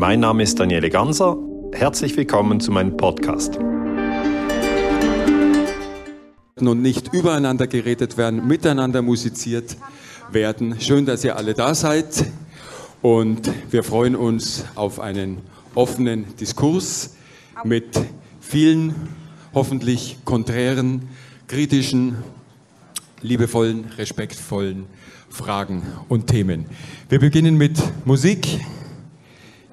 Mein Name ist Daniele Ganser. Herzlich willkommen zu meinem Podcast. Und nicht übereinander geredet werden, miteinander musiziert werden. Schön, dass ihr alle da seid. Und wir freuen uns auf einen offenen Diskurs mit vielen, hoffentlich konträren, kritischen, liebevollen, respektvollen Fragen und Themen. Wir beginnen mit Musik.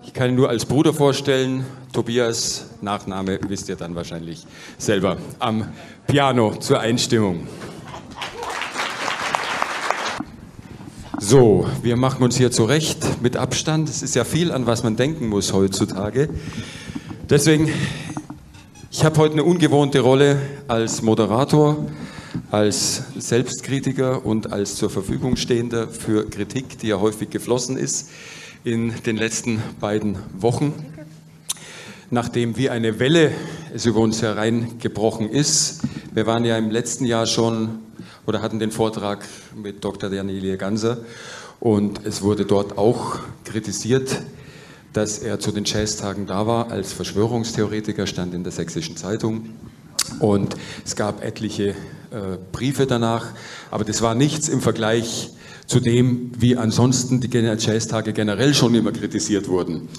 Ich kann ihn nur als Bruder vorstellen. Tobias, Nachname wisst ihr dann wahrscheinlich selber. Am Piano zur Einstimmung. So, wir machen uns hier zurecht mit Abstand. Es ist ja viel, an was man denken muss heutzutage. Deswegen, ich habe heute eine ungewohnte Rolle als Moderator als Selbstkritiker und als zur Verfügung stehender für Kritik, die ja häufig geflossen ist in den letzten beiden Wochen. Nachdem wie eine Welle es über uns hereingebrochen ist, wir waren ja im letzten Jahr schon oder hatten den Vortrag mit Dr. Daniele Ganser und es wurde dort auch kritisiert, dass er zu den Jazztagen da war als Verschwörungstheoretiker, stand in der Sächsischen Zeitung. Und es gab etliche äh, Briefe danach, aber das war nichts im Vergleich zu dem, wie ansonsten die Jazztage generell schon immer kritisiert wurden.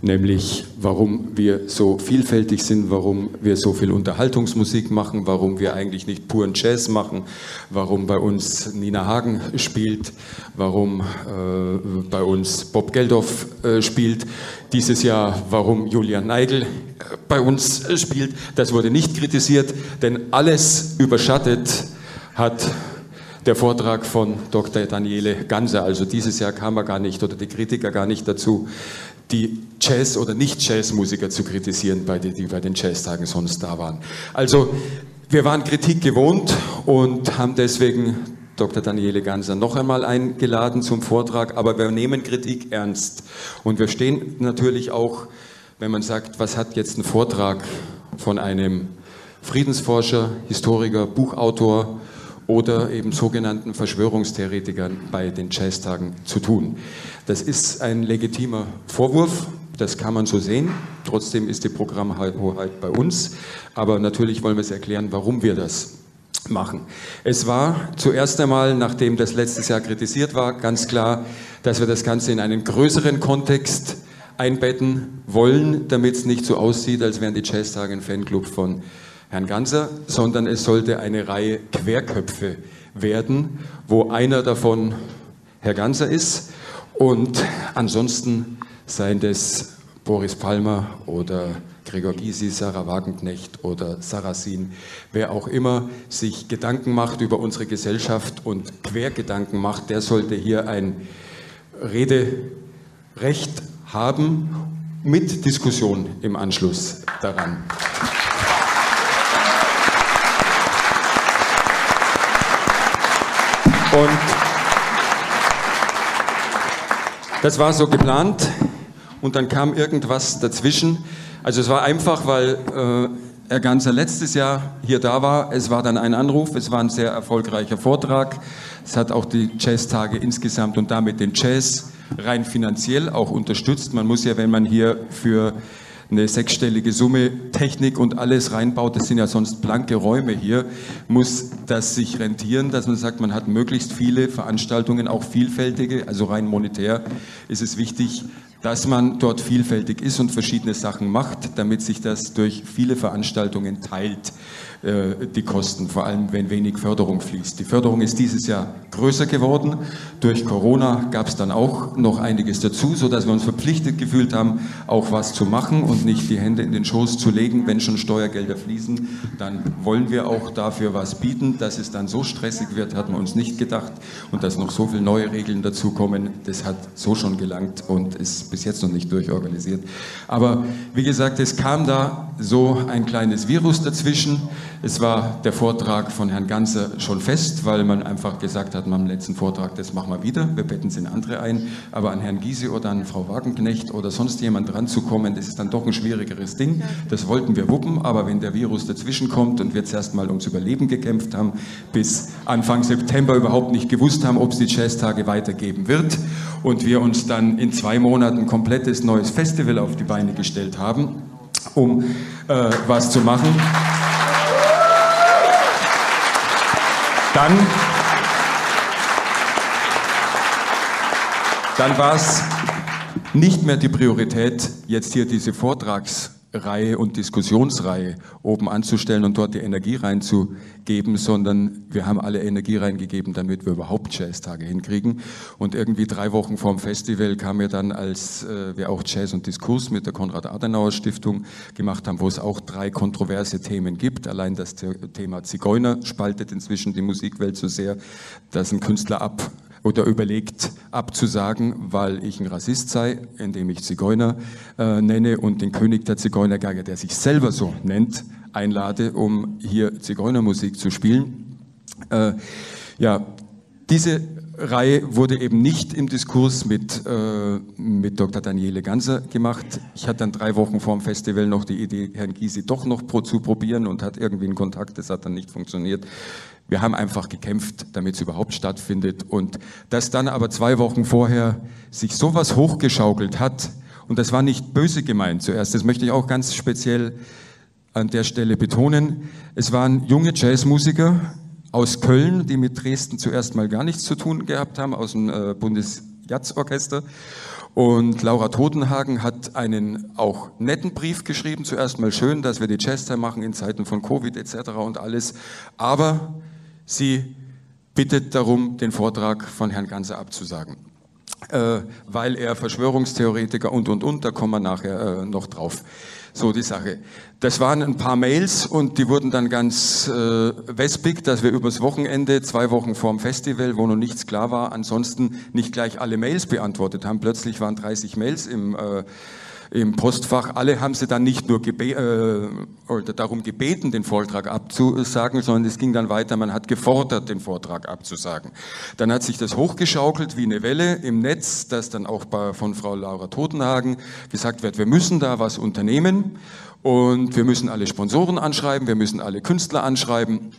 Nämlich, warum wir so vielfältig sind, warum wir so viel Unterhaltungsmusik machen, warum wir eigentlich nicht puren Jazz machen, warum bei uns Nina Hagen spielt, warum äh, bei uns Bob Geldof äh, spielt. Dieses Jahr, warum Julian Neigel äh, bei uns äh, spielt. Das wurde nicht kritisiert, denn alles überschattet hat der Vortrag von Dr. Daniele Ganser. Also dieses Jahr kam er gar nicht oder die Kritiker gar nicht dazu, die Jazz- oder Nicht-Jazz-Musiker zu kritisieren, die bei den Jazztagen sonst da waren. Also wir waren Kritik gewohnt und haben deswegen Dr. Daniele Ganser noch einmal eingeladen zum Vortrag, aber wir nehmen Kritik ernst. Und wir stehen natürlich auch, wenn man sagt, was hat jetzt ein Vortrag von einem Friedensforscher, Historiker, Buchautor, oder eben sogenannten Verschwörungstheoretikern bei den Jazztagen zu tun. Das ist ein legitimer Vorwurf, das kann man so sehen. Trotzdem ist die Programmhoheit bei uns. Aber natürlich wollen wir es erklären, warum wir das machen. Es war zuerst einmal, nachdem das letztes Jahr kritisiert war, ganz klar, dass wir das Ganze in einen größeren Kontext einbetten wollen, damit es nicht so aussieht, als wären die Jazztage ein Fanclub von Herrn Ganser, sondern es sollte eine Reihe Querköpfe werden, wo einer davon Herr Ganser ist und ansonsten seien das Boris Palmer oder Gregor Gysi, Sarah Wagenknecht oder Sarrazin, wer auch immer sich Gedanken macht über unsere Gesellschaft und Quergedanken macht, der sollte hier ein Rederecht haben mit Diskussion im Anschluss daran. Und das war so geplant und dann kam irgendwas dazwischen. Also es war einfach, weil äh, Herr Ganzer letztes Jahr hier da war. Es war dann ein Anruf, es war ein sehr erfolgreicher Vortrag. Es hat auch die Jazztage insgesamt und damit den Jazz rein finanziell auch unterstützt. Man muss ja, wenn man hier für eine sechsstellige Summe Technik und alles reinbaut, das sind ja sonst blanke Räume hier, muss das sich rentieren, dass man sagt, man hat möglichst viele Veranstaltungen, auch vielfältige, also rein monetär ist es wichtig, dass man dort vielfältig ist und verschiedene Sachen macht, damit sich das durch viele Veranstaltungen teilt. Äh, die Kosten, vor allem wenn wenig Förderung fließt. Die Förderung ist dieses Jahr größer geworden. Durch Corona gab es dann auch noch einiges dazu, sodass wir uns verpflichtet gefühlt haben, auch was zu machen und nicht die Hände in den Schoß zu legen. Wenn schon Steuergelder fließen, dann wollen wir auch dafür was bieten. Dass es dann so stressig wird, hat man uns nicht gedacht. Und dass noch so viele neue Regeln dazukommen, das hat so schon gelangt und ist bis jetzt noch nicht durchorganisiert. Aber wie gesagt, es kam da so ein kleines Virus dazwischen. Es war der Vortrag von Herrn Ganzer schon fest, weil man einfach gesagt hat, beim letzten Vortrag, das machen wir wieder, wir betten es in andere ein, aber an Herrn Giese oder an Frau Wagenknecht oder sonst jemand ranzukommen, das ist dann doch ein schwierigeres Ding. Das wollten wir wuppen, aber wenn der Virus dazwischen kommt und wir zuerst mal ums Überleben gekämpft haben, bis Anfang September überhaupt nicht gewusst haben, ob es die Jazztage weitergeben wird und wir uns dann in zwei Monaten ein komplettes neues Festival auf die Beine gestellt haben, um äh, was zu machen. Dann, dann war es nicht mehr die Priorität, jetzt hier diese Vortrags Reihe und Diskussionsreihe oben anzustellen und dort die Energie reinzugeben, sondern wir haben alle Energie reingegeben, damit wir überhaupt Jazztage hinkriegen. Und irgendwie drei Wochen vorm Festival kam mir dann, als äh, wir auch Jazz und Diskurs mit der Konrad-Adenauer-Stiftung gemacht haben, wo es auch drei kontroverse Themen gibt. Allein das Thema Zigeuner spaltet inzwischen die Musikwelt so sehr, dass ein Künstler ab oder überlegt abzusagen, weil ich ein Rassist sei, indem ich Zigeuner äh, nenne und den König der Zigeunergeige, der sich selber so nennt, einlade, um hier Zigeunermusik zu spielen. Äh, ja, diese Reihe wurde eben nicht im Diskurs mit, äh, mit Dr. Daniele Ganser gemacht. Ich hatte dann drei Wochen vor dem Festival noch die Idee, Herrn Gysi doch noch pro, zu probieren und hat irgendwie einen Kontakt, das hat dann nicht funktioniert. Wir haben einfach gekämpft, damit es überhaupt stattfindet. Und dass dann aber zwei Wochen vorher sich sowas hochgeschaukelt hat, und das war nicht böse gemeint zuerst, das möchte ich auch ganz speziell an der Stelle betonen. Es waren junge Jazzmusiker aus Köln, die mit Dresden zuerst mal gar nichts zu tun gehabt haben, aus dem äh, Bundesjazzorchester. Und Laura Totenhagen hat einen auch netten Brief geschrieben. Zuerst mal schön, dass wir die Jazztime machen in Zeiten von Covid etc. und alles. Aber Sie bittet darum, den Vortrag von Herrn Ganser abzusagen, äh, weil er Verschwörungstheoretiker und, und, und, da kommen wir nachher äh, noch drauf. So die Sache. Das waren ein paar Mails und die wurden dann ganz äh, wespig, dass wir übers Wochenende, zwei Wochen vorm Festival, wo noch nichts klar war, ansonsten nicht gleich alle Mails beantwortet haben. Plötzlich waren 30 Mails im äh, im Postfach. Alle haben sie dann nicht nur gebe äh, darum gebeten, den Vortrag abzusagen, sondern es ging dann weiter. Man hat gefordert, den Vortrag abzusagen. Dann hat sich das hochgeschaukelt wie eine Welle im Netz, dass dann auch bei, von Frau Laura Totenhagen gesagt wird, wir müssen da was unternehmen und wir müssen alle Sponsoren anschreiben, wir müssen alle Künstler anschreiben.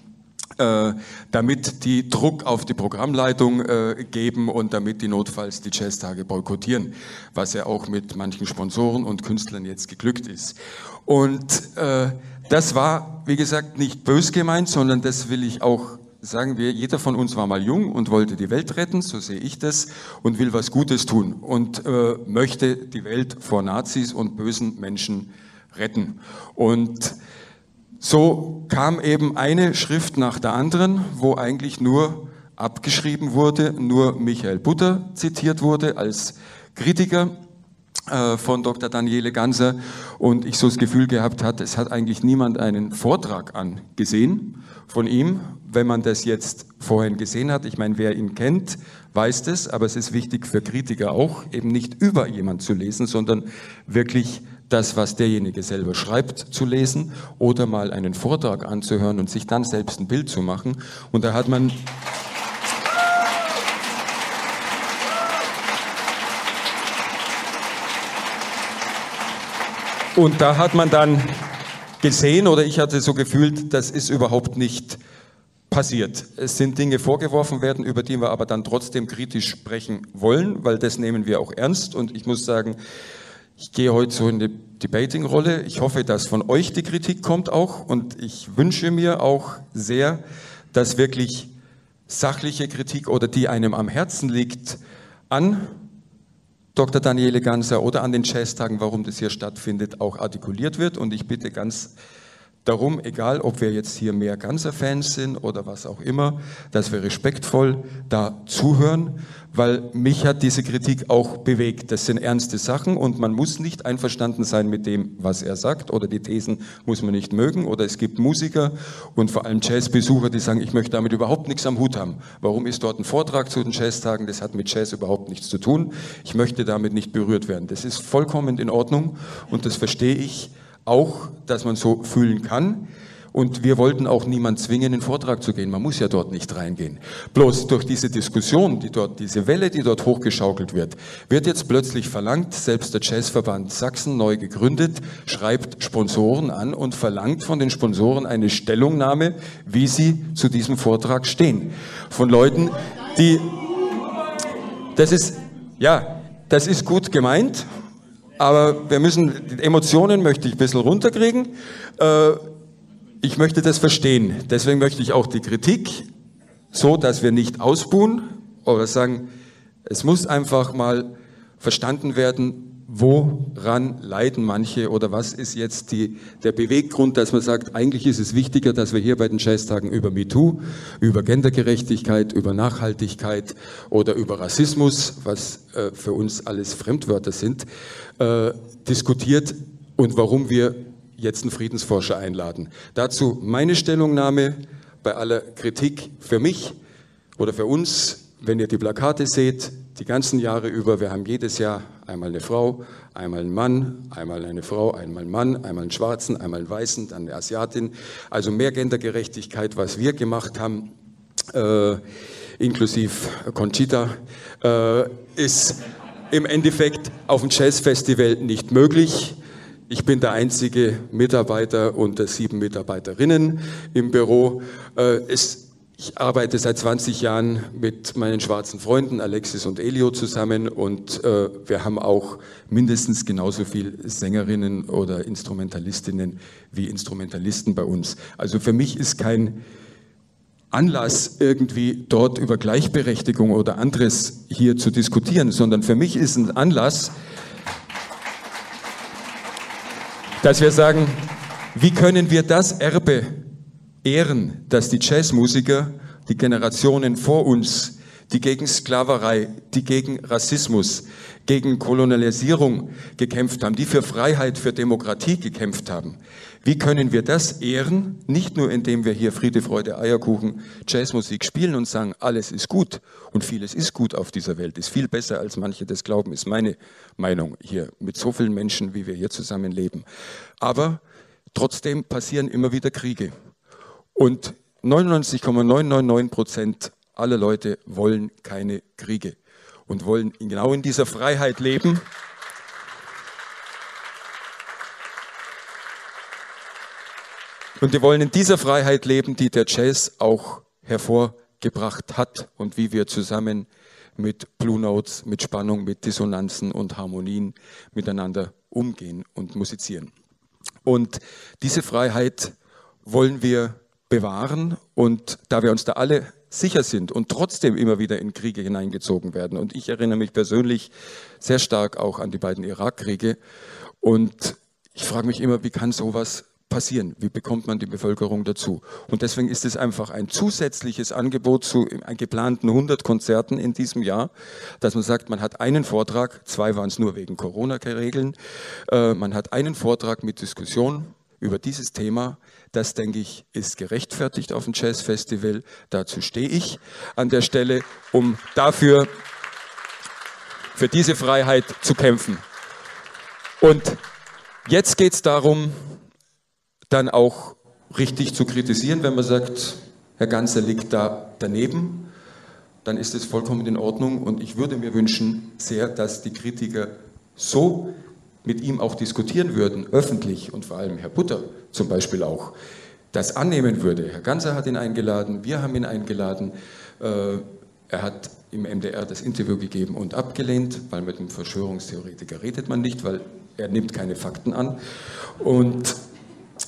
Äh, damit die Druck auf die Programmleitung äh, geben und damit die notfalls die Jazztage boykottieren, was ja auch mit manchen Sponsoren und Künstlern jetzt geglückt ist. Und äh, das war, wie gesagt, nicht bös gemeint, sondern das will ich auch sagen wir, jeder von uns war mal jung und wollte die Welt retten, so sehe ich das, und will was Gutes tun und äh, möchte die Welt vor Nazis und bösen Menschen retten. Und so kam eben eine Schrift nach der anderen, wo eigentlich nur abgeschrieben wurde, nur Michael Butter zitiert wurde als Kritiker äh, von Dr. Daniele Ganser und ich so das Gefühl gehabt hat, es hat eigentlich niemand einen Vortrag angesehen von ihm, wenn man das jetzt vorhin gesehen hat. Ich meine, wer ihn kennt, weiß das, aber es ist wichtig für Kritiker auch, eben nicht über jemand zu lesen, sondern wirklich das, was derjenige selber schreibt, zu lesen oder mal einen Vortrag anzuhören und sich dann selbst ein Bild zu machen. Und da hat man Und da hat man dann gesehen, oder ich hatte so gefühlt, das ist überhaupt nicht passiert. Es sind Dinge vorgeworfen werden, über die wir aber dann trotzdem kritisch sprechen wollen, weil das nehmen wir auch ernst. Und ich muss sagen, ich gehe heute so in die Debating-Rolle. Ich hoffe, dass von euch die Kritik kommt auch und ich wünsche mir auch sehr, dass wirklich sachliche Kritik oder die einem am Herzen liegt an Dr. Daniele Ganser oder an den Jazztagen, warum das hier stattfindet, auch artikuliert wird. Und ich bitte ganz darum, egal ob wir jetzt hier mehr Ganser-Fans sind oder was auch immer, dass wir respektvoll da zuhören, weil mich hat diese Kritik auch bewegt. Das sind ernste Sachen und man muss nicht einverstanden sein mit dem, was er sagt oder die Thesen muss man nicht mögen oder es gibt Musiker und vor allem Jazzbesucher, die sagen, ich möchte damit überhaupt nichts am Hut haben. Warum ist dort ein Vortrag zu den Jazztagen? Das hat mit Jazz überhaupt nichts zu tun. Ich möchte damit nicht berührt werden. Das ist vollkommen in Ordnung und das verstehe ich auch, dass man so fühlen kann. Und wir wollten auch niemand zwingen, in den Vortrag zu gehen. Man muss ja dort nicht reingehen. Bloß durch diese Diskussion, die dort, diese Welle, die dort hochgeschaukelt wird, wird jetzt plötzlich verlangt, selbst der Jazzverband Sachsen, neu gegründet, schreibt Sponsoren an und verlangt von den Sponsoren eine Stellungnahme, wie sie zu diesem Vortrag stehen. Von Leuten, die, das ist, Ja, das ist gut gemeint, aber wir müssen, die Emotionen möchte ich ein bisschen runterkriegen. Äh, ich möchte das verstehen. Deswegen möchte ich auch die Kritik so, dass wir nicht ausbuhen oder sagen, es muss einfach mal verstanden werden, woran leiden manche oder was ist jetzt die, der Beweggrund, dass man sagt, eigentlich ist es wichtiger, dass wir hier bei den Jazztagen über MeToo, über Gendergerechtigkeit, über Nachhaltigkeit oder über Rassismus, was äh, für uns alles Fremdwörter sind, äh, diskutiert und warum wir jetzt einen Friedensforscher einladen. Dazu meine Stellungnahme bei aller Kritik für mich oder für uns, wenn ihr die Plakate seht, die ganzen Jahre über, wir haben jedes Jahr einmal eine Frau, einmal einen Mann, einmal eine Frau, einmal einen Mann, einmal einen Schwarzen, einmal einen Weißen, dann eine Asiatin. Also mehr Gendergerechtigkeit, was wir gemacht haben, äh, inklusive Conchita, äh, ist im Endeffekt auf dem Jazzfestival nicht möglich. Ich bin der einzige Mitarbeiter unter sieben Mitarbeiterinnen im Büro. Äh, es ich arbeite seit 20 Jahren mit meinen schwarzen Freunden Alexis und Elio zusammen und äh, wir haben auch mindestens genauso viel Sängerinnen oder Instrumentalistinnen wie Instrumentalisten bei uns. Also für mich ist kein Anlass, irgendwie dort über Gleichberechtigung oder anderes hier zu diskutieren, sondern für mich ist ein Anlass, dass wir sagen, wie können wir das Erbe ehren, dass die Jazzmusiker, die Generationen vor uns, die gegen Sklaverei, die gegen Rassismus, gegen Kolonialisierung gekämpft haben, die für Freiheit, für Demokratie gekämpft haben. Wie können wir das ehren? Nicht nur indem wir hier Friede, Freude, Eierkuchen, Jazzmusik spielen und sagen, alles ist gut und vieles ist gut auf dieser Welt, ist viel besser als manche das glauben, ist meine Meinung hier mit so vielen Menschen, wie wir hier zusammen leben. Aber trotzdem passieren immer wieder Kriege. Und 99,999 Prozent aller Leute wollen keine Kriege und wollen genau in dieser Freiheit leben. Und die wollen in dieser Freiheit leben, die der Jazz auch hervorgebracht hat und wie wir zusammen mit Blue Notes, mit Spannung, mit Dissonanzen und Harmonien miteinander umgehen und musizieren. Und diese Freiheit wollen wir bewahren. Und da wir uns da alle sicher sind und trotzdem immer wieder in Kriege hineingezogen werden. Und ich erinnere mich persönlich sehr stark auch an die beiden Irakkriege. Und ich frage mich immer, wie kann sowas passieren? Wie bekommt man die Bevölkerung dazu? Und deswegen ist es einfach ein zusätzliches Angebot zu geplanten 100 Konzerten in diesem Jahr, dass man sagt, man hat einen Vortrag, zwei waren es nur wegen Corona-Regeln, äh, man hat einen Vortrag mit Diskussion über dieses Thema, das, denke ich, ist gerechtfertigt auf dem Jazzfestival. Dazu stehe ich an der Stelle, um dafür, für diese Freiheit zu kämpfen. Und jetzt geht es darum, dann auch richtig zu kritisieren, wenn man sagt, Herr Ganzer liegt da daneben, dann ist es vollkommen in Ordnung. Und ich würde mir wünschen sehr, dass die Kritiker so mit ihm auch diskutieren würden, öffentlich und vor allem Herr Butter zum Beispiel auch, das annehmen würde. Herr Ganser hat ihn eingeladen, wir haben ihn eingeladen. Äh, er hat im MDR das Interview gegeben und abgelehnt, weil mit einem Verschwörungstheoretiker redet man nicht, weil er nimmt keine Fakten an. Und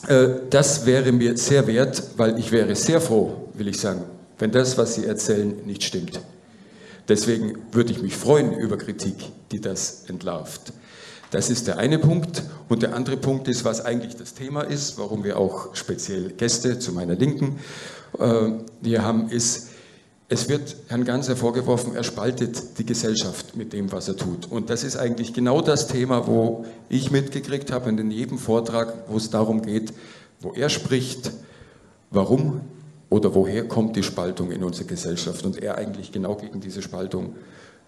äh, das wäre mir sehr wert, weil ich wäre sehr froh, will ich sagen, wenn das, was Sie erzählen, nicht stimmt. Deswegen würde ich mich freuen über Kritik, die das entlarvt. Das ist der eine Punkt. Und der andere Punkt ist, was eigentlich das Thema ist, warum wir auch speziell Gäste zu meiner Linken äh, hier haben, ist, es wird Herrn Ganser vorgeworfen, er spaltet die Gesellschaft mit dem, was er tut. Und das ist eigentlich genau das Thema, wo ich mitgekriegt habe in jedem Vortrag, wo es darum geht, wo er spricht, warum oder woher kommt die Spaltung in unserer Gesellschaft und er eigentlich genau gegen diese Spaltung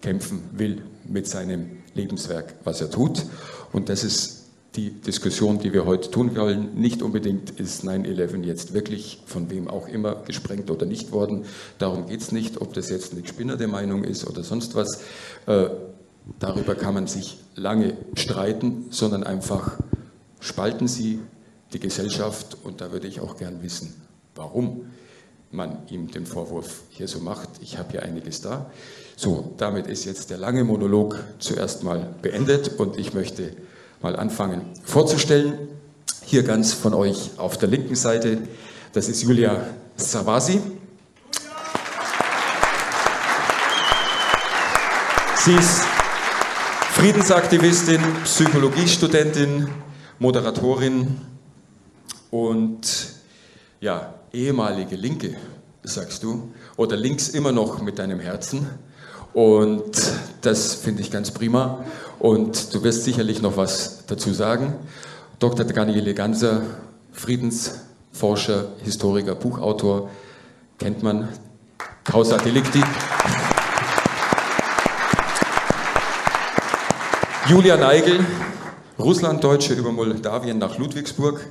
kämpfen will mit seinem Lebenswerk, was er tut. Und das ist die Diskussion, die wir heute tun wollen. Nicht unbedingt ist 9-11 jetzt wirklich von wem auch immer gesprengt oder nicht worden. Darum geht es nicht, ob das jetzt eine spinnerte Meinung ist oder sonst was. Äh, darüber kann man sich lange streiten, sondern einfach spalten Sie die Gesellschaft und da würde ich auch gern wissen, warum. man ihm den Vorwurf hier so macht. Ich habe hier einiges da. So, damit ist jetzt der lange Monolog zuerst mal beendet und ich möchte mal anfangen vorzustellen. Hier ganz von euch auf der linken Seite, das ist Julia Savasi. Sie ist Friedensaktivistin, Psychologiestudentin, Moderatorin und ja, ehemalige Linke, sagst du, oder links immer noch mit deinem Herzen. Und das finde ich ganz prima. Und du wirst sicherlich noch was dazu sagen. Dr. Daniele Ganser, Friedensforscher, Historiker, Buchautor, kennt man. Causa Delicti. Julia Neigel, Russlanddeutsche über Moldawien nach Ludwigsburg,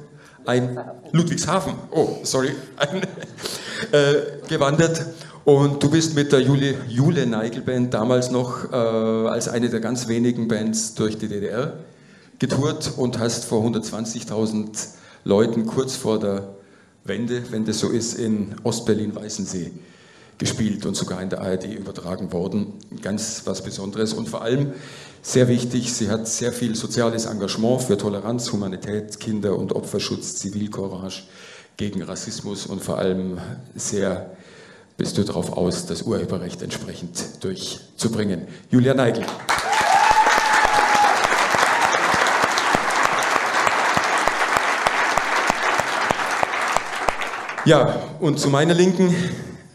ein Ludwigshafen, oh, sorry, ein, äh, gewandert. Und du bist mit der Jule, Jule Neigel Band damals noch äh, als eine der ganz wenigen Bands durch die DDR getourt und hast vor 120.000 Leuten kurz vor der Wende, wenn das so ist, in Ostberlin-Weißensee gespielt und sogar in der ARD übertragen worden. Ganz was Besonderes und vor allem sehr wichtig, sie hat sehr viel soziales Engagement für Toleranz, Humanität, Kinder- und Opferschutz, Zivilcourage gegen Rassismus und vor allem sehr bist du darauf aus, das Urheberrecht entsprechend durchzubringen. Julia Neigel. Ja, und zu meiner Linken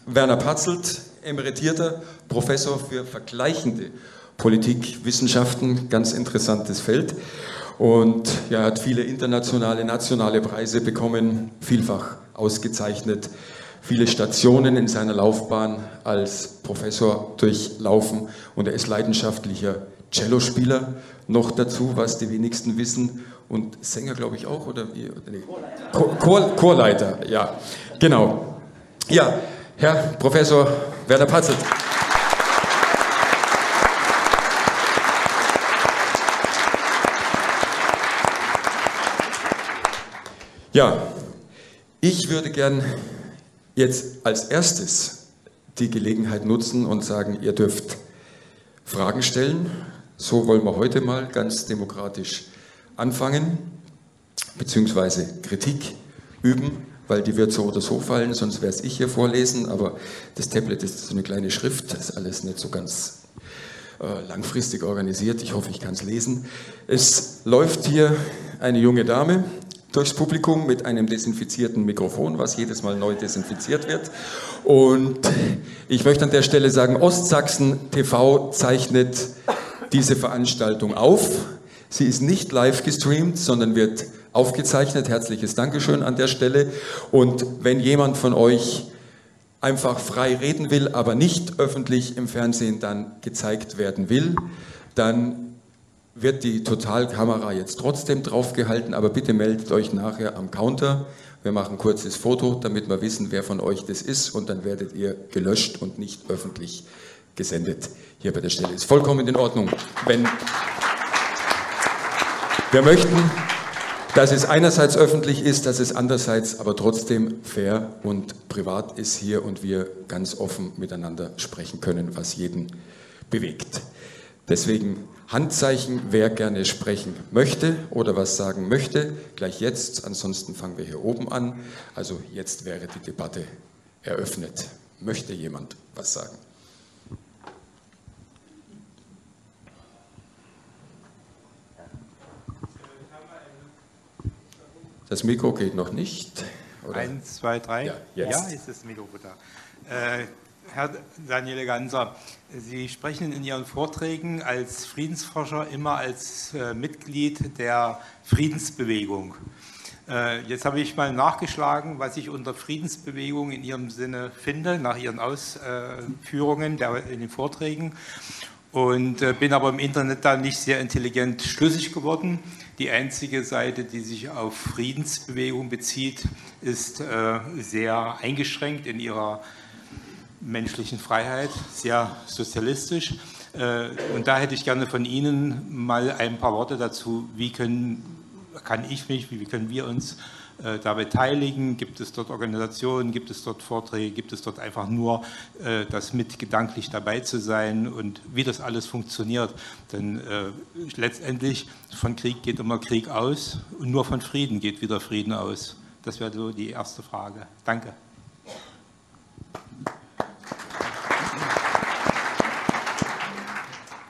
Werner Patzelt, emeritierter Professor für vergleichende Politikwissenschaften, ganz interessantes Feld. Und er hat viele internationale, nationale Preise bekommen, vielfach ausgezeichnet, viele Stationen in seiner Laufbahn als Professor durchlaufen und er ist leidenschaftlicher Cellospieler. Noch dazu, was die wenigsten wissen, und Sänger glaube ich auch, oder wie? Nee. Chor, Chorleiter, ja, genau. Ja, Herr Professor Werner Patzelt. Ja, ich würde gern jetzt als erstes die Gelegenheit nutzen und sagen, ihr dürft Fragen stellen. So wollen wir heute mal ganz demokratisch anfangen, beziehungsweise Kritik üben, weil die wird so oder so fallen, sonst wäre es ich hier vorlesen, aber das Tablet ist so eine kleine Schrift, das ist alles nicht so ganz äh, langfristig organisiert. Ich hoffe, ich kann es lesen. Es läuft hier eine junge Dame, durchs Publikum mit einem desinfizierten Mikrofon, was jedes Mal neu desinfiziert wird. Und ich möchte an der Stelle sagen, Ostsachsen TV zeichnet diese Veranstaltung auf. Sie ist nicht live gestreamt, sondern wird aufgezeichnet. Herzliches Dankeschön an der Stelle. Und wenn jemand von euch einfach frei reden will, aber nicht öffentlich im Fernsehen dann gezeigt werden will, dann wird die Totalkamera jetzt trotzdem draufgehalten, aber bitte meldet euch nachher am Counter. Wir machen kurzes Foto, damit wir wissen, wer von euch das ist und dann werdet ihr gelöscht und nicht öffentlich gesendet hier bei der Stelle. Ist vollkommen in Ordnung. Wenn wir möchten, dass es einerseits öffentlich ist, dass es andererseits aber trotzdem fair und privat ist hier und wir ganz offen miteinander sprechen können, was jeden bewegt. Deswegen Handzeichen, wer gerne sprechen möchte oder was sagen möchte, gleich jetzt. Ansonsten fangen wir hier oben an. Also jetzt wäre die Debatte eröffnet. Möchte jemand was sagen? Das Mikro geht noch nicht. Oder? Eins, zwei, drei. Ja, ja ist das Mikro da. Äh, Herr Daniele Ganser, Sie sprechen in Ihren Vorträgen als Friedensforscher immer als äh, Mitglied der Friedensbewegung. Äh, jetzt habe ich mal nachgeschlagen, was ich unter Friedensbewegung in Ihrem Sinne finde, nach Ihren Ausführungen der, in den Vorträgen. Und äh, bin aber im Internet da nicht sehr intelligent schlüssig geworden. Die einzige Seite, die sich auf Friedensbewegung bezieht, ist äh, sehr eingeschränkt in ihrer menschlichen Freiheit, sehr sozialistisch. Äh, und da hätte ich gerne von Ihnen mal ein paar Worte dazu, wie können, kann ich mich, wie können wir uns äh, da beteiligen? Gibt es dort Organisationen, gibt es dort Vorträge, gibt es dort einfach nur äh, das mit gedanklich dabei zu sein und wie das alles funktioniert? Denn letztendlich von Krieg geht immer Krieg aus und nur von Frieden geht wieder Frieden aus. Das wäre so die erste Frage. Danke.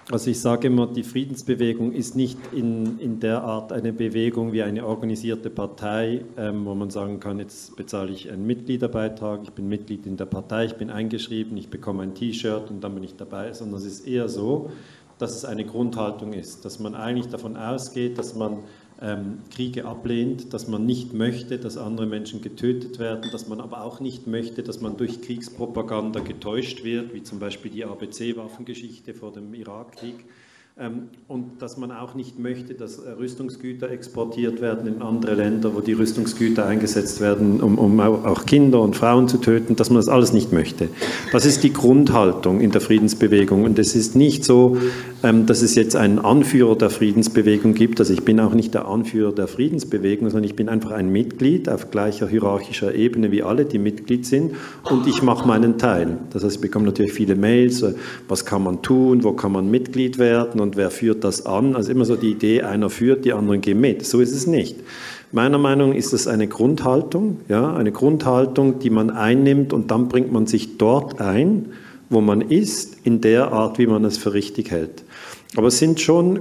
Also ich sage immer, die Friedensbewegung ist nicht in, in der Art eine Bewegung wie eine organisierte Partei, ähm, wo man sagen kann, jetzt bezahle ich einen Mitgliederbeitrag, ich bin Mitglied in der Partei, ich bin eingeschrieben, ich bekomme ein T-Shirt und dann bin ich dabei, sondern es ist eher so, dass es eine Grundhaltung ist, dass man eigentlich davon ausgeht, dass man ähm, Kriege ablehnt, dass man nicht möchte, dass andere Menschen getötet werden, dass man aber auch nicht möchte, dass man durch Kriegspropaganda getäuscht wird, wie zum Beispiel die ABC-Waffengeschichte vor dem Irakkrieg. Ähm, und dass man auch nicht möchte, dass äh, Rüstungsgüter exportiert werden in andere Länder, wo die Rüstungsgüter eingesetzt werden, um, um auch Kinder und Frauen zu töten, dass man das alles nicht möchte. Das ist die Grundhaltung in der Friedensbewegung. Und es ist nicht so, ähm, dass es jetzt einen Anführer der Friedensbewegung gibt. Also ich bin auch nicht der Anführer der Friedensbewegung, sondern ich bin einfach ein Mitglied auf gleicher hierarchischer Ebene wie alle, die Mitglied sind. Und ich mache meinen Teil. Das heißt, ich bekomme natürlich viele Mails, äh, was kann man tun, wo kann man Mitglied werden und wer führt das an. Also immer so die Idee, einer führt, die anderen gehen mit. So ist es nicht. Meiner Meinung nach ist das eine Grundhaltung, ja, eine Grundhaltung, die man einnimmt und dann bringt man sich dort ein, wo man ist, in der Art, wie man es für richtig hält. Aber es sind schon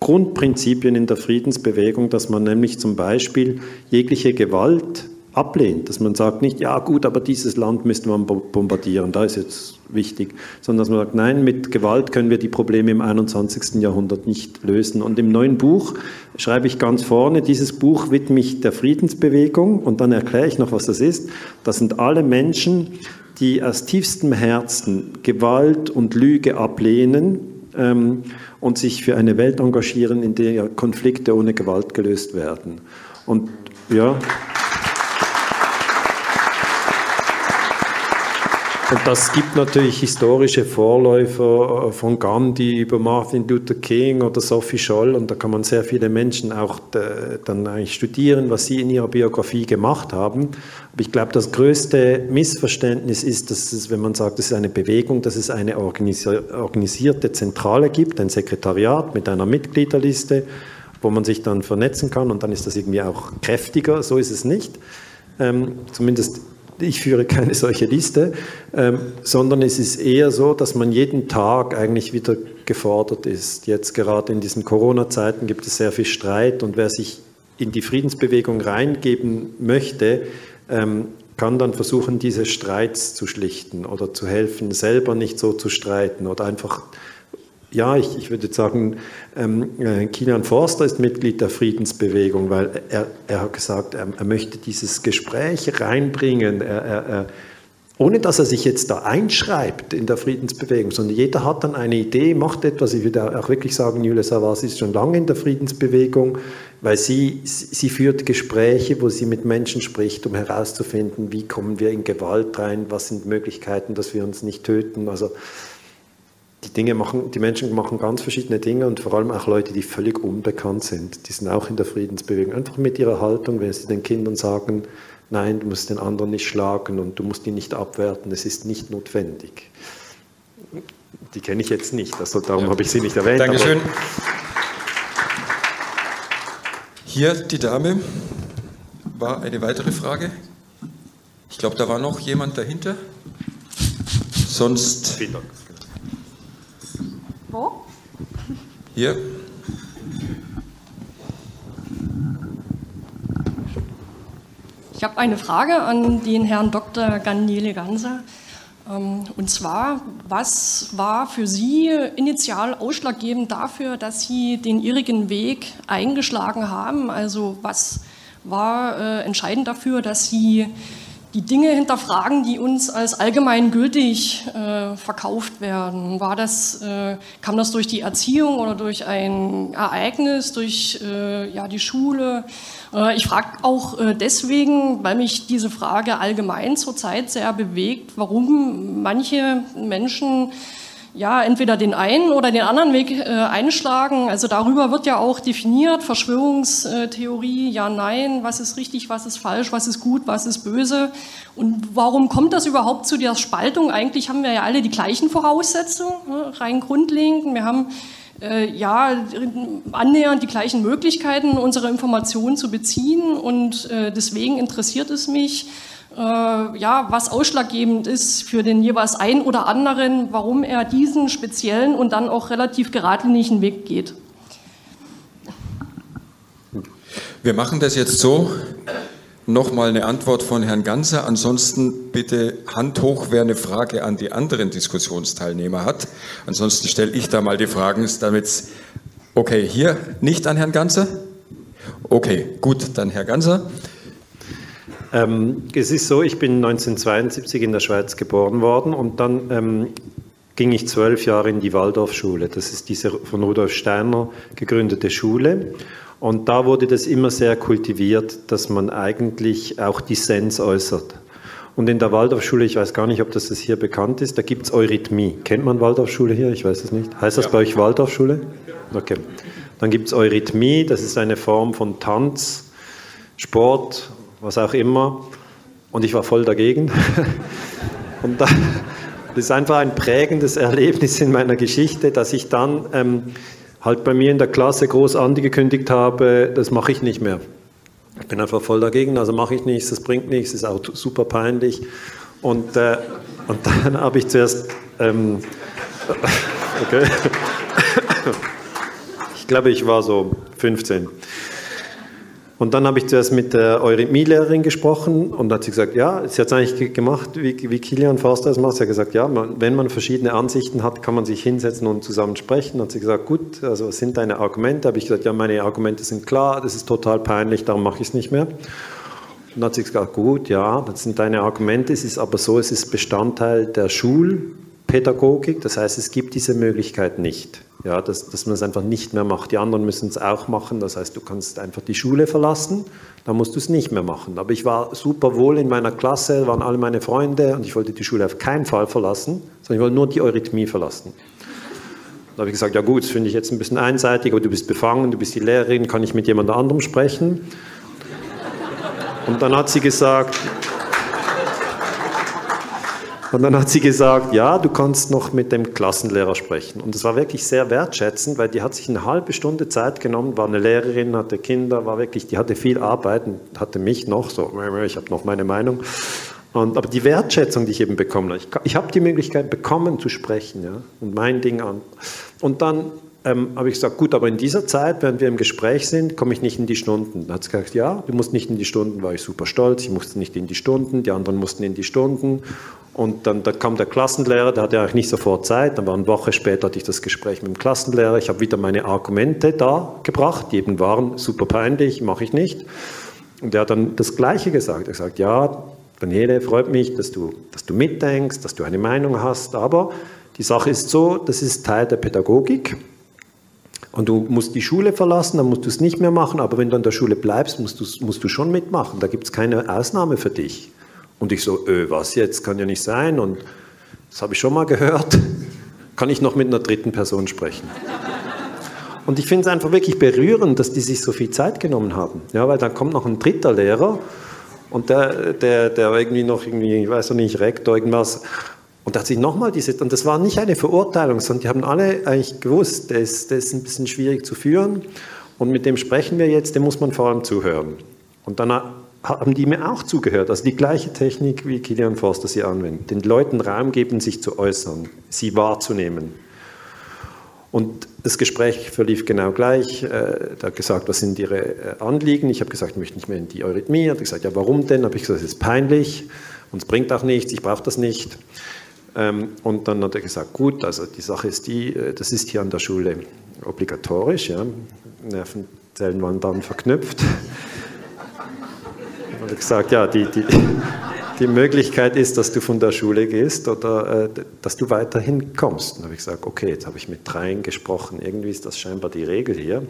Grundprinzipien in der Friedensbewegung, dass man nämlich zum Beispiel jegliche Gewalt ablehnt, dass man sagt nicht, ja gut, aber dieses Land müsste man bombardieren, da ist jetzt wichtig, sondern dass man sagt, nein, mit Gewalt können wir die Probleme im 21. Jahrhundert nicht lösen. Und im neuen Buch schreibe ich ganz vorne, dieses Buch widme ich der Friedensbewegung und dann erkläre ich noch, was das ist. Das sind alle Menschen, die aus tiefstem Herzen Gewalt und Lüge ablehnen ähm, und sich für eine Welt engagieren, in der Konflikte ohne Gewalt gelöst werden. Und ja. Und das gibt natürlich historische Vorläufer äh, von Gandhi über Martin Luther King oder Sophie Scholl und da kann man sehr viele Menschen auch äh, dann eigentlich studieren, was sie in ihrer Biografie gemacht haben. Aber ich glaube, das größte Missverständnis ist, dass es, wenn man sagt, es ist eine Bewegung, dass es eine organisierte Zentrale gibt, ein Sekretariat mit einer Mitgliederliste, wo man sich dann vernetzen kann und dann ist das irgendwie auch kräftiger. So ist es nicht. Ähm, zumindest ich führe keine solche Liste, ähm, sondern es ist eher so, dass man jeden Tag eigentlich wieder gefordert ist. Jetzt gerade in diesen Corona-Zeiten gibt es sehr viel Streit und wer sich in die Friedensbewegung reingeben möchte, ähm, kann dann versuchen, diese Streits zu schlichten oder zu helfen, selber nicht so zu streiten oder einfach ja, ich, ich würde sagen, ähm, äh, Kilian Forster ist Mitglied der Friedensbewegung, weil er, er hat gesagt, er, er möchte dieses Gespräch reinbringen, er, er, ohne dass er sich jetzt da einschreibt in der Friedensbewegung, sondern jeder hat dann eine Idee, macht etwas. Ich würde auch wirklich sagen, Julia Savas ist schon lange in der Friedensbewegung, weil sie, sie führt Gespräche, wo sie mit Menschen spricht, um herauszufinden, wie kommen wir in Gewalt rein, was sind Möglichkeiten, dass wir uns nicht töten. Also die Dinge machen, die Menschen machen ganz verschiedene Dinge und vor allem auch Leute, die völlig unbekannt sind. Die sind auch in der Friedensbewegung. Einfach mit ihrer Haltung, wenn sie den Kindern sagen, nein, du musst den anderen nicht schlagen und du musst ihn nicht abwerten, es ist nicht notwendig. Die kenne ich jetzt nicht, also darum ja. habe ich sie nicht erwähnt. Dankeschön. Hier die Dame war eine weitere Frage. Ich glaube, da war noch jemand dahinter. Sonst. Vielen Dank. Wo? Hier. Ich habe eine Frage an den Herrn Dr. Gandele Ganser. Ähm, und zwar, was war für Sie initial ausschlaggebend dafür, dass Sie den irrigen Weg eingeschlagen haben? Also was war äh, entscheidend dafür, dass Sie die Dinge hinterfragen, die uns als allgemeingültig äh, verkauft werden. War das, äh, kam das durch die Erziehung oder durch ein Ereignis, durch äh, ja, die Schule? Äh, ich frage auch äh, deswegen, weil mich diese Frage allgemein zurzeit sehr bewegt, warum manche Menschen ja, entweder den einen oder den anderen Weg äh, einschlagen. Also darüber wird ja auch definiert, Verschwörungstheorie, ja, nein, was ist richtig, was ist falsch, was ist gut, was ist böse. Und warum kommt das überhaupt zu der Spaltung? Eigentlich haben wir ja alle die gleichen Voraussetzungen, ne, rein grundlegend. Wir haben äh, ja, annähernd die gleichen Möglichkeiten, unsere Informationen zu beziehen. Und äh, deswegen interessiert es mich, ja, was ausschlaggebend ist für den jeweils einen oder anderen, warum er diesen speziellen und dann auch relativ geradlinigen Weg geht. Wir machen das jetzt so. Nochmal eine Antwort von Herrn Ganser. Ansonsten bitte Hand hoch, wer eine Frage an die anderen Diskussionsteilnehmer hat. Ansonsten stelle ich da mal die Fragen, damit es. Okay, hier nicht an Herrn Ganser? Okay, gut, dann Herr Ganser. Ähm, es ist so, ich bin 1972 in der Schweiz geboren worden und dann ähm, ging ich zwölf Jahre in die Waldorfschule. Das ist diese von Rudolf Steiner gegründete Schule. Und da wurde das immer sehr kultiviert, dass man eigentlich auch Dissens äußert. Und in der Waldorfschule, ich weiß gar nicht, ob das hier bekannt ist, da gibt es Eurythmie. Kennt man Waldorfschule hier? Ich weiß es nicht. Heißt das ja. bei euch Waldorfschule? Okay. Dann gibt es Eurythmie, das ist eine Form von Tanz, Sport, was auch immer. Und ich war voll dagegen. Und da, das ist einfach ein prägendes Erlebnis in meiner Geschichte, dass ich dann ähm, halt bei mir in der Klasse groß angekündigt habe, das mache ich nicht mehr. Ich bin einfach voll dagegen, also mache ich nichts, das bringt nichts, ist auch super peinlich. Und, äh, und dann habe ich zuerst, ähm, okay, ich glaube, ich war so 15. Und dann habe ich zuerst mit der Eurythmie-Lehrerin gesprochen und hat sie gesagt, ja, sie hat es eigentlich gemacht, wie, wie Kilian Forster es macht. Sie hat gesagt, ja, man, wenn man verschiedene Ansichten hat, kann man sich hinsetzen und zusammen sprechen. Hat sie gesagt, gut, also was sind deine Argumente? Habe ich gesagt, ja, meine Argumente sind klar, das ist total peinlich, darum mache ich es nicht mehr. Und dann hat sie gesagt, gut, ja, das sind deine Argumente, es ist aber so, es ist Bestandteil der Schulpädagogik, das heißt, es gibt diese Möglichkeit nicht ja, dass, dass man es einfach nicht mehr macht. Die anderen müssen es auch machen, das heißt, du kannst einfach die Schule verlassen, dann musst du es nicht mehr machen. Aber ich war super wohl in meiner Klasse, waren alle meine Freunde und ich wollte die Schule auf keinen Fall verlassen, sondern ich wollte nur die Eurythmie verlassen. Da habe ich gesagt, ja gut, das finde ich jetzt ein bisschen einseitig, aber du bist befangen, du bist die Lehrerin, kann ich mit jemand anderem sprechen? Und dann hat sie gesagt, und dann hat sie gesagt, ja, du kannst noch mit dem Klassenlehrer sprechen. Und das war wirklich sehr wertschätzend, weil die hat sich eine halbe Stunde Zeit genommen, war eine Lehrerin, hatte Kinder, war wirklich, die hatte viel Arbeit und hatte mich noch so, ich habe noch meine Meinung. Und, aber die Wertschätzung, die ich eben bekommen habe, ich, ich habe die Möglichkeit bekommen zu sprechen ja, und mein Ding an. Und dann ähm, habe ich gesagt, gut, aber in dieser Zeit, während wir im Gespräch sind, komme ich nicht in die Stunden. Da hat sie gesagt, ja, du musst nicht in die Stunden, war ich super stolz, ich musste nicht in die Stunden, die anderen mussten in die Stunden. Und dann da kam der Klassenlehrer, der hatte eigentlich nicht sofort Zeit, dann war eine Woche später hatte ich das Gespräch mit dem Klassenlehrer, ich habe wieder meine Argumente da gebracht, die eben waren super peinlich, mache ich nicht. Und er hat dann das Gleiche gesagt, er gesagt, ja, Daniele, freut mich, dass du, dass du mitdenkst, dass du eine Meinung hast, aber die Sache ist so, das ist Teil der Pädagogik. Und du musst die Schule verlassen, dann musst du es nicht mehr machen, aber wenn du an der Schule bleibst, musst musst du schon mitmachen. Da gibt es keine Ausnahme für dich. Und ich so, öh, was jetzt, kann ja nicht sein. Und das habe ich schon mal gehört. Kann ich noch mit einer dritten Person sprechen? Und ich finde es einfach wirklich berührend, dass die sich so viel Zeit genommen haben. Ja, weil dann kommt noch ein dritter Lehrer und der, der, der irgendwie noch irgendwie, ich weiß noch nicht, Rektor, irgendwas. Und da hat sich nochmal diese, und das war nicht eine Verurteilung, sondern die haben alle eigentlich gewusst, der ist, der ist ein bisschen schwierig zu führen und mit dem sprechen wir jetzt, dem muss man vor allem zuhören. Und dann haben die mir auch zugehört, also die gleiche Technik, wie Kilian Forster sie anwendet. Den Leuten Raum geben, sich zu äußern, sie wahrzunehmen. Und das Gespräch verlief genau gleich. Er hat gesagt, was sind Ihre äh, Anliegen? Ich habe gesagt, ich möchte nicht mehr in die Eurythmie. Er hat gesagt, ja, warum denn? Habe ich gesagt, es ist peinlich und es bringt auch nichts, ich brauche das nicht. Ähm, und dann hat er gesagt, gut, also die Sache ist die, äh, das ist hier an der Schule obligatorisch, ja, Nervenzellen waren dann verknüpft. Und er gesagt, ja, die, die, die Möglichkeit ist, dass du von der Schule gehst oder äh, dass du weiterhin kommst. Und habe ich gesagt, okay, jetzt habe ich mit dreien gesprochen, irgendwie ist das scheinbar die Regel hier.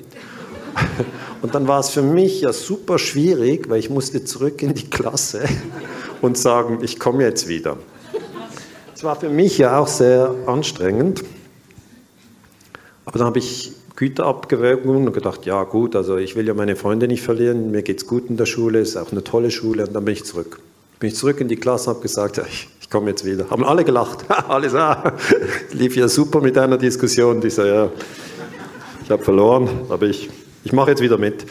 Und dann war es für mich ja super schwierig, weil ich musste zurück in die Klasse und sagen, ich komme jetzt wieder Das war für mich ja auch sehr anstrengend. Aber dann habe ich Güter abgewogen und gedacht, ja gut, also ich will ja meine Freunde nicht verlieren, mir geht es gut in der Schule, ist auch eine tolle Schule und dann bin ich zurück. Bin ich zurück in die Klasse und habe gesagt, ja, ich, ich komme jetzt wieder. Haben alle gelacht, alles, ah, lief ja super mit einer Diskussion, die so, ja, ich habe verloren, aber ich, ich mache jetzt wieder mit.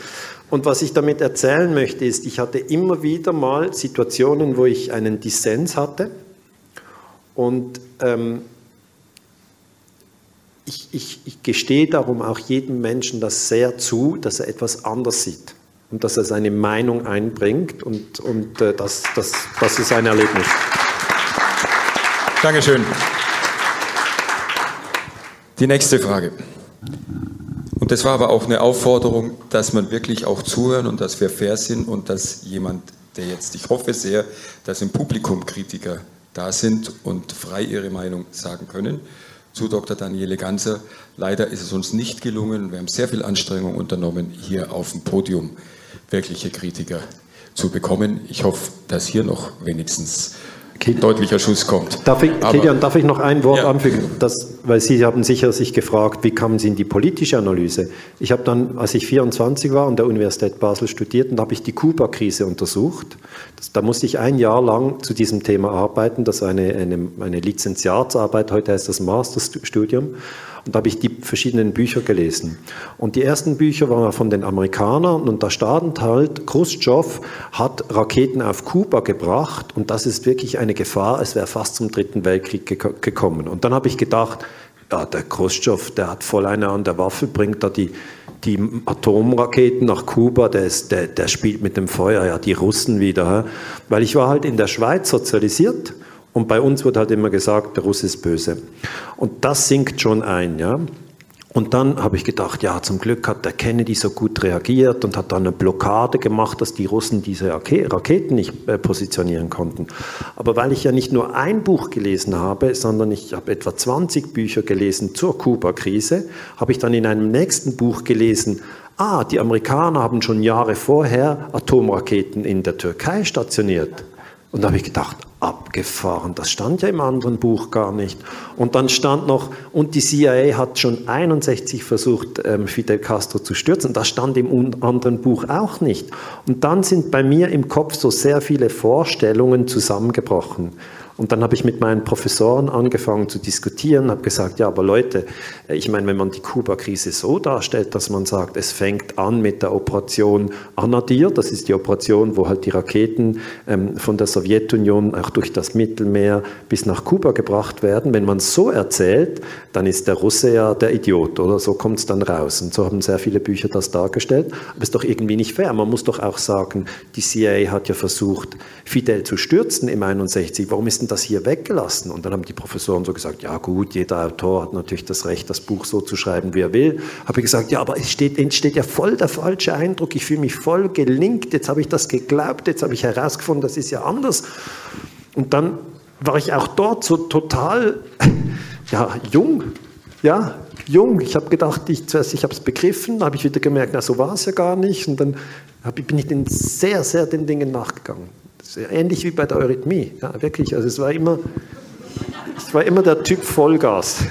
Und was ich damit erzählen möchte, ist, ich hatte immer wieder mal Situationen, wo ich einen Dissens hatte und ähm, ich, ich, ich gestehe darum auch jedem Menschen das sehr zu, dass er etwas anders sieht und dass er seine Meinung einbringt und, und äh, das, das, das ist ein Erlebnis. Dankeschön. Die nächste Frage. Und das war aber auch eine Aufforderung, dass man wirklich auch zuhören und dass wir fair sind und dass jemand, der jetzt, ich hoffe sehr, dass im Publikum Kritiker da sind und frei ihre Meinung sagen können zu Dr. Daniele Ganser. Leider ist es uns nicht gelungen. Wir haben sehr viel Anstrengung unternommen, hier auf dem Podium wirkliche Kritiker zu bekommen. Ich hoffe, dass hier noch wenigstens deutlicher Schuss kommt. Darf ich, Kilian, darf ich noch ein Wort ja. anfügen? Das, weil Sie haben sicher sich gefragt, wie kamen Sie in die politische Analyse? Ich habe dann, als ich 24 war, an der Universität Basel studiert, und habe ich die Kuba-Krise untersucht. Das, da musste ich ein Jahr lang zu diesem Thema arbeiten. Das war eine, eine, eine Lizenziatsarbeit, heute heißt das Masterstudium. Und da habe ich die verschiedenen Bücher gelesen. Und die ersten Bücher waren von den Amerikanern und da stand halt, Khrushchev hat Raketen auf Kuba gebracht und das ist wirklich eine Gefahr, es wäre fast zum Dritten Weltkrieg gekommen. Und dann habe ich gedacht, ja, der Khrushchev, der hat voll eine an der Waffe, bringt da die, die Atomraketen nach Kuba, der, ist, der, der spielt mit dem Feuer, ja, die Russen wieder. Weil ich war halt in der Schweiz sozialisiert und bei uns wird halt immer gesagt, der Russ ist böse. Und das sinkt schon ein, ja. Und dann habe ich gedacht, ja, zum Glück hat der Kennedy so gut reagiert und hat dann eine Blockade gemacht, dass die Russen diese Raketen nicht äh, positionieren konnten. Aber weil ich ja nicht nur ein Buch gelesen habe, sondern ich habe etwa 20 Bücher gelesen zur Kuba-Krise, habe ich dann in einem nächsten Buch gelesen, ah, die Amerikaner haben schon Jahre vorher Atomraketen in der Türkei stationiert. Und da habe ich gedacht, abgefahren, das stand ja im anderen Buch gar nicht. Und dann stand noch, und die CIA hat schon 61 versucht, ähm, Fidel Castro zu stürzen. Das stand im anderen Buch auch nicht. Und dann sind bei mir im Kopf so sehr viele Vorstellungen zusammengebrochen. Und dann habe ich mit meinen Professoren angefangen zu diskutieren, habe gesagt, ja, aber Leute, äh, ich meine, wenn man die Kuba-Krise so darstellt, dass man sagt, es fängt an mit der Operation Anadir, das ist die Operation, wo halt die Raketen ähm, von der Sowjetunion auch durch das Mittelmeer bis nach Kuba gebracht werden. Wenn man so erzählt, dann ist der Russe ja der Idiot, oder so kommt es dann raus. Und so haben sehr viele Bücher das dargestellt. Aber ist doch irgendwie nicht fair. Man muss doch auch sagen, die CIA hat ja versucht, Fidel zu stürzen im 61. Warum ist denn das hier weggelassen? Und dann haben die Professoren so gesagt, ja gut, jeder Autor hat natürlich das Recht, das Buch so zu schreiben, wie er will. Habe ich gesagt, ja, aber es steht, entsteht ja voll der falsche Eindruck. Ich fühle mich voll gelinkt. Jetzt habe ich das geglaubt. Jetzt habe ich herausgefunden, das ist ja anders. Und dann war ich auch dort so total, ja, jung. Ja, jung. Ich habe gedacht, ich, zuerst, ich habe es begriffen, habe ich wieder gemerkt, na, so war es ja gar nicht. Und dann bin ich den sehr, sehr den Dingen nachgegangen ähnlich wie bei der Eurythmie. Ja, wirklich. Also es war immer, ich war immer der Typ Vollgas.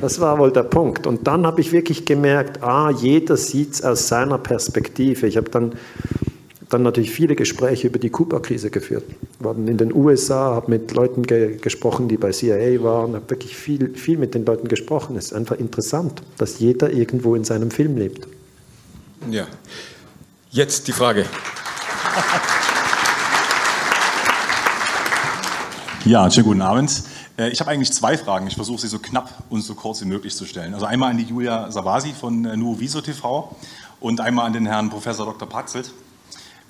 Das war wohl der Punkt. Und dann habe ich wirklich gemerkt, ah, jeder sieht es aus seiner Perspektive. Ich habe dann, dann natürlich viele Gespräche über die Kuba-Krise geführt. War in den USA, habe mit Leuten ge gesprochen, die bei CIA waren, habe wirklich viel, viel mit den Leuten gesprochen. Es ist einfach interessant, dass jeder irgendwo in seinem Film lebt. Ja. Jetzt die Frage. Ja, schönen guten Abend. Äh, ich habe eigentlich zwei Fragen. Ich versuche sie so knapp und so kurz wie möglich zu stellen. Also einmal an die Julia Savasi von äh, Nuo Viso TV und einmal an den Herrn Professor Dr. Paxelt.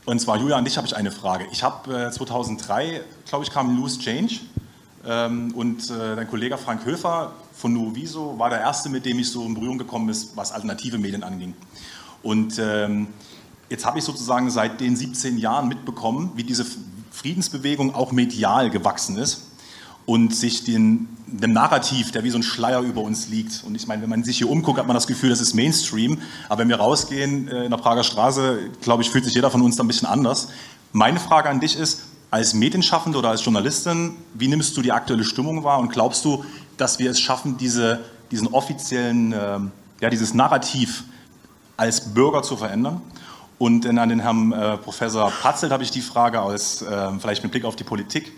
Und zwar, Julia, an dich habe ich eine Frage. Ich habe 2003, glaube ich, kam Loose Change ähm, und äh, dein Kollege Frank Höfer von Nuo Viso war der Erste, mit dem ich so in Berührung gekommen ist, was alternative Medien anging. Und ähm, jetzt habe ich sozusagen seit den 17 Jahren mitbekommen, wie diese Friedensbewegung auch medial gewachsen ist und sich den, dem Narrativ, der wie so ein Schleier über uns liegt. Und ich meine, wenn man sich hier umguckt, hat man das Gefühl, das ist Mainstream. Aber wenn wir rausgehen äh, in der Prager Straße, glaube ich, fühlt sich jeder von uns da ein bisschen anders. Meine Frage an dich ist, Als Medienschaffende oder als Journalistin, wie nimmst du die aktuelle Stimmung wahr und glaubst du, dass wir es schaffen, diese, diesen offiziellen, äh, ja, dieses Narrativ als Bürger zu verändern? Und dann an den Herrn äh, Professor Patzelt habe ich die Frage, als, äh, vielleicht mit Blick auf die Politik.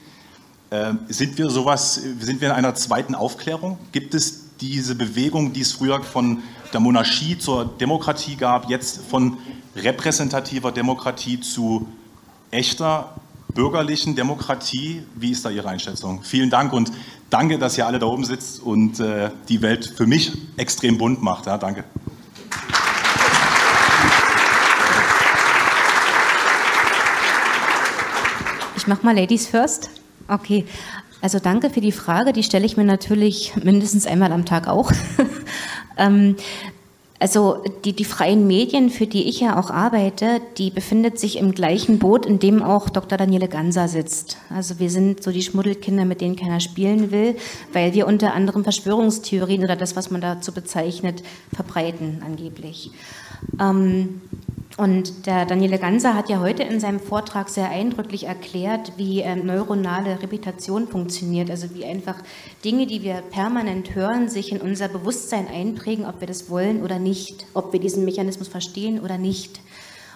Äh, sind wir sowas, sind wir in einer zweiten Aufklärung? Gibt es diese Bewegung, die es früher von der Monarchie zur Demokratie gab, jetzt von repräsentativer Demokratie zu echter bürgerlichen Demokratie? Wie ist da Ihre Einschätzung? Vielen Dank und danke, dass ihr alle da oben sitzt und äh, die Welt für mich extrem bunt macht. Ja, danke. Ich mache mal Ladies first. Okay. Also danke für die Frage. Die stelle ich mir natürlich mindestens einmal am Tag auch. ähm, also die, die freien Medien, für die ich ja auch arbeite, die befindet sich im gleichen Boot, in dem auch Dr. Daniele Ganser sitzt. Also wir sind so die Schmuddelkinder, mit denen keiner spielen will, weil wir unter anderem Verschwörungstheorien oder das, was man dazu bezeichnet, verbreiten angeblich. Ähm, und der Daniele Ganser hat ja heute in seinem Vortrag sehr eindrücklich erklärt, wie äh, neuronale Reputation funktioniert, also wie einfach Dinge, die wir permanent hören, sich in unser Bewusstsein einprägen, ob wir das wollen oder nicht, ob wir diesen Mechanismus verstehen oder nicht.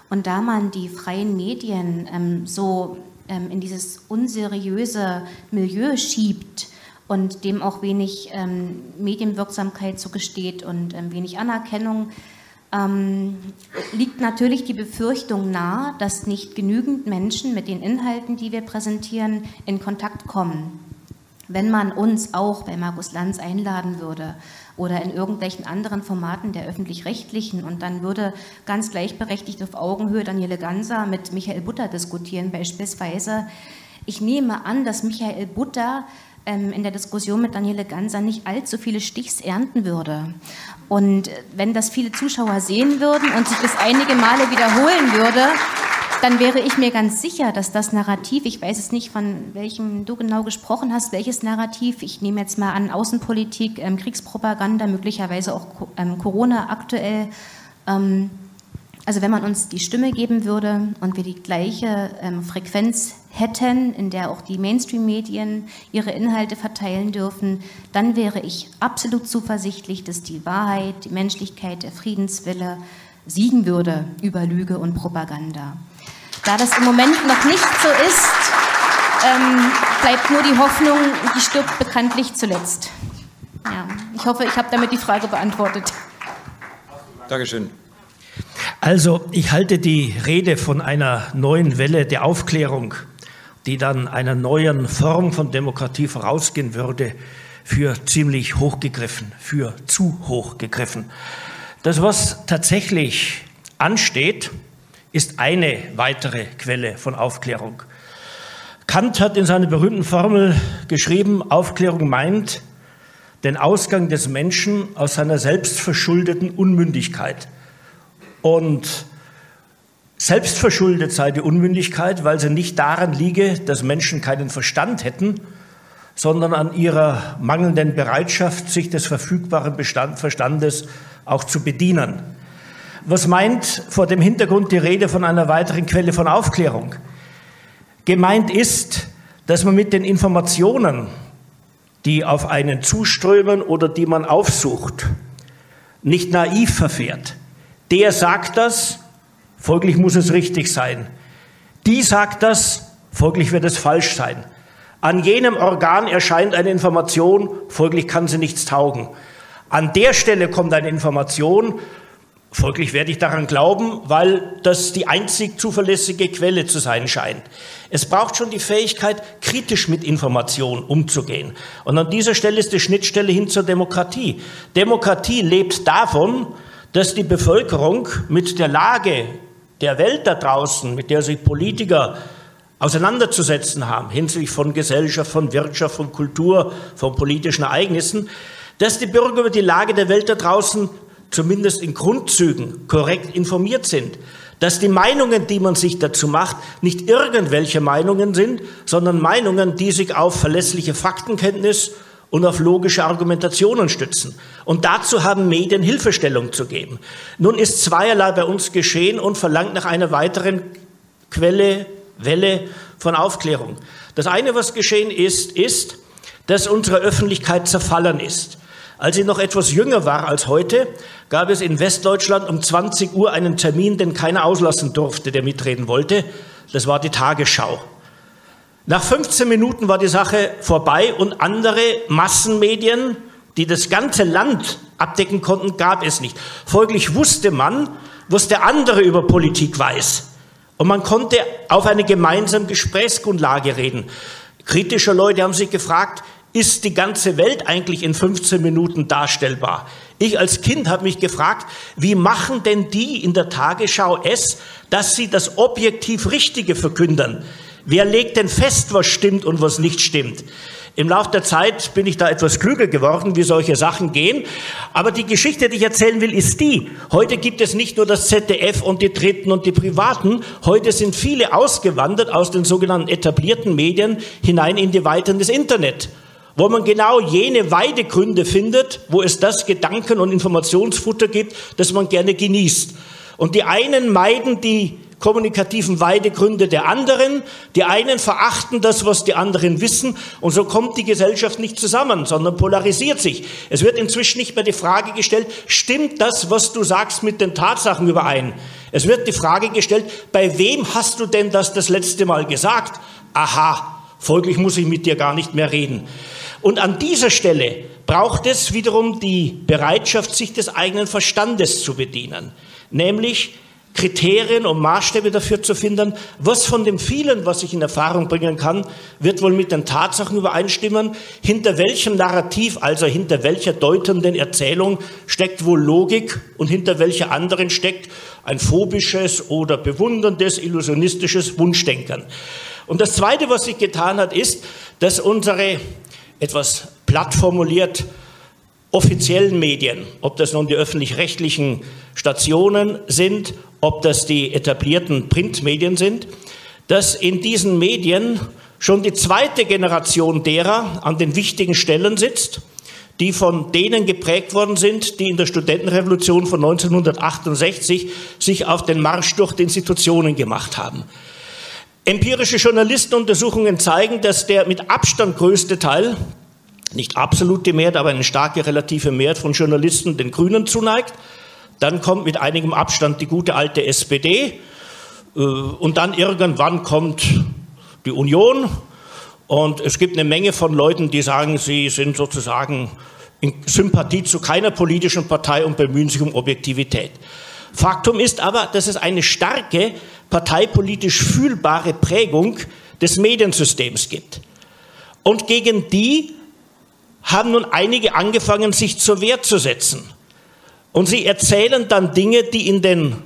Und da man die freien Medien ähm, so ähm, in dieses unseriöse Milieu schiebt, und dem auch wenig ähm, Medienwirksamkeit zugesteht und ähm, wenig Anerkennung, ähm, liegt natürlich die Befürchtung nahe, dass nicht genügend Menschen mit den Inhalten, die wir präsentieren, in Kontakt kommen. Wenn man uns auch bei Markus Lanz einladen würde oder in irgendwelchen anderen Formaten der öffentlich-rechtlichen und dann würde ganz gleichberechtigt auf Augenhöhe Daniele Ganser mit Michael Butter diskutieren beispielsweise. Ich nehme an, dass Michael Butter ähm, in der Diskussion mit Daniele Ganser nicht allzu viele Stichs ernten würde. Und wenn das viele Zuschauer sehen würden und sich das einige Male wiederholen würde, dann wäre ich mir ganz sicher, dass das Narrativ, ich weiß es nicht, von welchem du genau gesprochen hast, welches Narrativ, ich nehme jetzt mal an Außenpolitik, ähm, Kriegspropaganda, möglicherweise auch ähm, Corona aktuell, ähm, also wenn man uns die Stimme geben würde und wir die gleiche ähm, Frequenz hätten, in der auch die Mainstream-Medien ihre Inhalte verteilen dürfen, dann wäre ich absolut zuversichtlich, dass die Wahrheit, die Menschlichkeit, der Friedenswille siegen würde über Lüge und Propaganda. Da das im Moment noch nicht so ist, ähm, bleibt nur die Hoffnung, die stirbt bekanntlich zuletzt. Ja, ich hoffe, ich habe damit die Frage beantwortet. Dankeschön. Also, ich halte die Rede von einer neuen Welle der Aufklärung, die dann einer neuen Form von Demokratie vorausgehen würde, für ziemlich hochgegriffen, für zu hoch gegriffen. Das, was tatsächlich ansteht, ist eine weitere Quelle von Aufklärung. Kant hat in seiner berühmten Formel geschrieben, Aufklärung meint den Ausgang des Menschen aus seiner selbstverschuldeten Unmündigkeit. Und selbstverschuldet sei die Unmündigkeit, weil sie nicht daran liege, dass Menschen keinen Verstand hätten, sondern an ihrer mangelnden Bereitschaft, sich des verfügbaren Bestand, Verstandes auch zu bedienen. Was meint vor dem Hintergrund die Rede von einer weiteren Quelle von Aufklärung? Gemeint ist, dass man mit den Informationen, die auf einen zuströmen oder die man aufsucht, nicht naiv verfährt, der sagt das, folglich muss es richtig sein. Die sagt das, folglich wird es falsch sein. An jenem Organ erscheint eine Information, folglich kann sie nichts taugen. An der Stelle kommt eine Information, folglich werde ich daran glauben, weil das die einzig zuverlässige Quelle zu sein scheint. Es braucht schon die Fähigkeit, kritisch mit Information umzugehen. Und an dieser Stelle ist die Schnittstelle hin zur Demokratie. Demokratie lebt davon, dass die Bevölkerung mit der Lage der Welt da draußen, mit der sich Politiker auseinanderzusetzen haben, hinsichtlich von Gesellschaft, von Wirtschaft, von Kultur, von politischen Ereignissen, dass die Bürger über die Lage der Welt da draußen zumindest in Grundzügen korrekt informiert sind, dass die Meinungen, die man sich dazu macht, nicht irgendwelche Meinungen sind, sondern Meinungen, die sich auf verlässliche Faktenkenntnis und auf logische Argumentationen stützen. Und dazu haben Medien Hilfestellung zu geben. Nun ist zweierlei bei uns geschehen und verlangt nach einer weiteren Quelle, Welle von Aufklärung. Das eine, was geschehen ist, ist, dass unsere Öffentlichkeit zerfallen ist. Als ich noch etwas jünger war als heute, gab es in Westdeutschland um 20 Uhr einen Termin, den keiner auslassen durfte, der mitreden wollte. Das war die Tagesschau. Nach 15 Minuten war die Sache vorbei und andere Massenmedien, die das ganze Land abdecken konnten, gab es nicht. Folglich wusste man, was der andere über Politik weiß. Und man konnte auf eine gemeinsame Gesprächsgrundlage reden. Kritische Leute haben sich gefragt, ist die ganze Welt eigentlich in 15 Minuten darstellbar? Ich als Kind habe mich gefragt, wie machen denn die in der Tagesschau es, dass sie das objektiv Richtige verkünden? Wer legt denn fest, was stimmt und was nicht stimmt? Im Laufe der Zeit bin ich da etwas klüger geworden, wie solche Sachen gehen. Aber die Geschichte, die ich erzählen will, ist die. Heute gibt es nicht nur das ZDF und die Dritten und die Privaten. Heute sind viele ausgewandert aus den sogenannten etablierten Medien hinein in die Weiten des Internet wo man genau jene Weidegründe findet, wo es das Gedanken- und Informationsfutter gibt, das man gerne genießt. Und die einen meiden die kommunikativen Weidegründe der anderen, die einen verachten das, was die anderen wissen, und so kommt die Gesellschaft nicht zusammen, sondern polarisiert sich. Es wird inzwischen nicht mehr die Frage gestellt, stimmt das, was du sagst, mit den Tatsachen überein? Es wird die Frage gestellt, bei wem hast du denn das das letzte Mal gesagt? Aha, folglich muss ich mit dir gar nicht mehr reden. Und an dieser Stelle braucht es wiederum die Bereitschaft, sich des eigenen Verstandes zu bedienen, nämlich Kriterien und Maßstäbe dafür zu finden, was von dem vielen, was ich in Erfahrung bringen kann, wird wohl mit den Tatsachen übereinstimmen, hinter welchem Narrativ, also hinter welcher deutenden Erzählung steckt wohl Logik und hinter welcher anderen steckt ein phobisches oder bewunderndes, illusionistisches Wunschdenken. Und das Zweite, was sich getan hat, ist, dass unsere etwas platt formuliert, offiziellen Medien, ob das nun die öffentlich-rechtlichen Stationen sind, ob das die etablierten Printmedien sind, dass in diesen Medien schon die zweite Generation derer an den wichtigen Stellen sitzt, die von denen geprägt worden sind, die in der Studentenrevolution von 1968 sich auf den Marsch durch die Institutionen gemacht haben. Empirische Journalistenuntersuchungen zeigen, dass der mit Abstand größte Teil, nicht absolute Mehrheit, aber eine starke relative Mehrheit von Journalisten den Grünen zuneigt. Dann kommt mit einigem Abstand die gute alte SPD. Äh, und dann irgendwann kommt die Union. Und es gibt eine Menge von Leuten, die sagen, sie sind sozusagen in Sympathie zu keiner politischen Partei und bemühen sich um Objektivität. Faktum ist aber, dass es eine starke parteipolitisch fühlbare Prägung des Mediensystems gibt. Und gegen die haben nun einige angefangen, sich zur Wehr zu setzen. Und sie erzählen dann Dinge, die in den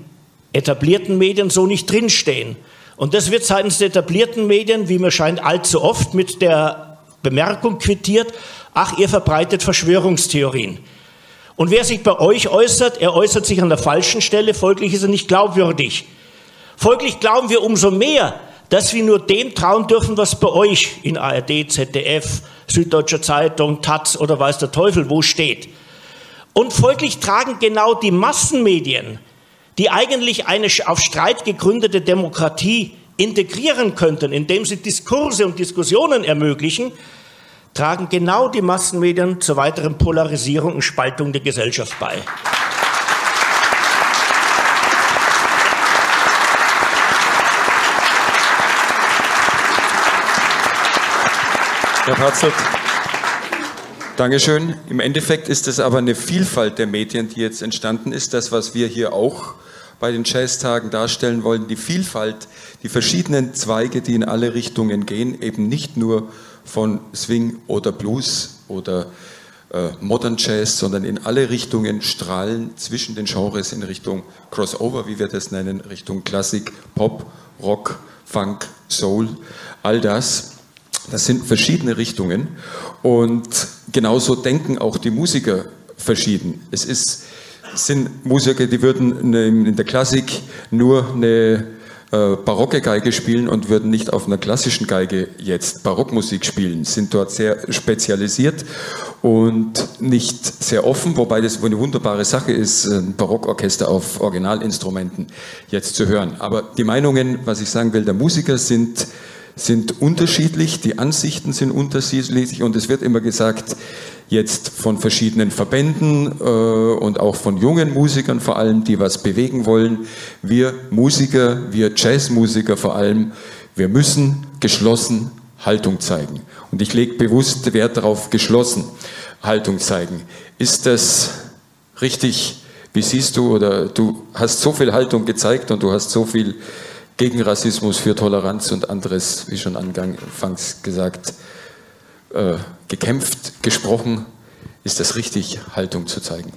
etablierten Medien so nicht drinstehen. Und das wird seitens der etablierten Medien, wie mir scheint, allzu oft mit der Bemerkung quittiert, ach, ihr verbreitet Verschwörungstheorien. Und wer sich bei euch äußert, er äußert sich an der falschen Stelle, folglich ist er nicht glaubwürdig. Folglich glauben wir umso mehr, dass wir nur dem trauen dürfen, was bei euch in ARD, ZDF, Süddeutscher Zeitung, Taz oder weiß der Teufel wo steht. Und folglich tragen genau die Massenmedien, die eigentlich eine auf Streit gegründete Demokratie integrieren könnten, indem sie Diskurse und Diskussionen ermöglichen, tragen genau die Massenmedien zur weiteren Polarisierung und Spaltung der Gesellschaft bei. Herr Patzelt. Dankeschön. Im Endeffekt ist es aber eine Vielfalt der Medien, die jetzt entstanden ist. Das, was wir hier auch bei den Jazztagen darstellen wollen, die Vielfalt, die verschiedenen Zweige, die in alle Richtungen gehen, eben nicht nur von Swing oder Blues oder äh, Modern Jazz, sondern in alle Richtungen strahlen zwischen den Genres in Richtung Crossover, wie wir das nennen, Richtung Klassik, Pop, Rock, Funk, Soul, all das. Das sind verschiedene Richtungen und genauso denken auch die Musiker verschieden. Es ist, sind Musiker, die würden in der Klassik nur eine äh, barocke Geige spielen und würden nicht auf einer klassischen Geige jetzt Barockmusik spielen, sind dort sehr spezialisiert und nicht sehr offen, wobei das eine wunderbare Sache ist, ein Barockorchester auf Originalinstrumenten jetzt zu hören. Aber die Meinungen, was ich sagen will, der Musiker sind sind unterschiedlich, die Ansichten sind unterschiedlich und es wird immer gesagt, jetzt von verschiedenen Verbänden äh, und auch von jungen Musikern vor allem, die was bewegen wollen. Wir Musiker, wir Jazzmusiker vor allem, wir müssen geschlossen Haltung zeigen. Und ich lege bewusst Wert darauf, geschlossen Haltung zeigen. Ist das richtig? Wie siehst du, oder du hast so viel Haltung gezeigt und du hast so viel gegen Rassismus, für Toleranz und anderes, wie schon anfangs gesagt, äh, gekämpft, gesprochen. Ist das richtig, Haltung zu zeigen?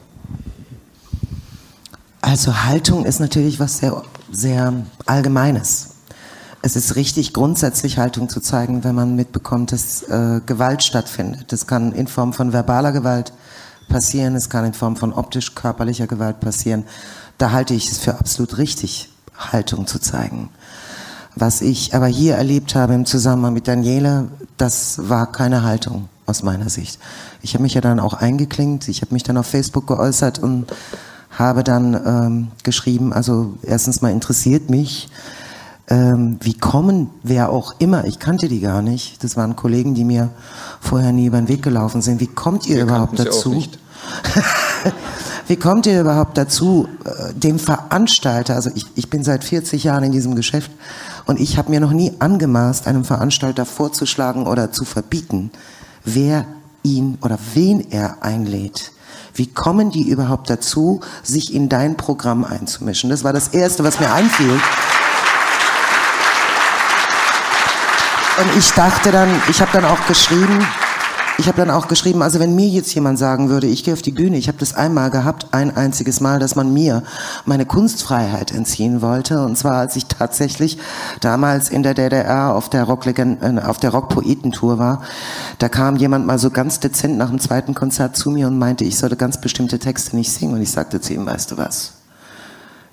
Also Haltung ist natürlich was sehr, sehr Allgemeines. Es ist richtig, grundsätzlich Haltung zu zeigen, wenn man mitbekommt, dass äh, Gewalt stattfindet. Das kann in Form von verbaler Gewalt passieren, es kann in Form von optisch-körperlicher Gewalt passieren. Da halte ich es für absolut richtig, Haltung zu zeigen. Was ich aber hier erlebt habe im Zusammenhang mit Daniela, das war keine Haltung aus meiner Sicht. Ich habe mich ja dann auch eingeklinkt, ich habe mich dann auf Facebook geäußert und habe dann ähm, geschrieben, also erstens mal interessiert mich, ähm, wie kommen, wer auch immer, ich kannte die gar nicht, das waren Kollegen, die mir vorher nie über den Weg gelaufen sind, wie kommt ihr Wir überhaupt dazu? wie kommt ihr überhaupt dazu, äh, dem Veranstalter, also ich, ich bin seit 40 Jahren in diesem Geschäft und ich habe mir noch nie angemaßt, einem Veranstalter vorzuschlagen oder zu verbieten, wer ihn oder wen er einlädt. Wie kommen die überhaupt dazu, sich in dein Programm einzumischen? Das war das Erste, was mir einfiel. Und ich dachte dann, ich habe dann auch geschrieben, ich habe dann auch geschrieben, also wenn mir jetzt jemand sagen würde, ich gehe auf die Bühne, ich habe das einmal gehabt, ein einziges Mal, dass man mir meine Kunstfreiheit entziehen wollte. Und zwar, als ich tatsächlich damals in der DDR auf der Rock äh, auf der Rockpoetentour war, da kam jemand mal so ganz dezent nach dem zweiten Konzert zu mir und meinte, ich sollte ganz bestimmte Texte nicht singen. Und ich sagte zu ihm, weißt du was?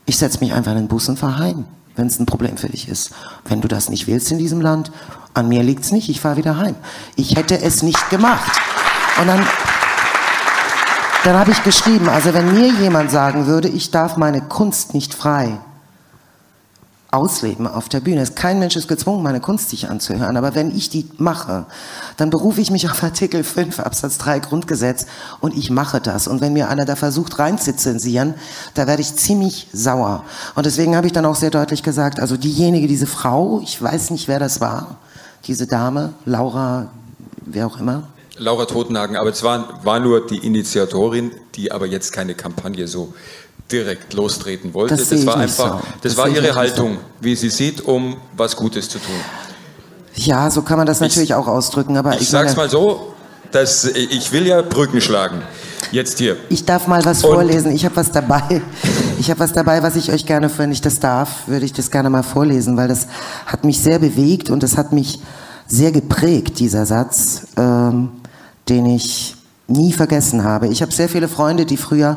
Ich setze mich einfach in den Bus und fahre heim wenn es ein Problem für dich ist. Wenn du das nicht willst in diesem Land, an mir liegt's nicht, ich fahre wieder heim. Ich hätte es nicht gemacht. Und dann, dann habe ich geschrieben, also wenn mir jemand sagen würde, ich darf meine Kunst nicht frei ausleben auf der Bühne. Kein Mensch ist gezwungen, meine Kunst sich anzuhören. Aber wenn ich die mache, dann berufe ich mich auf Artikel 5 Absatz 3 Grundgesetz und ich mache das. Und wenn mir einer da versucht reinzuzensieren, da werde ich ziemlich sauer. Und deswegen habe ich dann auch sehr deutlich gesagt, also diejenige, diese Frau, ich weiß nicht, wer das war, diese Dame, Laura, wer auch immer. Laura Totenhagen, aber es war, war nur die Initiatorin, die aber jetzt keine Kampagne so direkt lostreten wollte. Das, das war einfach, so. das, das war ihre Haltung, so. wie sie sieht, um was Gutes zu tun. Ja, so kann man das natürlich ich, auch ausdrücken, aber ich, ich sag's mal so, dass ich will ja Brücken schlagen. Jetzt hier. Ich darf mal was Und vorlesen. Ich habe was dabei. Ich habe was dabei, was ich euch gerne, wenn ich das darf, würde ich das gerne mal vorlesen, weil das hat mich sehr bewegt und das hat mich sehr geprägt, dieser Satz, ähm, den ich nie vergessen habe. Ich habe sehr viele Freunde, die früher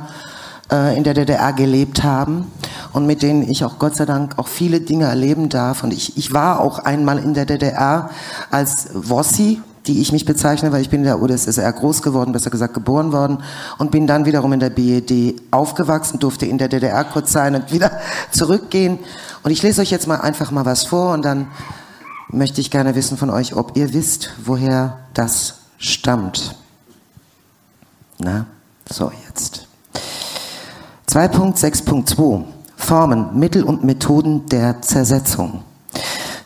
äh, in der DDR gelebt haben und mit denen ich auch Gott sei Dank auch viele Dinge erleben darf. Und ich, ich war auch einmal in der DDR als Wossi, die ich mich bezeichne, weil ich bin in der UdSSR groß geworden, besser gesagt geboren worden und bin dann wiederum in der BED aufgewachsen, durfte in der DDR kurz sein und wieder zurückgehen. Und ich lese euch jetzt mal einfach mal was vor und dann möchte ich gerne wissen von euch, ob ihr wisst, woher das stammt. Na, so jetzt. 2.6.2 Formen, Mittel und Methoden der Zersetzung.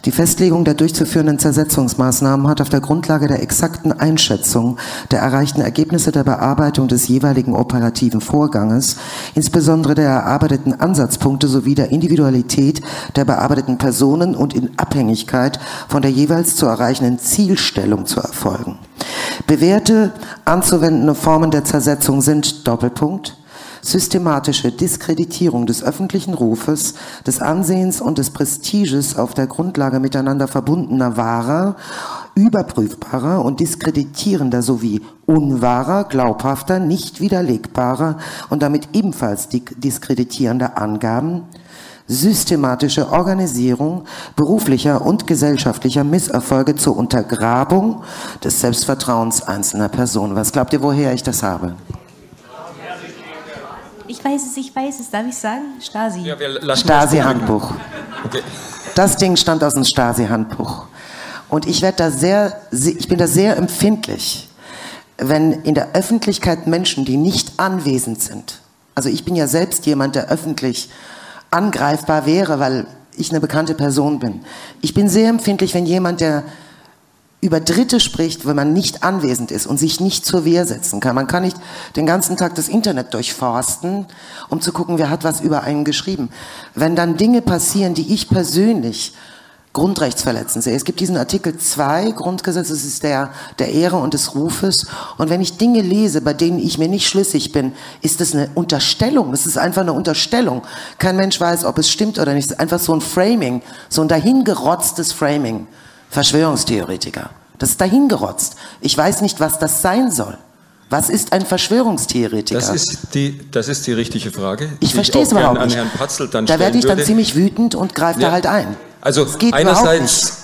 Die Festlegung der durchzuführenden Zersetzungsmaßnahmen hat auf der Grundlage der exakten Einschätzung der erreichten Ergebnisse der Bearbeitung des jeweiligen operativen Vorganges, insbesondere der erarbeiteten Ansatzpunkte sowie der Individualität der bearbeiteten Personen und in Abhängigkeit von der jeweils zu erreichenden Zielstellung zu erfolgen. Bewährte anzuwendende Formen der Zersetzung sind Doppelpunkt, systematische Diskreditierung des öffentlichen Rufes, des Ansehens und des Prestiges auf der Grundlage miteinander verbundener wahrer, überprüfbarer und diskreditierender sowie unwahrer, glaubhafter, nicht widerlegbarer und damit ebenfalls diskreditierender Angaben, systematische Organisierung beruflicher und gesellschaftlicher Misserfolge zur Untergrabung des Selbstvertrauens einzelner Personen. Was glaubt ihr, woher ich das habe? Ich weiß es, ich weiß es. Darf ich sagen? Stasi. Ja, Stasi-Handbuch. Okay. Das Ding stand aus dem Stasi-Handbuch. Und ich werde da sehr, ich bin da sehr empfindlich, wenn in der Öffentlichkeit Menschen, die nicht anwesend sind, also ich bin ja selbst jemand, der öffentlich angreifbar wäre, weil ich eine bekannte Person bin. Ich bin sehr empfindlich, wenn jemand, der über Dritte spricht, wenn man nicht anwesend ist und sich nicht zur Wehr setzen kann. Man kann nicht den ganzen Tag das Internet durchforsten, um zu gucken, wer hat was über einen geschrieben. Wenn dann Dinge passieren, die ich persönlich grundrechtsverletzend sehe. Es gibt diesen Artikel 2 Grundgesetz, das ist der der Ehre und des Rufes. Und wenn ich Dinge lese, bei denen ich mir nicht schlüssig bin, ist das eine Unterstellung. Es ist einfach eine Unterstellung. Kein Mensch weiß, ob es stimmt oder nicht. Es ist einfach so ein Framing, so ein dahingerotztes Framing. Verschwörungstheoretiker. Das ist dahingerotzt. Ich weiß nicht, was das sein soll. Was ist ein Verschwörungstheoretiker? Das ist die, das ist die richtige Frage. Ich verstehe es überhaupt nicht. Da werde ich dann würde. ziemlich wütend und greife Ja. da halt ein. Also einerseits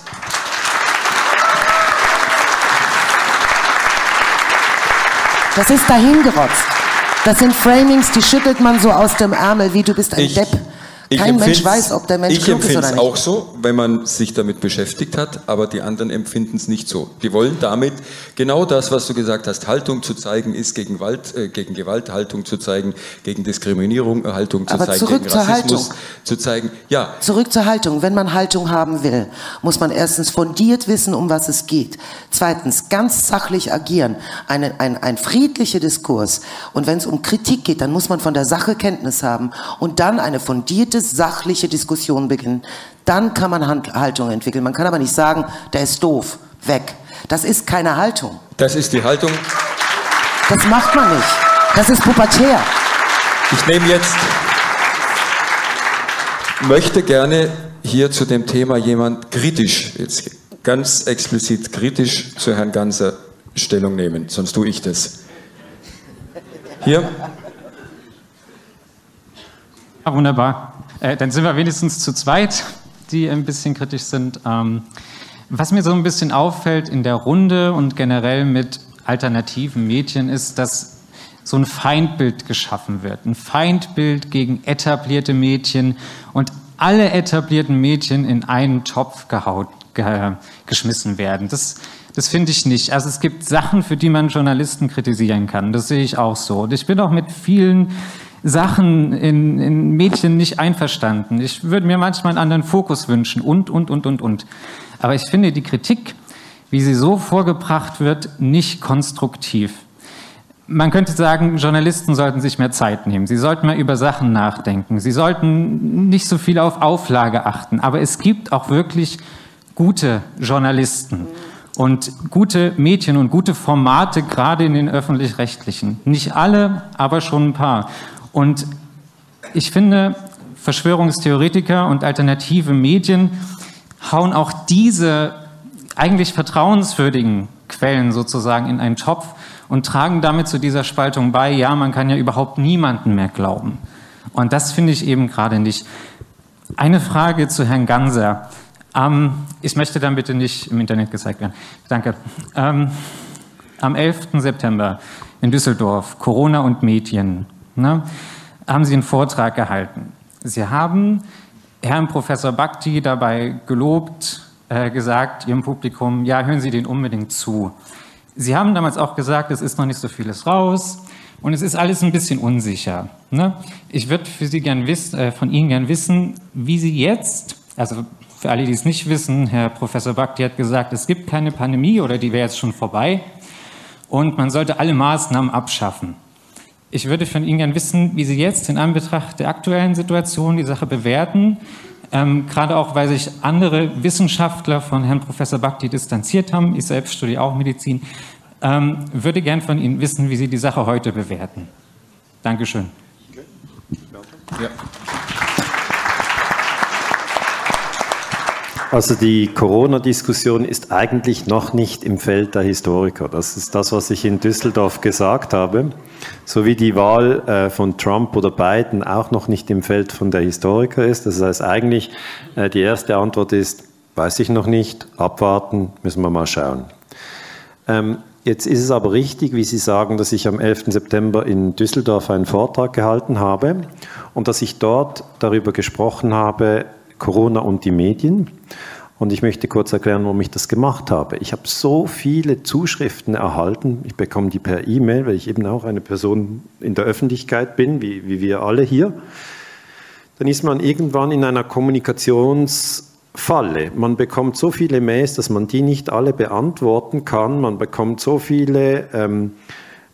Das ist dahingerotzt. Das sind Framings, die schüttelt man so aus dem Ärmel, wie du bist ein Ich- Depp. Ich Kein Mensch weiß, ob der Mensch Ich klug ist empfinde oder es nicht. auch so, wenn man sich damit beschäftigt hat, aber die anderen empfinden es nicht so. Die wollen damit genau das, was du gesagt hast, Haltung zu zeigen, ist gegen, Gewalt, äh, gegen Gewalt Haltung zu zeigen, gegen Diskriminierung äh, Haltung zu Aber zeigen, zurück gegen zur Rassismus Haltung. zu zeigen. Ja, Zurück zur Haltung. Wenn man Haltung haben will, muss man erstens fundiert wissen, um was es geht. Zweitens, ganz sachlich agieren. Eine, ein, ein friedlicher Diskurs. Und wenn es um Kritik geht, dann muss man von der Sache Kenntnis haben und dann eine fundierte, sachliche Diskussion beginnen. Dann kann man Hand- Haltung entwickeln. Man kann aber nicht sagen, der ist doof, weg. Das ist keine Haltung. das ist die Haltung. Das macht man nicht. Das ist pubertär. Ich nehme jetzt, möchte gerne hier zu dem Thema jemand kritisch, jetzt ganz explizit kritisch zu Herrn Ganser Stellung nehmen, sonst tue ich das. Hier, Ah, wunderbar. Äh, dann sind wir wenigstens zu zweit, die ein bisschen kritisch sind. Ähm, was mir so ein bisschen auffällt in der Runde und generell mit alternativen Medien ist, dass so ein Feindbild geschaffen wird. Ein Feindbild gegen etablierte Medien und alle etablierten Medien in einen Topf gehaut, ge, geschmissen werden. Das, das finde ich nicht. Also es gibt Sachen, für die man Journalisten kritisieren kann. Das sehe ich auch so. Und ich bin auch mit vielen Sachen in, in Medien nicht einverstanden. Ich würde mir manchmal einen anderen Fokus wünschen und, und, und, und, und. Aber ich finde die Kritik, wie sie so vorgebracht wird, nicht konstruktiv. Man könnte sagen, Journalisten sollten sich mehr Zeit nehmen. Sie sollten mal über Sachen nachdenken. Sie sollten nicht so viel auf Auflage achten. Aber es gibt auch wirklich gute Journalisten und gute Medien und gute Formate, gerade in den öffentlich-rechtlichen. Nicht alle, aber schon ein paar. Und ich finde, Verschwörungstheoretiker und alternative Medien hauen auch diese eigentlich vertrauenswürdigen Quellen sozusagen in einen Topf und tragen damit zu dieser Spaltung bei, ja, man kann ja überhaupt niemanden mehr glauben. Und das finde ich eben gerade nicht. Eine Frage zu Herrn Ganser. Ähm, ich möchte dann bitte nicht im Internet gezeigt werden. Danke. Ähm, am 11. September in Düsseldorf, Corona und Medien, ne, haben Sie einen Vortrag gehalten. Sie haben Herrn Professor Bhakti dabei gelobt, äh, gesagt Ihrem Publikum, ja, hören Sie den unbedingt zu. Sie haben damals auch gesagt, es ist noch nicht so vieles raus und es ist alles ein bisschen unsicher. Ne? Ich würde für Sie gern wissen, äh, von Ihnen gern wissen, wie Sie jetzt, also für alle, die es nicht wissen, Herr Professor Bhakti hat gesagt, es gibt keine Pandemie oder die wäre jetzt schon vorbei und man sollte alle Maßnahmen abschaffen. Ich würde von Ihnen gern wissen, wie Sie jetzt in Anbetracht der aktuellen Situation die Sache bewerten, ähm, gerade auch, weil sich andere Wissenschaftler von Herrn Professor Bhakti distanziert haben. Ich selbst studiere auch Medizin. Ähm, würde gern von Ihnen wissen, wie Sie die Sache heute bewerten. Dankeschön. ja. Also die Corona-Diskussion ist eigentlich noch nicht im Feld der Historiker. Das ist das, was ich in Düsseldorf gesagt habe. So wie die Wahl äh, von Trump oder Biden auch noch nicht im Feld von der Historiker ist. Das heißt eigentlich, äh, die erste Antwort ist, weiß ich noch nicht, abwarten, müssen wir mal schauen. Ähm, jetzt ist es aber richtig, wie Sie sagen, dass ich am 11. September in Düsseldorf einen Vortrag gehalten habe und dass ich dort darüber gesprochen habe, Corona und die Medien. Und ich möchte kurz erklären, warum ich das gemacht habe. Ich habe so viele Zuschriften erhalten. Ich bekomme die per E-Mail, weil ich eben auch eine Person in der Öffentlichkeit bin, wie, wie wir alle hier. Dann ist man irgendwann in einer Kommunikationsfalle. Man bekommt so viele Mails, dass man die nicht alle beantworten kann. Man bekommt so viele ähm,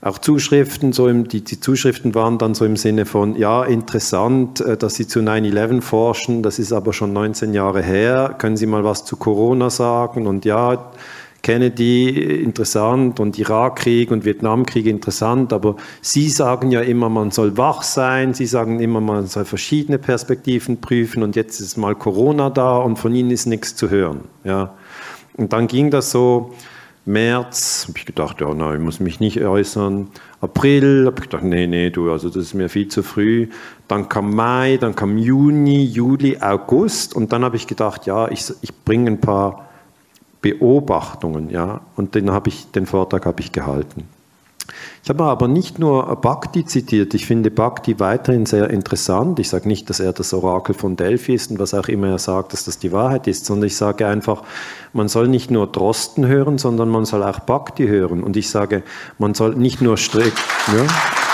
auch Zuschriften, so im, die, die, Zuschriften waren dann so im Sinne von, ja, interessant, äh, dass Sie zu 9-11 forschen, das ist aber schon 19 Jahre her, können Sie mal was zu Corona sagen? Und ja, Kennedy interessant und Irakkrieg und Vietnamkrieg interessant, aber Sie sagen ja immer, man soll wach sein, Sie sagen immer, man soll verschiedene Perspektiven prüfen und jetzt ist mal Corona da und von Ihnen ist nichts zu hören. Ja. Und dann ging das so, März, habe ich gedacht, ja, nein, ich muss mich nicht äußern. April, habe ich gedacht, nee, nee, du, also das ist mir viel zu früh. Dann kam Mai, dann kam Juni, Juli, August und dann habe ich gedacht, ja, ich, ich bringe ein paar Beobachtungen, ja, und den habe ich, den Vortrag habe ich gehalten. Ich habe aber nicht nur Bhakti zitiert, ich finde Bhakti weiterhin sehr interessant. Ich sage nicht, dass er das Orakel von Delphi ist und was auch immer er sagt, dass das die Wahrheit ist, sondern ich sage einfach, man soll nicht nur Drosten hören, sondern man soll auch Bhakti hören. Und ich sage, man soll nicht nur Strick. Ja?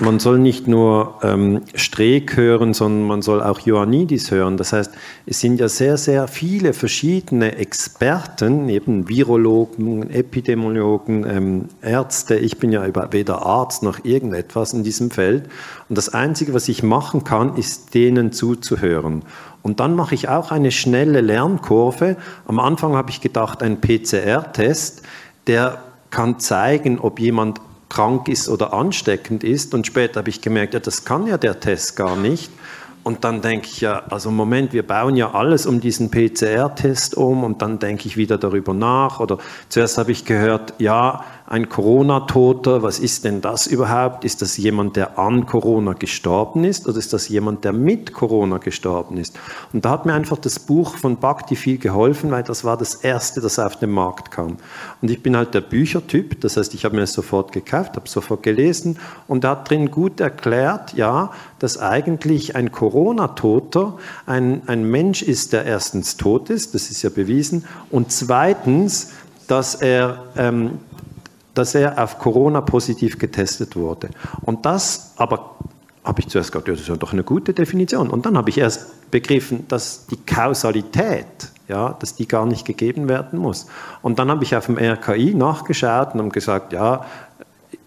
Man soll nicht nur ähm, Streeck hören, sondern man soll auch Ioannidis hören. Das heißt, es sind ja sehr, sehr viele verschiedene Experten, eben Virologen, Epidemiologen, ähm, Ärzte. Ich bin ja weder Arzt noch irgendetwas in diesem Feld. Und das Einzige, was ich machen kann, ist denen zuzuhören. Und dann mache ich auch eine schnelle Lernkurve. Am Anfang habe ich gedacht, ein PCR-Test, der kann zeigen, ob jemand krank ist oder ansteckend ist. Und später habe ich gemerkt, ja, das kann ja der Test gar nicht. Und dann denke ich ja, also Moment, wir bauen ja alles um diesen PCR-Test um und dann denke ich wieder darüber nach. Oder zuerst habe ich gehört, ja, ein Corona-Toter, was ist denn das überhaupt? Ist das jemand, der an Corona gestorben ist oder ist das jemand, der mit Corona gestorben ist? Und da hat mir einfach das Buch von Bhakti viel geholfen, weil das war das erste, das auf den Markt kam. Und ich bin halt der Büchertyp, das heißt, ich habe mir es sofort gekauft, habe sofort gelesen und er hat drin gut erklärt, ja, dass eigentlich ein Corona-Toter ein, ein Mensch ist, der erstens tot ist, das ist ja bewiesen, und zweitens, dass er ähm, dass er auf Corona positiv getestet wurde. Und das aber habe ich zuerst gedacht, ja, das ist ja doch eine gute Definition. Und dann habe ich erst begriffen, dass die Kausalität, ja, dass die gar nicht gegeben werden muss. Und dann habe ich auf dem RKI nachgeschaut und habe gesagt, ja,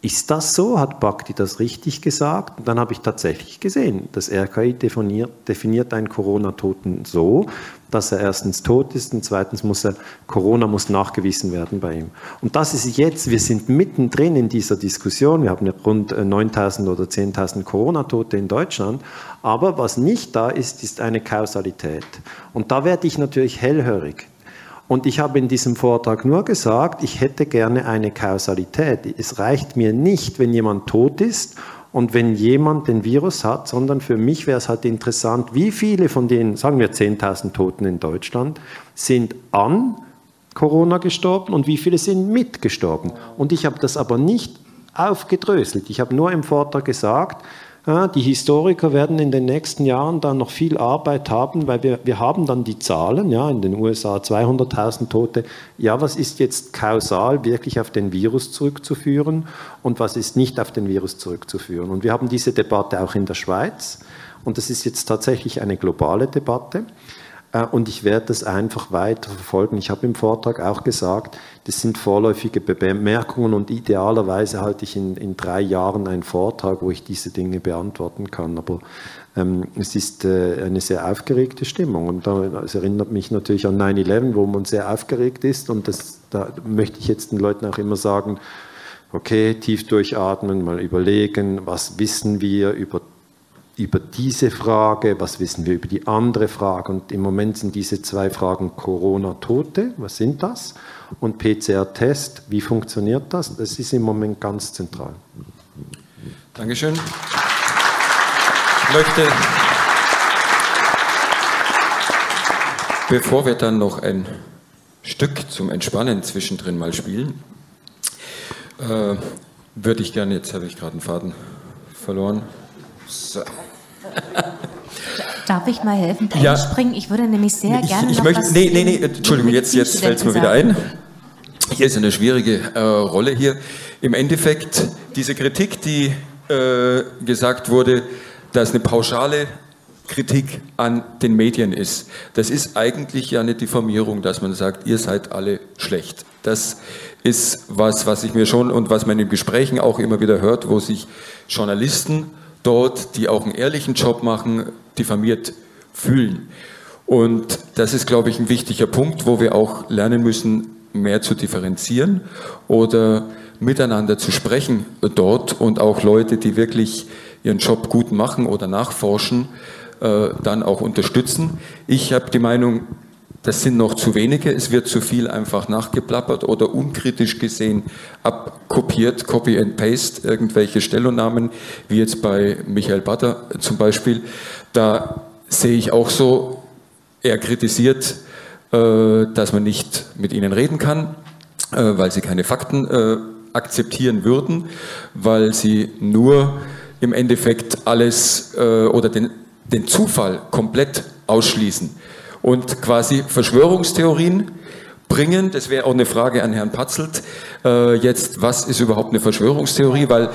ist das so? Hat Bhakti das richtig gesagt? Und dann habe ich tatsächlich gesehen, das RKI definiert, definiert einen Corona-Toten so, dass er erstens tot ist und zweitens muss er, Corona muss nachgewiesen werden bei ihm. Und das ist jetzt, wir sind mittendrin in dieser Diskussion, wir haben rund 9000 äh, oder 10.000 Corona-Tote in Deutschland, aber was nicht da ist, ist eine Kausalität. Und da werde ich natürlich hellhörig. Und ich habe in diesem Vortrag nur gesagt, ich hätte gerne eine Kausalität. Es reicht mir nicht, wenn jemand tot ist und wenn jemand den Virus hat, sondern für mich wäre es halt interessant, wie viele von den, sagen wir 10.000 Toten in Deutschland, sind an Corona gestorben und wie viele sind mitgestorben. Und ich habe das aber nicht aufgedröselt. Ich habe nur im Vortrag gesagt, ja, die Historiker werden in den nächsten Jahren dann noch viel Arbeit haben, weil wir, wir haben dann die Zahlen, ja, in den USA 200.000 Tote. Ja, was ist jetzt kausal wirklich auf den Virus zurückzuführen und was ist nicht auf den Virus zurückzuführen? Und wir haben diese Debatte auch in der Schweiz und das ist jetzt tatsächlich eine globale Debatte. Äh, und ich werde das einfach weiter verfolgen. Ich habe im Vortrag auch gesagt, das sind vorläufige Bemerkungen und idealerweise halte ich in, in drei Jahren einen Vortrag, wo ich diese Dinge beantworten kann. Aber ähm, es ist äh, eine sehr aufgeregte Stimmung und es erinnert mich natürlich an 9-11, wo man sehr aufgeregt ist und das, da möchte ich jetzt den Leuten auch immer sagen, okay, tief durchatmen, mal überlegen, was wissen wir über über diese Frage, was wissen wir über die andere Frage. Und im Moment sind diese zwei Fragen Corona-Tote, was sind das? Und PCR-Test, wie funktioniert das? Das ist im Moment ganz zentral. Dankeschön. Ich möchte, bevor wir dann noch ein Stück zum Entspannen zwischendrin mal spielen, äh, würde ich gerne, jetzt habe ich gerade einen Faden verloren. So. Darf ich mal helfen? Ja. Ich würde nämlich sehr ich, gerne ich noch möchte, was Nee, nee, nee, Entschuldigung, jetzt, jetzt fällt es mir wieder ein. Hier ist eine schwierige äh, Rolle hier. Im Endeffekt, diese Kritik, die äh, gesagt wurde, dass eine pauschale Kritik an den Medien ist. Das ist eigentlich ja eine Diffamierung, dass man sagt, ihr seid alle schlecht. Das ist was, was ich mir schon und was man in Gesprächen auch immer wieder hört, wo sich Journalisten dort, die auch einen ehrlichen Job machen, diffamiert fühlen. Und das ist, glaube ich, ein wichtiger Punkt, wo wir auch lernen müssen, mehr zu differenzieren oder miteinander zu sprechen dort und auch Leute, die wirklich ihren Job gut machen oder nachforschen, äh, dann auch unterstützen. Ich habe die Meinung, das sind noch zu wenige, es wird zu viel einfach nachgeplappert oder unkritisch gesehen abkopiert, Copy and Paste, irgendwelche Stellungnahmen, wie jetzt bei Michael Batter zum Beispiel. Da sehe ich auch so, er kritisiert, äh, dass man nicht mit ihnen reden kann, äh, weil sie keine Fakten akzeptieren würden, weil sie nur im Endeffekt alles oder den, den Zufall komplett ausschließen und quasi Verschwörungstheorien bringen. Das wäre auch eine Frage an Herrn Patzelt. Äh, jetzt, was ist überhaupt eine Verschwörungstheorie? Weil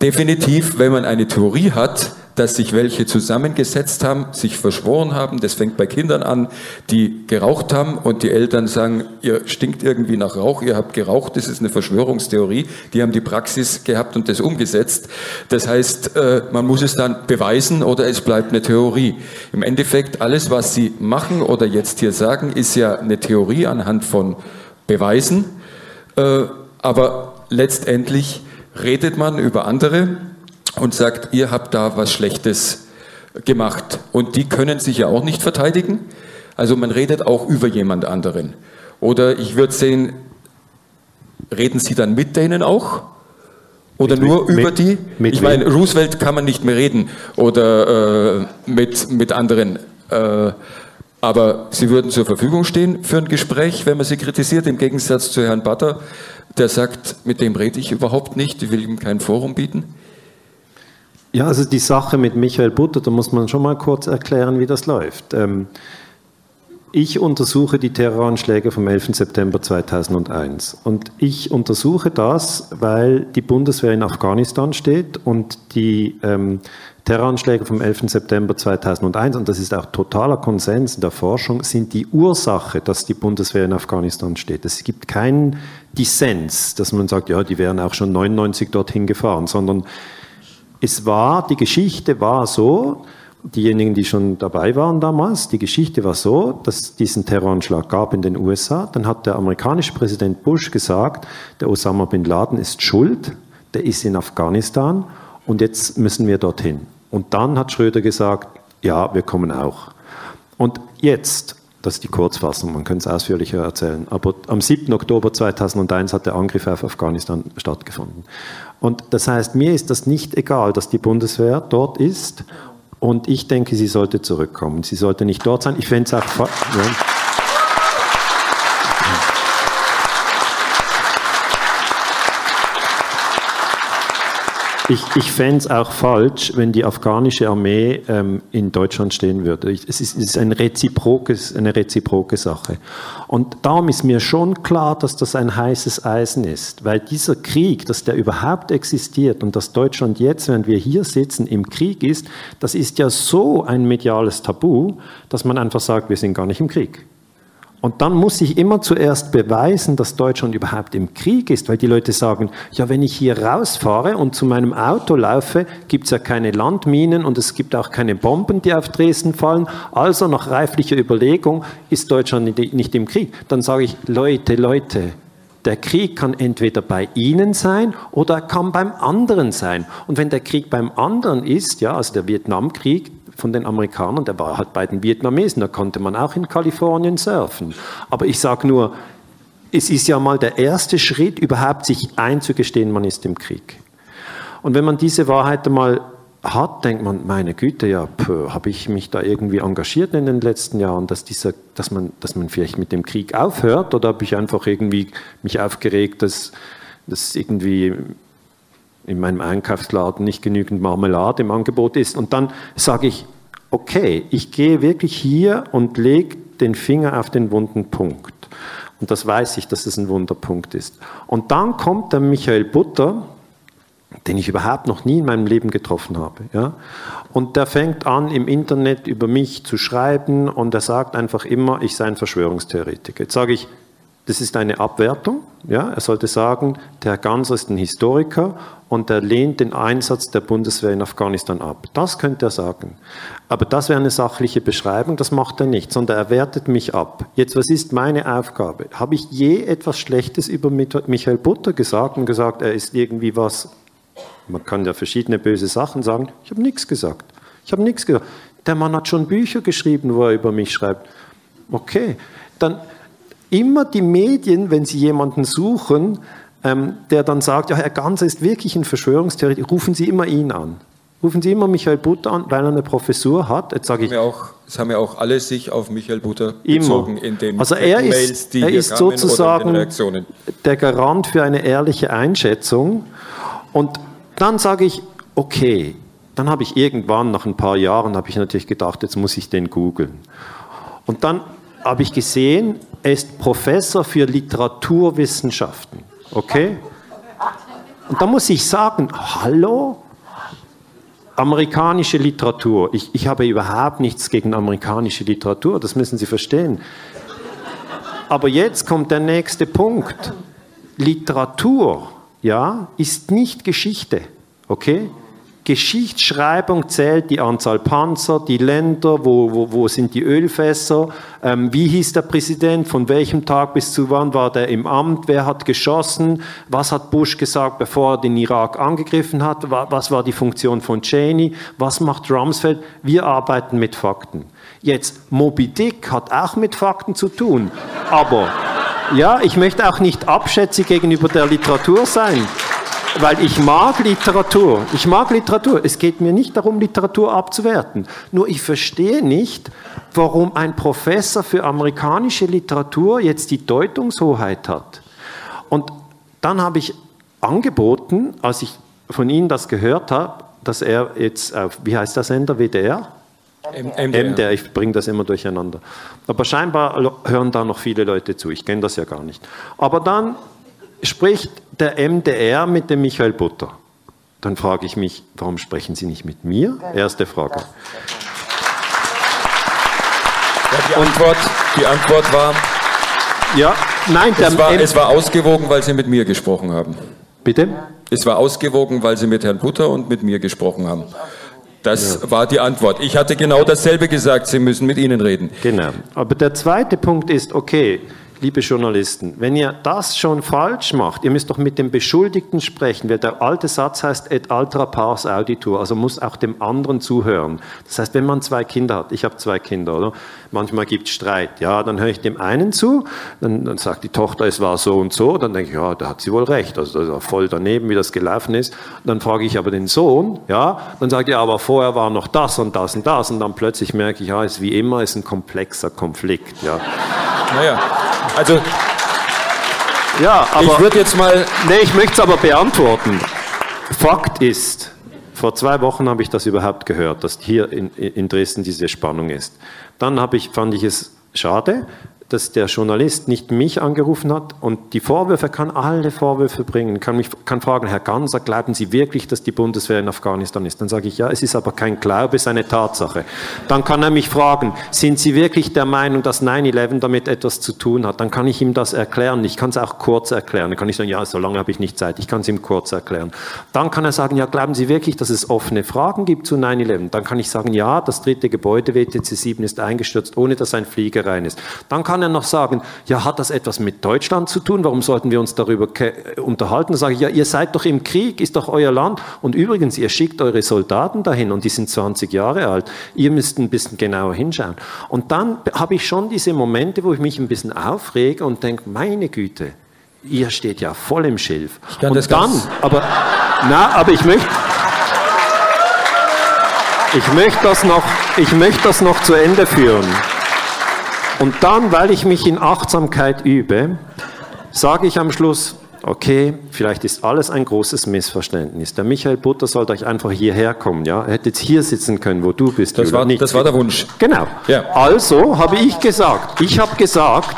definitiv, wenn man eine Theorie hat, dass sich welche zusammengesetzt haben, sich verschworen haben. Das fängt bei Kindern an, die geraucht haben und die Eltern sagen, ihr stinkt irgendwie nach Rauch, ihr habt geraucht, das ist eine Verschwörungstheorie. Die haben die Praxis gehabt und das umgesetzt. Das heißt, äh, man muss es dann beweisen oder es bleibt eine Theorie. Im Endeffekt, alles, was Sie machen oder jetzt hier sagen, ist ja eine Theorie anhand von Beweisen. Äh, aber letztendlich redet man über andere und sagt, ihr habt da was Schlechtes gemacht. Und die können sich ja auch nicht verteidigen. Also man redet auch über jemand anderen. Oder ich würde sehen, reden Sie dann mit denen auch? Oder mit, nur mit, über die? Ich meine, Roosevelt kann man nicht mehr reden oder äh, mit, mit anderen. Äh, aber Sie würden zur Verfügung stehen für ein Gespräch, wenn man Sie kritisiert, im Gegensatz zu Herrn Butter, der sagt, mit dem rede ich überhaupt nicht, ich will ihm kein Forum bieten. Ja, also die Sache mit Michael Butter, da muss man schon mal kurz erklären, wie das läuft. Ähm, ich untersuche die Terroranschläge vom 11. September 2001 und ich untersuche das, weil die Bundeswehr in Afghanistan steht und die ähm, Terroranschläge vom 11. September 2001, und das ist auch totaler Konsens in der Forschung, sind die Ursache, dass die Bundeswehr in Afghanistan steht. Es gibt keinen Dissens, dass man sagt, ja, die wären auch schon 99 dorthin gefahren, sondern es war, die Geschichte war so, diejenigen, die schon dabei waren damals, die Geschichte war so, dass es diesen Terroranschlag gab in den USA. Dann hat der amerikanische Präsident Bush gesagt, der Osama bin Laden ist schuld, der ist in Afghanistan und jetzt müssen wir dorthin. Und dann hat Schröder gesagt, ja, wir kommen auch. Und jetzt, das ist die Kurzfassung, man könnte es ausführlicher erzählen, aber am 7. Oktober 2001 hat der Angriff auf Afghanistan stattgefunden. Und das heißt, mir ist das nicht egal, dass die Bundeswehr dort ist. Und ich denke, sie sollte zurückkommen. Sie sollte nicht dort sein. Ich fände es auch. Ja. Ich, ich fände es auch falsch, wenn die afghanische Armee ähm, in Deutschland stehen würde. es ist, es ist ein reziprokes, eine reziproke Sache. Und darum ist mir schon klar, dass das ein heißes Eisen ist, weil dieser Krieg, dass der überhaupt existiert und dass Deutschland jetzt, während wir hier sitzen, im Krieg ist, das ist ja so ein mediales Tabu, dass man einfach sagt, wir sind gar nicht im Krieg. Und dann muss ich immer zuerst beweisen, dass Deutschland überhaupt im Krieg ist, weil die Leute sagen, ja, wenn ich hier rausfahre und zu meinem Auto laufe, gibt es ja keine Landminen und es gibt auch keine Bomben, die auf Dresden fallen. Also nach reiflicher Überlegung ist Deutschland nicht im Krieg. Dann sage ich, Leute, Leute, der Krieg kann entweder bei Ihnen sein oder er kann beim anderen sein. Und wenn der Krieg beim anderen ist, ja, also der Vietnamkrieg, von den Amerikanern, der war halt bei den Vietnamesen, da konnte man auch in Kalifornien surfen. Aber ich sage nur, es ist ja mal der erste Schritt, überhaupt sich einzugestehen, man ist im Krieg. Und wenn man diese Wahrheit einmal hat, denkt man, meine Güte, ja, habe ich mich da irgendwie engagiert in den letzten Jahren, dass, dieser, dass, man, dass man vielleicht mit dem Krieg aufhört oder habe ich einfach irgendwie mich aufgeregt, dass, dass irgendwie in meinem Einkaufsladen nicht genügend Marmelade im Angebot ist. Und dann sage ich, okay, ich gehe wirklich hier und lege den Finger auf den wunden Punkt. Und das weiß ich, dass es ein Wunderpunkt ist. Und dann kommt der Michael Butter, den ich überhaupt noch nie in meinem Leben getroffen habe. Ja? Und der fängt an, im Internet über mich zu schreiben und er sagt einfach immer, ich sei ein Verschwörungstheoretiker. Jetzt sage ich, das ist eine Abwertung. Ja? Er sollte sagen, der Herr Ganser ist ein Historiker und er lehnt den Einsatz der Bundeswehr in Afghanistan ab. Das könnte er sagen. Aber das wäre eine sachliche Beschreibung, das macht er nicht, sondern er wertet mich ab. Jetzt, was ist meine Aufgabe? Habe ich je etwas Schlechtes über Michael Butter gesagt und gesagt, er ist irgendwie was, man kann ja verschiedene böse Sachen sagen, ich habe nichts gesagt. Ich habe nichts gesagt. Der Mann hat schon Bücher geschrieben, wo er über mich schreibt. Okay, dann immer die Medien, wenn sie jemanden suchen, ähm, der dann sagt, ja, Herr Ganser ist wirklich ein Verschwörungstheoretiker, rufen Sie immer ihn an. Rufen Sie immer Michael Butter an, weil er eine Professur hat. Jetzt sage ich, haben auch, es haben ja auch alle sich auf Michael Butter bezogen in den also er Mails, ist, die er ist sozusagen der Garant für eine ehrliche Einschätzung. Und dann sage ich, okay, dann habe ich irgendwann nach ein paar Jahren habe ich natürlich gedacht, jetzt muss ich den googeln. Und dann habe ich gesehen, er ist Professor für Literaturwissenschaften. Okay? Und da muss ich sagen, hallo? Amerikanische Literatur. Ich, ich habe überhaupt nichts gegen amerikanische Literatur, das müssen Sie verstehen. Aber jetzt kommt der nächste Punkt. Literatur, ja, ist nicht Geschichte. Okay? Geschichtsschreibung zählt die Anzahl Panzer, die Länder, wo, wo, wo sind die Ölfässer, ähm, wie hieß der Präsident, von welchem Tag bis zu wann war der im Amt, wer hat geschossen, was hat Bush gesagt, bevor er den Irak angegriffen hat, was war die Funktion von Cheney, was macht Rumsfeld. Wir arbeiten mit Fakten. Jetzt, Moby Dick hat auch mit Fakten zu tun, aber ja, ich möchte auch nicht abschätzig gegenüber der Literatur sein weil ich mag Literatur. Ich mag Literatur. Es geht mir nicht darum, Literatur abzuwerten. Nur ich verstehe nicht, warum ein Professor für amerikanische Literatur jetzt die Deutungshoheit hat. Und dann habe ich angeboten, als ich von Ihnen das gehört habe, dass er jetzt, auf, wie heißt der Sender, WDR? MDR. MDR, ich bringe das immer durcheinander. Aber scheinbar hören da noch viele Leute zu, ich kenne das ja gar nicht. Aber dann spricht der MDR mit dem Michael Butter. Dann frage ich mich, warum sprechen Sie nicht mit mir? Erste Frage. Ja, die, Antwort, die Antwort war. Ja, nein, es war, es war ausgewogen, weil Sie mit mir gesprochen haben. Bitte? Es war ausgewogen, weil Sie mit Herrn Butter und mit mir gesprochen haben. Das ja. war die Antwort. Ich hatte genau dasselbe gesagt, Sie müssen mit Ihnen reden. Genau. Aber der zweite Punkt ist, okay, liebe Journalisten, wenn ihr das schon falsch macht, ihr müsst doch mit dem Beschuldigten sprechen, der alte Satz heißt et altra pars auditur, also muss auch dem anderen zuhören. Das heißt, wenn man zwei Kinder hat, ich habe zwei Kinder, oder? Manchmal gibt es Streit, ja, dann höre ich dem einen zu, dann, dann, sagt die Tochter, es war so und so, dann denke ich, ja, da hat sie wohl recht, also, also voll daneben, wie das gelaufen ist. Dann frage ich aber den Sohn, ja, dann sagt er, aber vorher war noch das und das und das und dann plötzlich merke ich, ja, es ist wie immer, ist ein komplexer Konflikt, ja. Naja. Also, ja, aber, ich würde jetzt mal. Nee, ich möchte es aber beantworten. Fakt ist, vor zwei Wochen habe ich das überhaupt gehört, dass hier in, in Dresden diese Spannung ist. Dann ich, fand ich es schade, dass der Journalist nicht mich angerufen hat und die Vorwürfe, kann alle Vorwürfe bringen, kann mich kann fragen, Herr Ganser, glauben Sie wirklich, dass die Bundeswehr in Afghanistan ist? Dann sage ich, ja, es ist aber kein Glaube, es ist eine Tatsache. Dann kann er mich fragen, sind Sie wirklich der Meinung, dass 9-11 damit etwas zu tun hat? Dann kann ich ihm das erklären. Ich kann es auch kurz erklären. Dann kann ich sagen, ja, so lange habe ich nicht Zeit. Ich kann es ihm kurz erklären. Dann kann er sagen, ja, glauben Sie wirklich, dass es offene Fragen gibt zu 9-11? Dann kann ich sagen, ja, das dritte Gebäude WTC 7 ist eingestürzt, ohne dass ein Flieger rein ist. Dann kann kann er noch sagen, ja, hat das etwas mit Deutschland zu tun? Warum sollten wir uns darüber unterhalten? Dann sage ich, ja, ihr seid doch im Krieg, ist doch euer Land. Und übrigens, ihr schickt eure Soldaten dahin und die sind 20 Jahre alt. Ihr müsst ein bisschen genauer hinschauen. Und dann habe ich schon diese Momente, wo ich mich ein bisschen aufrege und denke, meine Güte, ihr steht ja voll im Schilf. und dann, aber, na, aber ich möchte, ich möchte das noch, ich möchte das noch zu Ende führen. Und dann, weil ich mich in Achtsamkeit übe, sage ich am Schluss, okay, vielleicht ist alles ein großes Missverständnis. Der Michael Butter sollte euch einfach hierher kommen, ja? Er hätte jetzt hier sitzen können, wo du bist. Das, Julia, war, nicht. das war der Wunsch. Genau. Ja. Also habe ich gesagt, ich habe gesagt,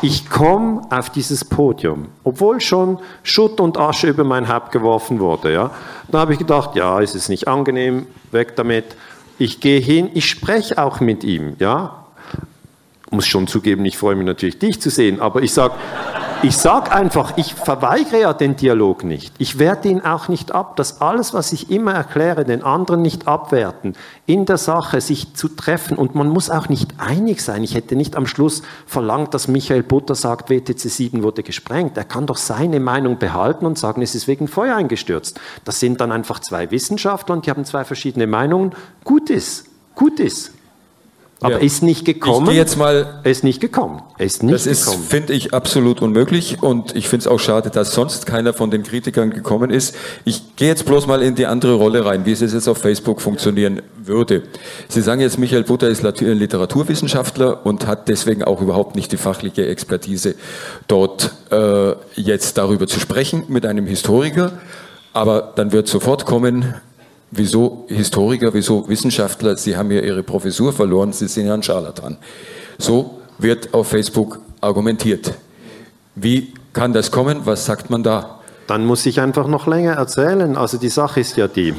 ich komme auf dieses Podium, obwohl schon Schutt und Asche über mein Haupt geworfen wurde. Ja? Da habe ich gedacht, ja, es ist nicht angenehm, weg damit. Ich gehe hin, ich spreche auch mit ihm. Ja? Muss schon zugeben, ich freue mich natürlich, dich zu sehen, aber ich sage, ich sage einfach, ich verweigere ja den Dialog nicht. Ich werte ihn auch nicht ab, dass alles, was ich immer erkläre, den anderen nicht abwerten, in der Sache sich zu treffen und man muss auch nicht einig sein. Ich hätte nicht am Schluss verlangt, dass Michael Butter sagt, WTC 7 wurde gesprengt. Er kann doch seine Meinung behalten und sagen, es ist wegen Feuer eingestürzt. Das sind dann einfach zwei Wissenschaftler und die haben zwei verschiedene Meinungen. Gut ist, gut ist. Aber Ja. ist nicht gekommen. Ich jetzt mal ist nicht gekommen. Ist nicht Das ist, gekommen. finde ich, absolut unmöglich und ich finde es auch schade, dass sonst keiner von den Kritikern gekommen ist. Ich gehe jetzt bloß mal in die andere Rolle rein, wie es jetzt auf Facebook funktionieren würde. Sie sagen jetzt, Michael Butter ist Lat- Literaturwissenschaftler und hat deswegen auch überhaupt nicht die fachliche Expertise, dort äh, jetzt darüber zu sprechen mit einem Historiker. Aber dann wird sofort kommen, Wieso Historiker, wieso Wissenschaftler? Sie haben ja Ihre Professur verloren, Sie sind ja ein Scharlatan. So wird auf Facebook argumentiert. Wie kann das kommen? Was sagt man da? Dann muss ich einfach noch länger erzählen. Also die Sache ist ja die.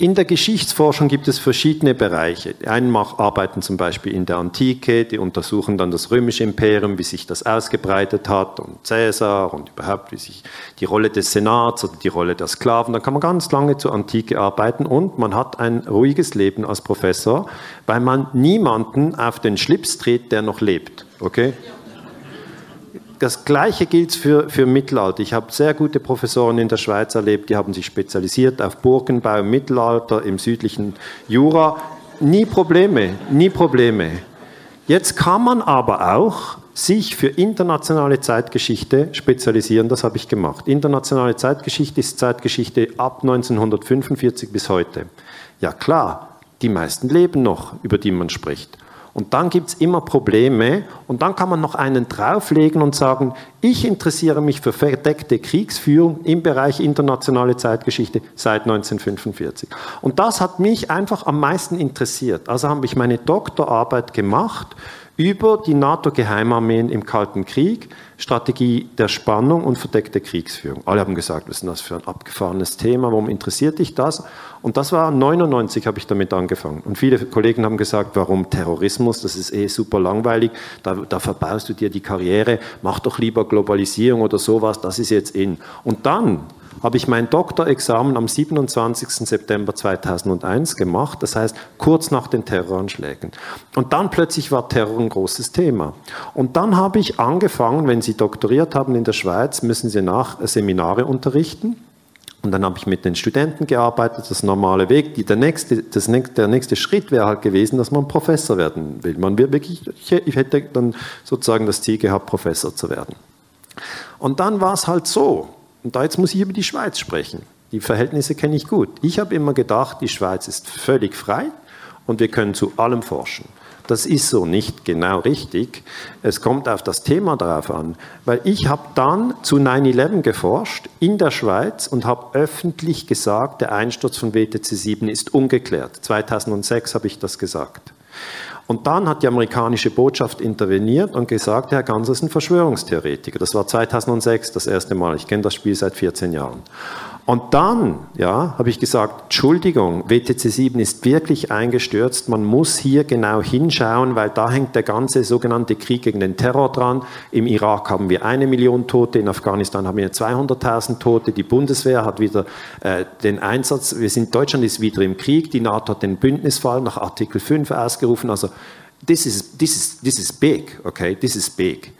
In der Geschichtsforschung gibt es verschiedene Bereiche. Die einen arbeiten zum Beispiel in der Antike, die untersuchen dann das römische Imperium, wie sich das ausgebreitet hat und Cäsar und überhaupt wie sich die Rolle des Senats oder die Rolle der Sklaven. Da kann man ganz lange zur Antike arbeiten und man hat ein ruhiges Leben als Professor, weil man niemanden auf den Schlips tritt, der noch lebt. Okay? Das Gleiche gilt für, für Mittelalter. Ich habe sehr gute Professoren in der Schweiz erlebt, die haben sich spezialisiert auf Burgenbau im Mittelalter, im südlichen Jura. Nie Probleme, nie Probleme. Jetzt kann man aber auch sich für internationale Zeitgeschichte spezialisieren. Das habe ich gemacht. Internationale Zeitgeschichte ist Zeitgeschichte ab 1945 bis heute. Ja klar, die meisten leben noch, über die man spricht. Und dann gibt es immer Probleme und dann kann man noch einen drauflegen und sagen, ich interessiere mich für verdeckte Kriegsführung im Bereich internationale Zeitgeschichte seit 1945. Und das hat mich einfach am meisten interessiert. Also habe ich meine Doktorarbeit gemacht über die NATO-Geheimarmeen im Kalten Krieg, Strategie der Spannung und verdeckte Kriegsführung. Alle haben gesagt, was ist denn das für ein abgefahrenes Thema, warum interessiert dich das? Und das war 99 habe ich damit angefangen. Und viele Kollegen haben gesagt, warum Terrorismus, das ist eh super langweilig, da, da verbaust du dir die Karriere, mach doch lieber Globalisierung oder sowas, das ist jetzt in. Und dann habe ich mein Doktorexamen am 27. September 2001 gemacht, das heißt kurz nach den Terroranschlägen. Und dann plötzlich war Terror ein großes Thema. Und dann habe ich angefangen, wenn Sie doktoriert haben in der Schweiz, müssen Sie nach Seminare unterrichten. Und dann habe ich mit den Studenten gearbeitet, das normale Weg. Die, der, nächste, das, der nächste Schritt wäre halt gewesen, dass man Professor werden will. Man will wirklich, ich, ich hätte dann sozusagen das Ziel gehabt, Professor zu werden. Und dann war es halt so, und da jetzt muss ich über die Schweiz sprechen. Die Verhältnisse kenne ich gut. Ich habe immer gedacht, die Schweiz ist völlig frei und wir können zu allem forschen. Das ist so nicht genau richtig. Es kommt auf das Thema darauf an, weil ich habe dann zu 9-11 geforscht in der Schweiz und habe öffentlich gesagt, der Einsturz von WTC 7 ist ungeklärt. 2006 habe ich das gesagt. Und dann hat die amerikanische Botschaft interveniert und gesagt, Herr Ganser ist ein Verschwörungstheoretiker. Das war 2006 das erste Mal. Ich kenne das Spiel seit 14 Jahren. Und dann, ja, habe ich gesagt, Entschuldigung, WTC 7 ist wirklich eingestürzt. Man muss hier genau hinschauen, weil da hängt der ganze sogenannte Krieg gegen den Terror dran. Im Irak haben wir eine Million Tote, in Afghanistan haben wir 200.000 Tote. Die Bundeswehr hat wieder äh, den Einsatz. Wir sind, Deutschland ist wieder im Krieg. Die NATO hat den Bündnisfall nach Artikel 5 ausgerufen. Also, this is, this is, this is big, okay? This is big.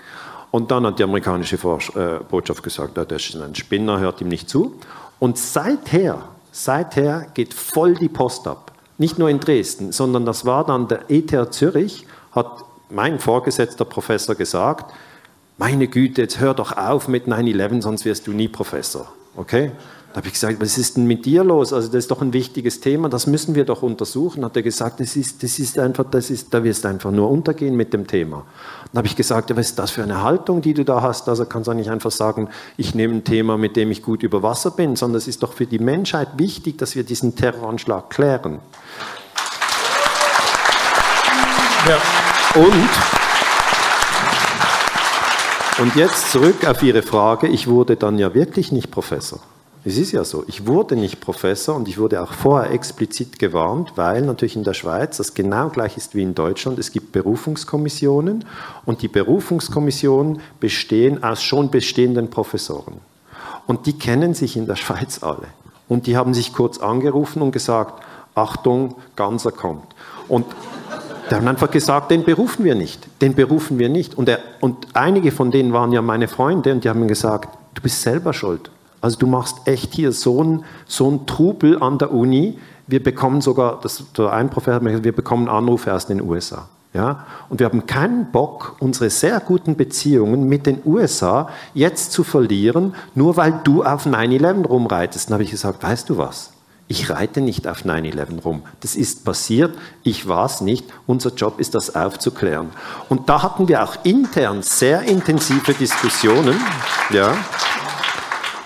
Und dann hat die amerikanische äh, Botschaft gesagt, ja, der ist ein Spinner, hört ihm nicht zu. Und seither, seither geht voll die Post ab. Nicht nur in Dresden, sondern das war dann der ETH Zürich, hat mein vorgesetzter Professor gesagt, meine Güte, jetzt hör doch auf mit 9-11, sonst wirst du nie Professor. Okay? Da habe ich gesagt, was ist denn mit dir los? Also das ist doch ein wichtiges Thema, das müssen wir doch untersuchen. Hat er gesagt, das ist, das ist einfach, das ist, da wirst du einfach nur untergehen mit dem Thema. Dann habe ich gesagt, ja, was ist das für eine Haltung, die du da hast? Also kannst du nicht einfach sagen, ich nehme ein Thema, mit dem ich gut über Wasser bin, sondern es ist doch für die Menschheit wichtig, dass wir diesen Terroranschlag klären. Ja. Und und jetzt zurück auf Ihre Frage. Ich wurde dann ja wirklich nicht Professor. Es ist ja so, ich wurde nicht Professor und ich wurde auch vorher explizit gewarnt, weil natürlich in der Schweiz das genau gleich ist wie in Deutschland. Es gibt Berufungskommissionen und die Berufungskommissionen bestehen aus schon bestehenden Professoren. Und die kennen sich in der Schweiz alle. Und die haben sich kurz angerufen und gesagt, Achtung, Ganser kommt. Und die haben einfach gesagt, den berufen wir nicht, den berufen wir nicht. Und, er, und einige von denen waren ja meine Freunde und die haben gesagt, du bist selber schuld. Also du machst echt hier so einen so Trubel an der Uni. Wir bekommen sogar, das, ein Professor hat mir gesagt, wir bekommen Anrufe aus den USA. Ja? Und wir haben keinen Bock, unsere sehr guten Beziehungen mit den USA jetzt zu verlieren, nur weil du auf 9-11 rumreitest. Dann habe ich gesagt, weißt du was? Ich reite nicht auf 9-11 rum. Das ist passiert, ich war es nicht. Unser Job ist, das aufzuklären. Und da hatten wir auch intern sehr intensive Diskussionen. Ja.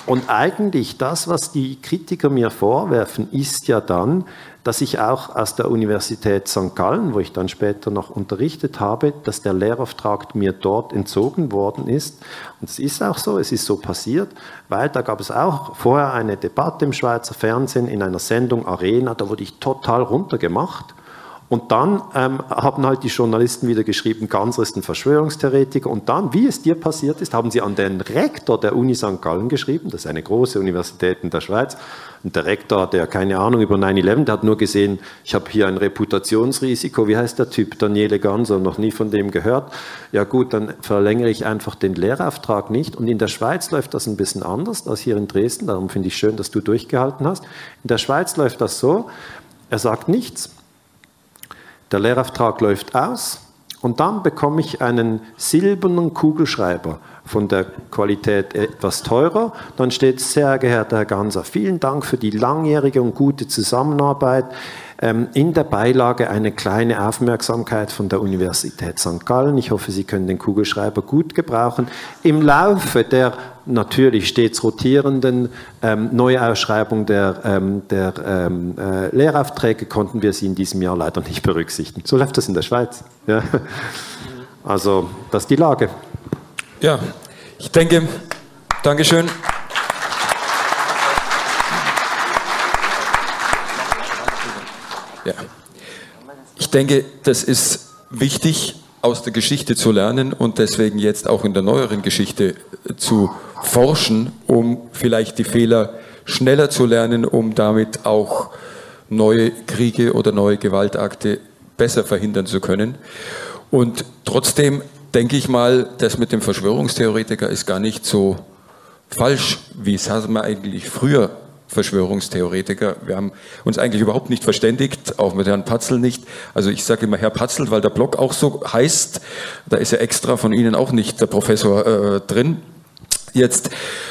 Und eigentlich das, was die Kritiker mir vorwerfen, ist ja dann, dass ich auch aus der Universität St. Gallen, wo ich dann später noch unterrichtet habe, dass der Lehrauftrag mir dort entzogen worden ist. Und es ist auch so, es ist so passiert, weil da gab es auch vorher eine Debatte im Schweizer Fernsehen in einer Sendung Arena, da wurde ich total runtergemacht. Und dann ähm, haben halt die Journalisten wieder geschrieben, Ganser ist ein Verschwörungstheoretiker. Und dann, wie es dir passiert ist, haben sie an den Rektor der Uni St. Gallen geschrieben, das ist eine große Universität in der Schweiz. Und der Rektor, der keine Ahnung über 9-11, der hat nur gesehen, ich habe hier ein Reputationsrisiko. Wie heißt der Typ? Daniele Ganser, noch nie von dem gehört. Ja gut, dann verlängere ich einfach den Lehrauftrag nicht. Und in der Schweiz läuft das ein bisschen anders als hier in Dresden. Darum finde ich schön, dass du durchgehalten hast. In der Schweiz läuft das so, er sagt nichts. Der Lehrauftrag läuft aus und dann bekomme ich einen silbernen Kugelschreiber von der Qualität etwas teurer. Dann steht, sehr geehrter Herr Ganser, vielen Dank für die langjährige und gute Zusammenarbeit. Ähm, in der Beilage eine kleine Aufmerksamkeit von der Universität St. Gallen. Ich hoffe, Sie können den Kugelschreiber gut gebrauchen. Im Laufe der natürlich stets rotierenden ähm, Neuausschreibung der, ähm, der ähm, äh, Lehraufträge konnten wir sie in diesem Jahr leider nicht berücksichtigen. So läuft das in der Schweiz. Ja. Also, das ist die Lage. Ja, ich denke, Dankeschön. Ja. Ich denke, das ist wichtig, aus der Geschichte zu lernen und deswegen jetzt auch in der neueren Geschichte zu forschen, um vielleicht die Fehler schneller zu lernen, um damit auch neue Kriege oder neue Gewaltakte besser verhindern zu können. Und trotzdem denke ich mal, das mit dem Verschwörungstheoretiker ist gar nicht so falsch, wie es wir eigentlich früher Verschwörungstheoretiker. Wir haben uns eigentlich überhaupt nicht verständigt, auch mit Herrn Patzel nicht. Also ich sage immer Herr Patzel, weil der Blog auch so heißt. Da ist ja extra von Ihnen auch nicht der Professor äh, drin. Jetzt,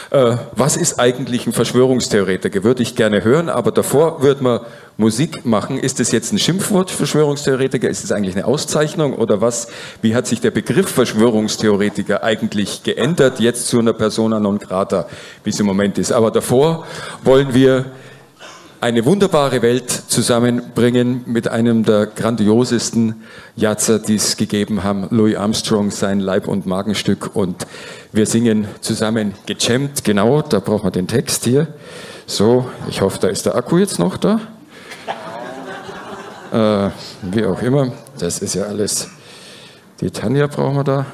äh, was ist eigentlich ein Verschwörungstheoretiker? Würde ich gerne hören, aber davor würde man Musik machen. Ist das jetzt ein Schimpfwort, Verschwörungstheoretiker? Ist es eigentlich eine Auszeichnung oder was? Wie hat sich der Begriff Verschwörungstheoretiker eigentlich geändert, jetzt zu einer Persona non grata, wie es im Moment ist? Aber davor wollen wir eine wunderbare Welt zusammenbringen mit einem der grandiosesten Jatzer, die es gegeben haben, Louis Armstrong, sein Leib- und Magenstück. Und wir singen zusammen gechampt, genau, da braucht man den Text hier. So, ich hoffe, da ist der Akku jetzt noch da. Äh, wie auch immer, das ist ja alles. Die Tanja brauchen wir da.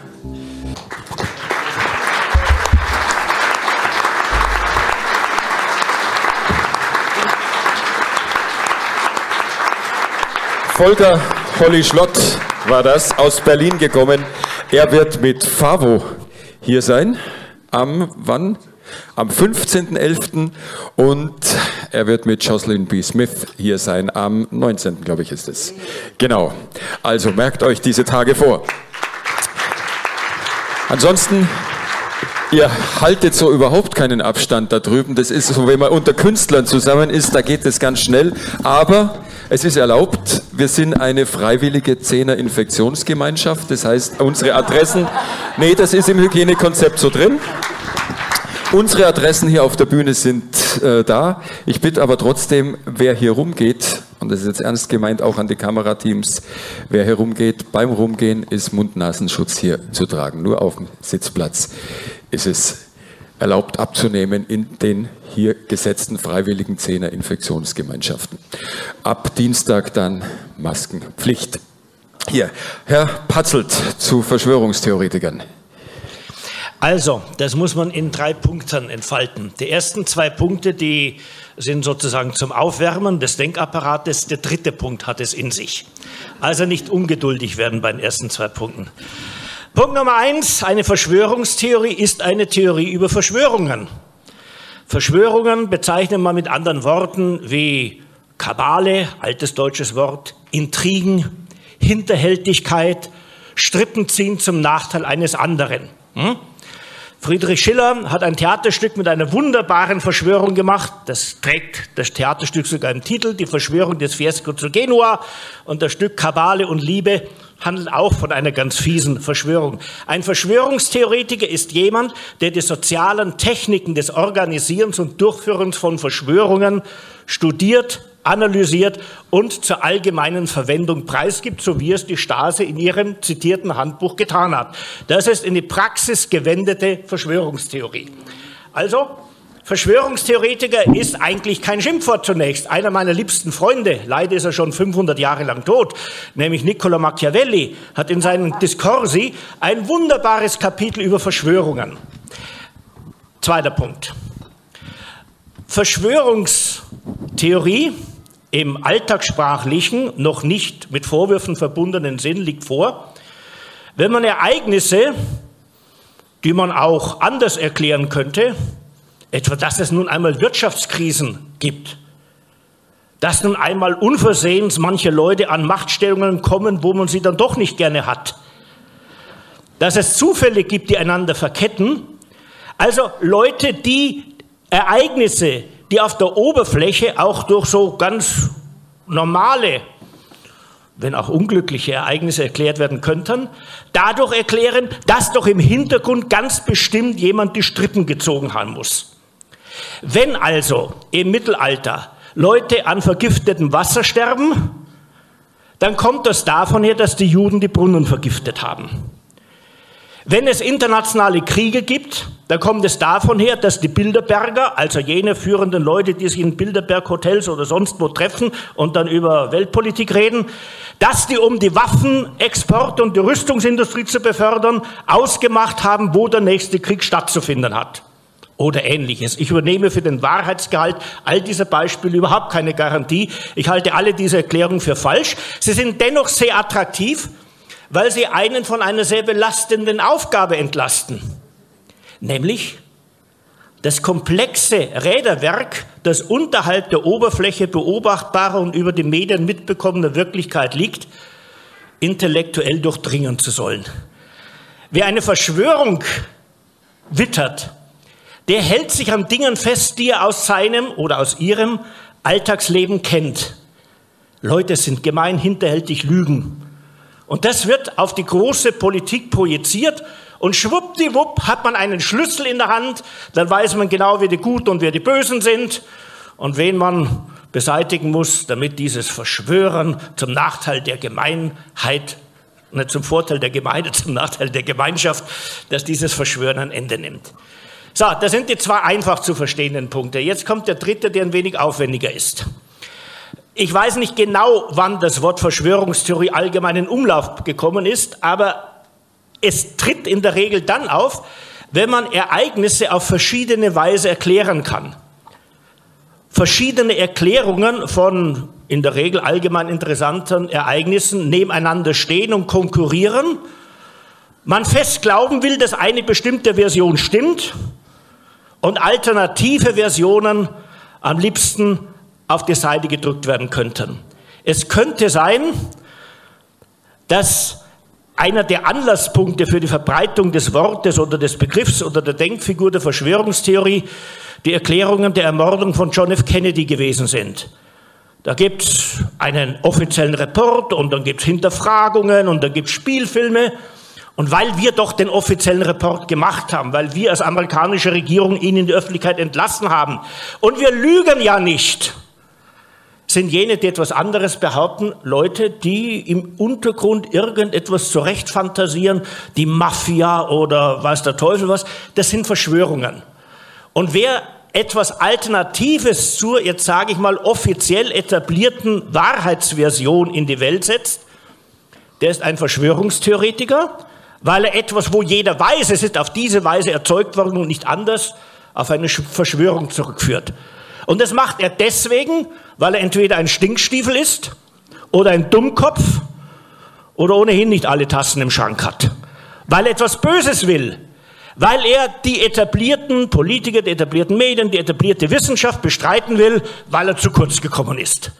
Volker Holly Schlott war das, aus Berlin gekommen. Er wird mit Favo hier sein. Am wann? Am 15.11. und er wird mit Jocelyn B. Smith hier sein. Am 19. glaube ich ist es. Genau. Also merkt euch diese Tage vor. Ansonsten Ihr haltet so überhaupt keinen Abstand da drüben. Das ist so, wenn man unter Künstlern zusammen ist, da geht es ganz schnell. Aber es ist erlaubt, wir sind eine freiwillige Zehner-Infektionsgemeinschaft. Das heißt, unsere Adressen, nee, das ist im Hygienekonzept so drin. Unsere Adressen hier auf der Bühne sind äh, da. Ich bitte aber trotzdem, wer hier rumgeht, und das ist jetzt ernst gemeint auch an die Kamerateams, wer hier rumgeht, beim Rumgehen ist Mund-Nasenschutz hier zu tragen. Nur auf dem Sitzplatz ist es erlaubt abzunehmen in den hier gesetzten freiwilligen Zehner Infektionsgemeinschaften. Ab Dienstag dann Maskenpflicht. Hier, Herr Patzelt zu Verschwörungstheoretikern. Also, das muss man in drei Punkten entfalten. Die ersten zwei Punkte, die sind sozusagen zum Aufwärmen des Denkapparates. Der dritte Punkt hat es in sich. Also nicht ungeduldig werden bei den ersten zwei Punkten. Punkt Nummer eins, eine Verschwörungstheorie ist eine Theorie über Verschwörungen. Verschwörungen bezeichnet man mit anderen Worten wie Kabale, altes deutsches Wort, Intrigen, Hinterhältigkeit, Strippenziehen zum Nachteil eines anderen. Hm? Friedrich Schiller hat ein Theaterstück mit einer wunderbaren Verschwörung gemacht. Das trägt das Theaterstück sogar im Titel, die Verschwörung des Fiesco zu Genua. Und das Stück Kabale und Liebe handelt auch von einer ganz fiesen Verschwörung. Ein Verschwörungstheoretiker ist jemand, der die sozialen Techniken des Organisierens und Durchführens von Verschwörungen studiert, analysiert und zur allgemeinen Verwendung preisgibt, so wie es die Stasi in ihrem zitierten Handbuch getan hat. Das ist eine praxisgewendete Verschwörungstheorie. Also, Verschwörungstheoretiker ist eigentlich kein Schimpfwort zunächst. Einer meiner liebsten Freunde, leider ist er schon 500 Jahre lang tot, nämlich Niccolo Machiavelli, hat in seinen Discorsi ein wunderbares Kapitel über Verschwörungen. Zweiter Punkt. Verschwörungstheorie im alltagssprachlichen, noch nicht mit Vorwürfen verbundenen Sinn liegt vor, wenn man Ereignisse, die man auch anders erklären könnte, etwa dass es nun einmal Wirtschaftskrisen gibt, dass nun einmal unversehens manche Leute an Machtstellungen kommen, wo man sie dann doch nicht gerne hat, dass es Zufälle gibt, die einander verketten, also Leute, die Ereignisse, die auf der Oberfläche auch durch so ganz normale, wenn auch unglückliche Ereignisse erklärt werden könnten, dadurch erklären, dass doch im Hintergrund ganz bestimmt jemand die Strippen gezogen haben muss. Wenn also im Mittelalter Leute an vergiftetem Wasser sterben, dann kommt das davon her, dass die Juden die Brunnen vergiftet haben. Wenn es internationale Kriege gibt, dann kommt es davon her, dass die Bilderberger, also jene führenden Leute, die sich in Bilderberg-Hotels oder sonst wo treffen und dann über Weltpolitik reden, dass die, um die Waffenexport und die Rüstungsindustrie zu befördern, ausgemacht haben, wo der nächste Krieg stattzufinden hat. Oder ähnliches. Ich übernehme für den Wahrheitsgehalt all dieser Beispiele überhaupt keine Garantie. Ich halte alle diese Erklärungen für falsch. Sie sind dennoch sehr attraktiv, weil sie einen von einer sehr belastenden Aufgabe entlasten, nämlich das komplexe Räderwerk, das unterhalb der Oberfläche beobachtbarer und über die Medien mitbekommener Wirklichkeit liegt, intellektuell durchdringen zu sollen. Wer eine Verschwörung wittert, der hält sich an Dingen fest, die er aus seinem oder aus ihrem Alltagsleben kennt. Leute sind gemein, hinterhältig, lügen. Und das wird auf die große Politik projiziert und schwuppdiwupp hat man einen Schlüssel in der Hand, dann weiß man genau, wer die Guten und wer die Bösen sind und wen man beseitigen muss, damit dieses Verschwören zum Nachteil der Gemeinheit, nicht zum Vorteil der Gemeinde, zum Nachteil der Gemeinschaft, dass dieses Verschwören ein Ende nimmt. So, das sind die zwei einfach zu verstehenden Punkte. Jetzt kommt der dritte, der ein wenig aufwendiger ist. Ich weiß nicht genau, wann das Wort Verschwörungstheorie allgemein in Umlauf gekommen ist, aber es tritt in der Regel dann auf, wenn man Ereignisse auf verschiedene Weise erklären kann. Verschiedene Erklärungen von in der Regel allgemein interessanten Ereignissen nebeneinander stehen und konkurrieren. Man fest glauben will, dass eine bestimmte Version stimmt und alternative Versionen am liebsten auf die Seite gedrückt werden könnten. Es könnte sein, dass einer der Anlasspunkte für die Verbreitung des Wortes oder des Begriffs oder der Denkfigur der Verschwörungstheorie die Erklärungen der Ermordung von John F. Kennedy gewesen sind. Da gibt es einen offiziellen Report und dann gibt es Hinterfragungen und dann gibt es Spielfilme. Und weil wir doch den offiziellen Report gemacht haben, weil wir als amerikanische Regierung ihn in die Öffentlichkeit entlassen haben, und wir lügen ja nicht, sind jene, die etwas anderes behaupten, Leute, die im Untergrund irgendetwas zurechtfantasieren, die Mafia oder weiß der Teufel was, das sind Verschwörungen. Und wer etwas Alternatives zur, jetzt sage ich mal, offiziell etablierten Wahrheitsversion in die Welt setzt, der ist ein Verschwörungstheoretiker, weil er etwas, wo jeder weiß, es ist auf diese Weise erzeugt worden und nicht anders, auf eine Verschwörung zurückführt. Und das macht er deswegen, weil er entweder ein Stinkstiefel ist oder ein Dummkopf oder ohnehin nicht alle Tassen im Schrank hat. Weil er etwas Böses will, weil er die etablierten Politiker, die etablierten Medien, die etablierte Wissenschaft bestreiten will, weil er zu kurz gekommen ist.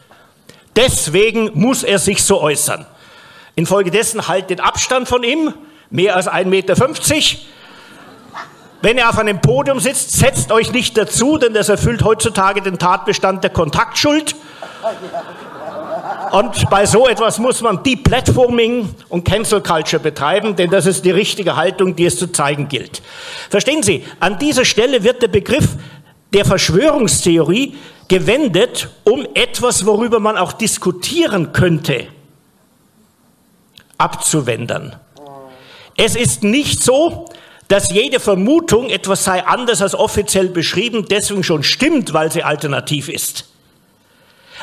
Deswegen muss er sich so äußern. Infolgedessen haltet Abstand von ihm, mehr als 1,50 Meter. Wenn er auf einem Podium sitzt, setzt euch nicht dazu, denn das erfüllt heutzutage den Tatbestand der Kontaktschuld. Und bei so etwas muss man Deplatforming und Cancel Culture betreiben, denn das ist die richtige Haltung, die es zu zeigen gilt. Verstehen Sie, an dieser Stelle wird der Begriff der Verschwörungstheorie gewendet, um etwas, worüber man auch diskutieren könnte, abzuwenden. Es ist nicht so, dass jede Vermutung, etwas sei anders als offiziell beschrieben, deswegen schon stimmt, weil sie alternativ ist.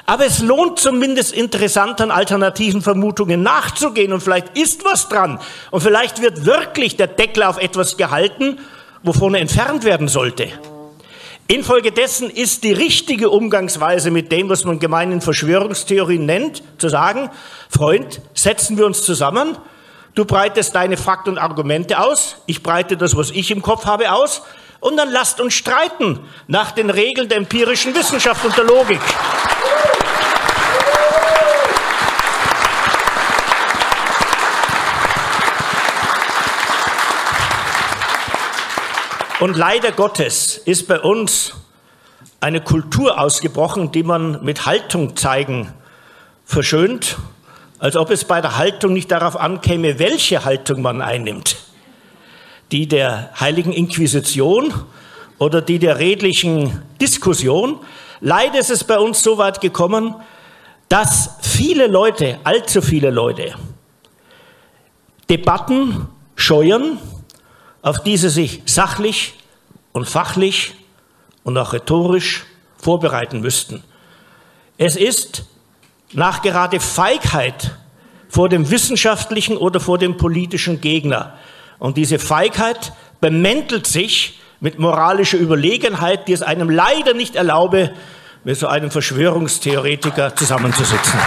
Aber es lohnt zumindest interessanten alternativen Vermutungen nachzugehen und vielleicht ist was dran und vielleicht wird wirklich der Deckel auf etwas gehalten, wovon er entfernt werden sollte. Infolgedessen ist die richtige Umgangsweise mit dem, was man gemeinen Verschwörungstheorien nennt, zu sagen, Freund, setzen wir uns zusammen Du breitest deine Fakten und Argumente aus, ich breite das, was ich im Kopf habe, aus, und dann lasst uns streiten nach den Regeln der empirischen Wissenschaft und der Logik. Und leider Gottes ist bei uns eine Kultur ausgebrochen, die man mit Haltung zeigen verschönt als ob es bei der Haltung nicht darauf ankäme, welche Haltung man einnimmt. Die der heiligen Inquisition oder die der redlichen Diskussion. Leider ist es bei uns so weit gekommen, dass viele Leute, allzu viele Leute, Debatten scheuern, auf die sie sich sachlich und fachlich und auch rhetorisch vorbereiten müssten. Es ist nachgerade Feigheit vor dem wissenschaftlichen oder vor dem politischen Gegner. Und diese Feigheit bemäntelt sich mit moralischer Überlegenheit, die es einem leider nicht erlaube, mit so einem Verschwörungstheoretiker zusammenzusitzen.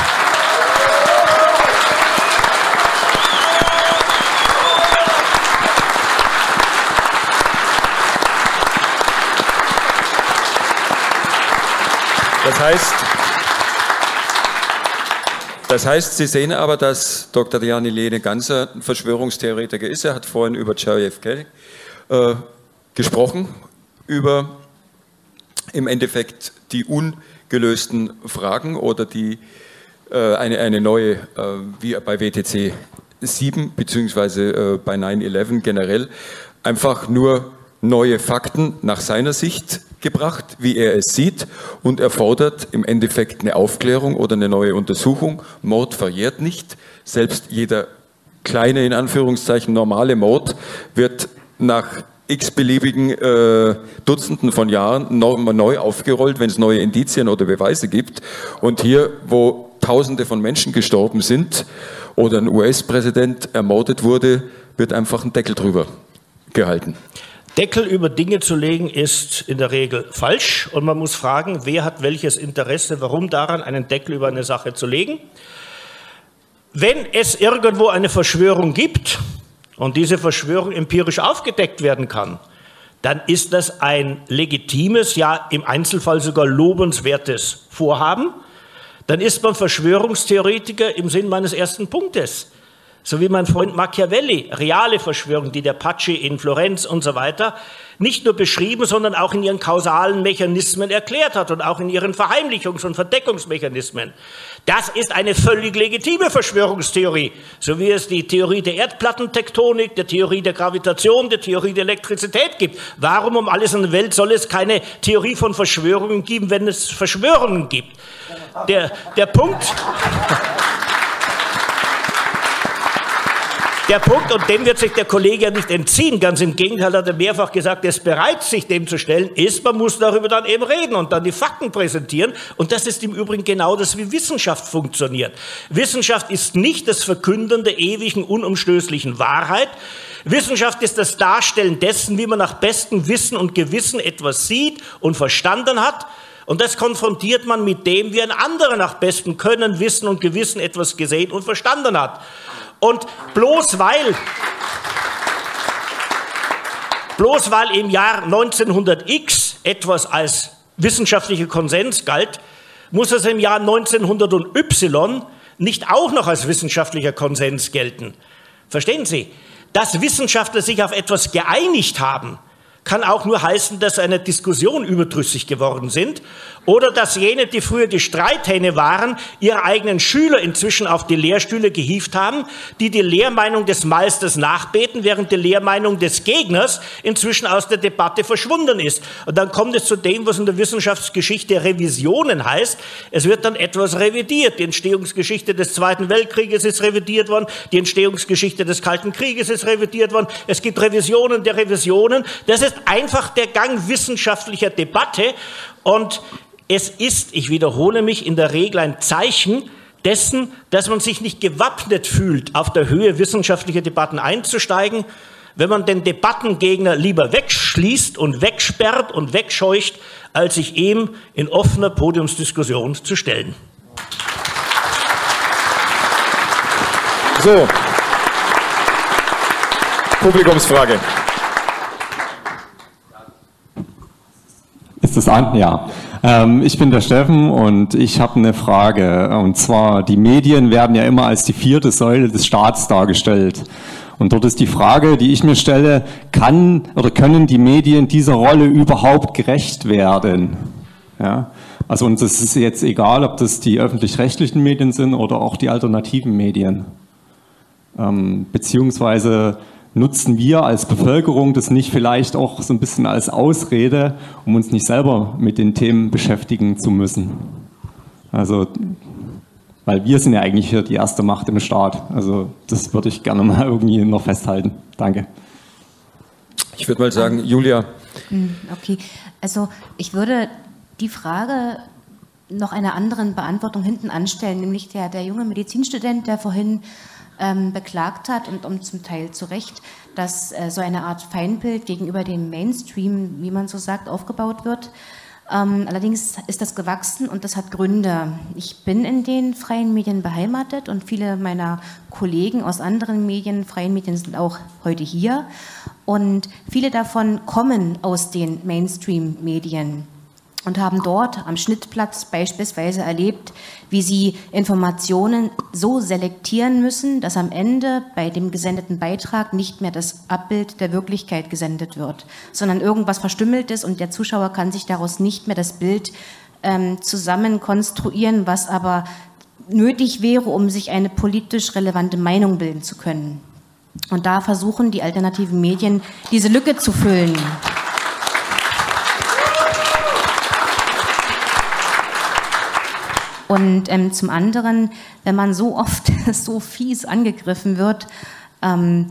Das heißt, das heißt, Sie sehen aber, dass Dr. Diani Lene Ganzer Verschwörungstheoretiker ist. Er hat vorhin über JFK äh, gesprochen, über im Endeffekt die ungelösten Fragen oder die, äh, eine, eine neue, äh, wie bei WTC 7 beziehungsweise äh, bei 9-11 generell, einfach nur neue Fakten nach seiner Sicht gebracht, wie er es sieht, und er fordert im Endeffekt eine Aufklärung oder eine neue Untersuchung. Mord verjährt nicht. Selbst jeder kleine, in Anführungszeichen, normale Mord wird nach x-beliebigen äh, Dutzenden von Jahren neu aufgerollt, wenn es neue Indizien oder Beweise gibt. Und hier, wo Tausende von Menschen gestorben sind oder ein US-Präsident ermordet wurde, wird einfach ein Deckel drüber gehalten. Deckel über Dinge zu legen ist in der Regel falsch und man muss fragen, wer hat welches Interesse, warum daran, einen Deckel über eine Sache zu legen. Wenn es irgendwo eine Verschwörung gibt und diese Verschwörung empirisch aufgedeckt werden kann, dann ist das ein legitimes, ja im Einzelfall sogar lobenswertes Vorhaben. Dann ist man Verschwörungstheoretiker im Sinn meines ersten Punktes. So wie mein Freund Machiavelli, reale Verschwörung, die der Pace in Florenz und so weiter, nicht nur beschrieben, sondern auch in ihren kausalen Mechanismen erklärt hat und auch in ihren Verheimlichungs- und Verdeckungsmechanismen. Das ist eine völlig legitime Verschwörungstheorie, so wie es die Theorie der Erdplattentektonik, der Theorie der Gravitation, der Theorie der Elektrizität gibt. Warum um alles in der Welt soll es keine Theorie von Verschwörungen geben, wenn es Verschwörungen gibt? Der, der Punkt. Der Punkt, und dem wird sich der Kollege ja nicht entziehen, ganz im Gegenteil hat er mehrfach gesagt, er ist bereit, sich dem zu stellen, ist, man muss darüber dann eben reden und dann die Fakten präsentieren. Und das ist im Übrigen genau das, wie Wissenschaft funktioniert. Wissenschaft ist nicht das Verkünden der ewigen, unumstößlichen Wahrheit. Wissenschaft ist das Darstellen dessen, wie man nach bestem Wissen und Gewissen etwas sieht und verstanden hat. Und das konfrontiert man mit dem, wie ein anderer nach bestem Können, Wissen und Gewissen etwas gesehen und verstanden hat. Und bloß weil, bloß weil im Jahr 1900x etwas als wissenschaftlicher Konsens galt, muss es im Jahr 1900 und y nicht auch noch als wissenschaftlicher Konsens gelten. Verstehen Sie? Dass Wissenschaftler sich auf etwas geeinigt haben, kann auch nur heißen, dass eine Diskussion überdrüssig geworden sind oder dass jene, die früher die Streithähne waren, ihre eigenen Schüler inzwischen auf die Lehrstühle gehievt haben, die die Lehrmeinung des Meisters nachbeten, während die Lehrmeinung des Gegners inzwischen aus der Debatte verschwunden ist. Und dann kommt es zu dem, was in der Wissenschaftsgeschichte Revisionen heißt. Es wird dann etwas revidiert. Die Entstehungsgeschichte des Zweiten Weltkrieges ist revidiert worden, die Entstehungsgeschichte des Kalten Krieges ist revidiert worden. Es gibt Revisionen der Revisionen. Das ist einfach der Gang wissenschaftlicher Debatte. Und es ist, ich wiederhole mich, in der Regel ein Zeichen dessen, dass man sich nicht gewappnet fühlt, auf der Höhe wissenschaftlicher Debatten einzusteigen, wenn man den Debattengegner lieber wegschließt und wegsperrt und wegscheucht, als sich ihm in offener Podiumsdiskussion zu stellen. So, Publikumsfrage. Ist das an? Ja. Ähm, ich bin der Steffen und ich habe eine Frage. Und zwar, die Medien werden ja immer als die vierte Säule des Staats dargestellt. Und dort ist die Frage, die ich mir stelle, kann oder können die Medien dieser Rolle überhaupt gerecht werden? Ja? Also uns ist es jetzt egal, ob das die öffentlich-rechtlichen Medien sind oder auch die alternativen Medien. Ähm, beziehungsweise nutzen wir als Bevölkerung das nicht vielleicht auch so ein bisschen als Ausrede, um uns nicht selber mit den Themen beschäftigen zu müssen? Also, weil wir sind ja eigentlich hier die erste Macht im Staat. Also, das würde ich gerne mal irgendwie noch festhalten. Danke. Ich würde mal sagen, Julia. Hm, okay, also ich würde die Frage noch einer anderen Beantwortung hinten anstellen, nämlich der, der junge Medizinstudent, der vorhin ähm, beklagt hat und um zum Teil zu Recht, dass äh, so eine Art Feindbild gegenüber dem Mainstream, wie man so sagt, aufgebaut wird. Ähm, allerdings ist das gewachsen und das hat Gründe. Ich bin in den freien Medien beheimatet und viele meiner Kollegen aus anderen Medien, freien Medien sind auch heute hier und viele davon kommen aus den Mainstream-Medien und haben dort am Schnittplatz beispielsweise erlebt, wie sie Informationen so selektieren müssen, dass am Ende bei dem gesendeten Beitrag nicht mehr das Abbild der Wirklichkeit gesendet wird, sondern irgendwas verstümmelt ist und der Zuschauer kann sich daraus nicht mehr das Bild ähm, zusammen konstruieren, was aber nötig wäre, um sich eine politisch relevante Meinung bilden zu können. Und da versuchen die alternativen Medien, diese Lücke zu füllen. Und ähm, zum anderen, wenn man so oft so fies angegriffen wird, ähm,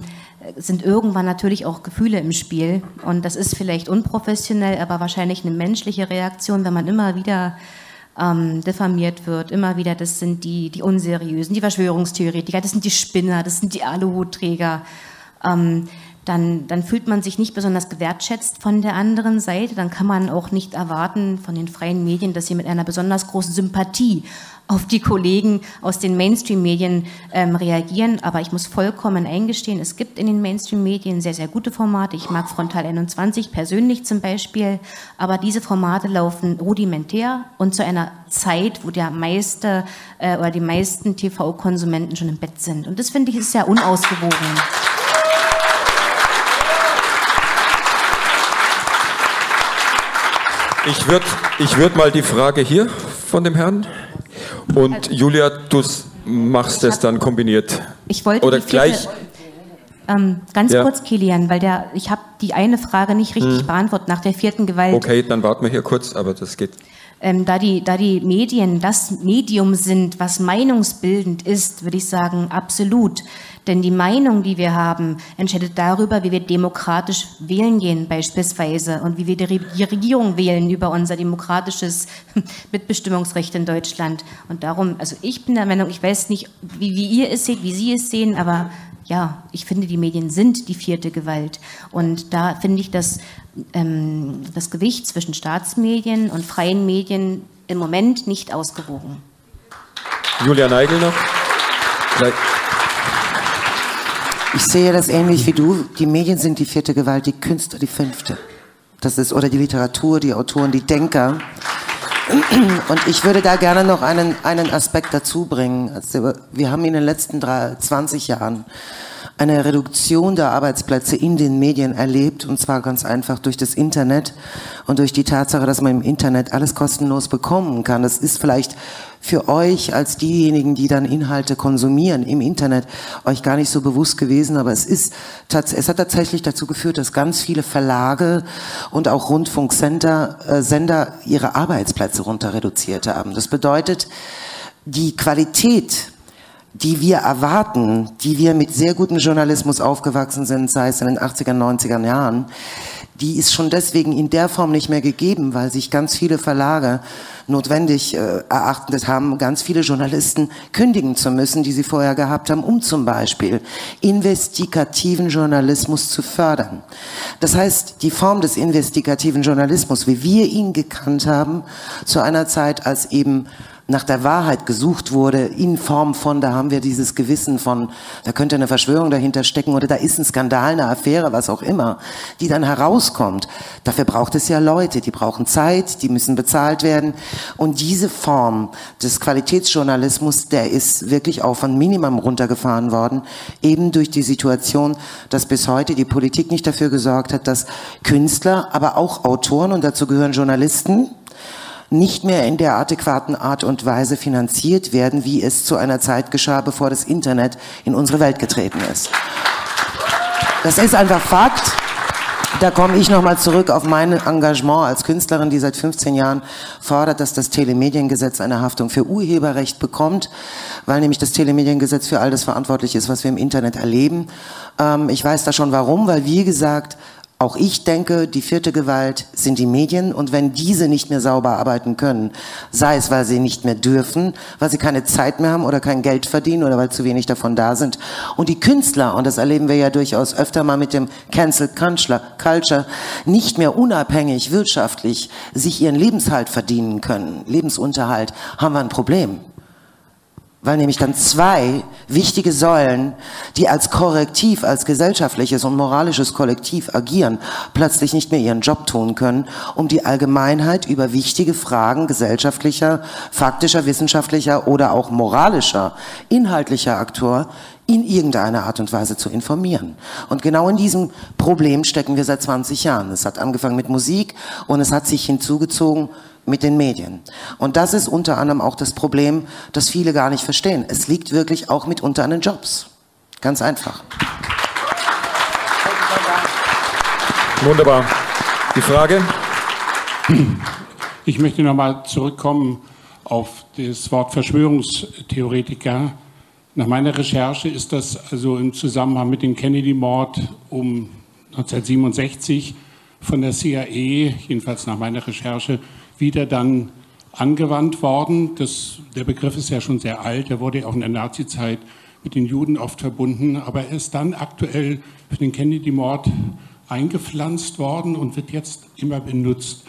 sind irgendwann natürlich auch Gefühle im Spiel. Und das ist vielleicht unprofessionell, aber wahrscheinlich eine menschliche Reaktion, wenn man immer wieder ähm, diffamiert wird, immer wieder, das sind die, die Unseriösen, die Verschwörungstheoretiker, das sind die Spinner, das sind die Aluhutträger. Ähm, dann, dann fühlt man sich nicht besonders gewertschätzt von der anderen Seite. Dann kann man auch nicht erwarten von den freien Medien, dass sie mit einer besonders großen Sympathie auf die Kollegen aus den Mainstream-Medien ähm, reagieren. Aber ich muss vollkommen eingestehen, es gibt in den Mainstream-Medien sehr, sehr gute Formate. Ich mag Frontal 21 persönlich zum Beispiel, aber diese Formate laufen rudimentär und zu einer Zeit, wo der meiste äh, oder die meisten TV-Konsumenten schon im Bett sind. Und das finde ich ist sehr unausgewogen. Ich würde ich würd mal die Frage hier von dem Herrn und also, Julia, du machst es dann kombiniert. Ich wollte Oder gleich. Ähm, ganz ja. kurz, Kilian, weil der, ich habe die eine Frage nicht richtig hm. beantwortet nach der vierten Gewalt. Okay, dann warten wir hier kurz, aber das geht. Ähm, da, die, da die Medien das Medium sind, was meinungsbildend ist, würde ich sagen, absolut. Denn die Meinung, die wir haben, entscheidet darüber, wie wir demokratisch wählen gehen beispielsweise und wie wir die Regierung wählen über unser demokratisches Mitbestimmungsrecht in Deutschland. Und darum, also ich bin der Meinung, ich weiß nicht, wie, wie ihr es seht, wie Sie es sehen, aber ja, ich finde, die Medien sind die vierte Gewalt. Und da finde ich, dass ähm, das Gewicht zwischen Staatsmedien und freien Medien im Moment nicht ausgewogen. Julia Neigel noch. Ich sehe das ähnlich wie du. Die Medien sind die vierte Gewalt, die Künstler die fünfte. Das ist, oder die Literatur, die Autoren, die Denker. Und ich würde da gerne noch einen, einen Aspekt dazu bringen. Also wir haben in den letzten drei, 20 Jahren eine Reduktion der Arbeitsplätze in den Medien erlebt, und zwar ganz einfach durch das Internet und durch die Tatsache, dass man im Internet alles kostenlos bekommen kann. Das ist vielleicht für euch als diejenigen, die dann Inhalte konsumieren im Internet, euch gar nicht so bewusst gewesen, aber es ist, es hat tatsächlich dazu geführt, dass ganz viele Verlage und auch Rundfunksender, äh, Sender ihre Arbeitsplätze runter reduziert haben. Das bedeutet, die Qualität die wir erwarten, die wir mit sehr gutem Journalismus aufgewachsen sind, sei es in den 80er, 90er Jahren, die ist schon deswegen in der Form nicht mehr gegeben, weil sich ganz viele Verlage notwendig äh, erachtet haben, ganz viele Journalisten kündigen zu müssen, die sie vorher gehabt haben, um zum Beispiel investigativen Journalismus zu fördern. Das heißt, die Form des investigativen Journalismus, wie wir ihn gekannt haben, zu einer Zeit, als eben nach der Wahrheit gesucht wurde in Form von, da haben wir dieses Gewissen von, da könnte eine Verschwörung dahinter stecken oder da ist ein Skandal, eine Affäre, was auch immer, die dann herauskommt. Dafür braucht es ja Leute, die brauchen Zeit, die müssen bezahlt werden. Und diese Form des Qualitätsjournalismus, der ist wirklich auf ein Minimum runtergefahren worden, eben durch die Situation, dass bis heute die Politik nicht dafür gesorgt hat, dass Künstler, aber auch Autoren, und dazu gehören Journalisten, nicht mehr in der adäquaten Art und Weise finanziert werden, wie es zu einer Zeit geschah, bevor das Internet in unsere Welt getreten ist. Das ist einfach Fakt. Da komme ich nochmal zurück auf mein Engagement als Künstlerin, die seit 15 Jahren fordert, dass das Telemediengesetz eine Haftung für Urheberrecht bekommt, weil nämlich das Telemediengesetz für all das verantwortlich ist, was wir im Internet erleben. Ähm, ich weiß da schon warum, weil wie gesagt, auch ich denke, die vierte Gewalt sind die Medien. Und wenn diese nicht mehr sauber arbeiten können, sei es, weil sie nicht mehr dürfen, weil sie keine Zeit mehr haben oder kein Geld verdienen oder weil zu wenig davon da sind. Und die Künstler, und das erleben wir ja durchaus öfter mal mit dem Cancel Culture, nicht mehr unabhängig wirtschaftlich sich ihren Lebenshalt verdienen können, Lebensunterhalt, haben wir ein Problem weil nämlich dann zwei wichtige Säulen, die als Korrektiv, als gesellschaftliches und moralisches Kollektiv agieren, plötzlich nicht mehr ihren Job tun können, um die Allgemeinheit über wichtige Fragen gesellschaftlicher, faktischer, wissenschaftlicher oder auch moralischer, inhaltlicher Aktor in irgendeiner Art und Weise zu informieren. Und genau in diesem Problem stecken wir seit 20 Jahren. Es hat angefangen mit Musik und es hat sich hinzugezogen mit den Medien. Und das ist unter anderem auch das Problem, das viele gar nicht verstehen. Es liegt wirklich auch mitunter an den Jobs. Ganz einfach. Wunderbar. Die Frage? Ich möchte nochmal zurückkommen auf das Wort Verschwörungstheoretiker. Nach meiner Recherche ist das also im Zusammenhang mit dem Kennedy-Mord um 1967 von der CIA, jedenfalls nach meiner Recherche, wieder dann angewandt worden. Das, der Begriff ist ja schon sehr alt, der wurde auch in der Nazizeit mit den Juden oft verbunden, aber er ist dann aktuell für den Kennedy-Mord eingepflanzt worden und wird jetzt immer benutzt.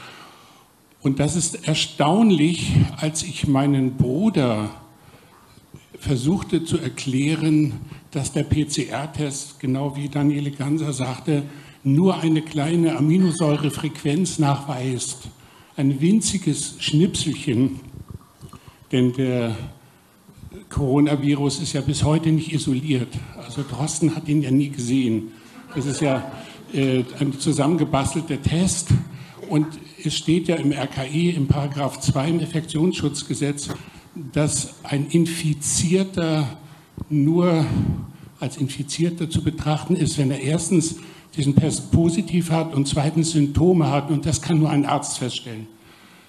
Und das ist erstaunlich, als ich meinen Bruder versuchte zu erklären, dass der PCR-Test, genau wie Daniele Ganser sagte, nur eine kleine Aminosäurefrequenz nachweist. Ein winziges Schnipselchen, denn der Coronavirus ist ja bis heute nicht isoliert. Also Drosten hat ihn ja nie gesehen. Das ist ja äh, ein zusammengebastelter Test. Und es steht ja im RKI, im Paragraph 2 im Infektionsschutzgesetz, dass ein Infizierter nur als Infizierter zu betrachten ist, wenn er erstens diesen Test positiv hat und zweitens Symptome hat. Und das kann nur ein Arzt feststellen.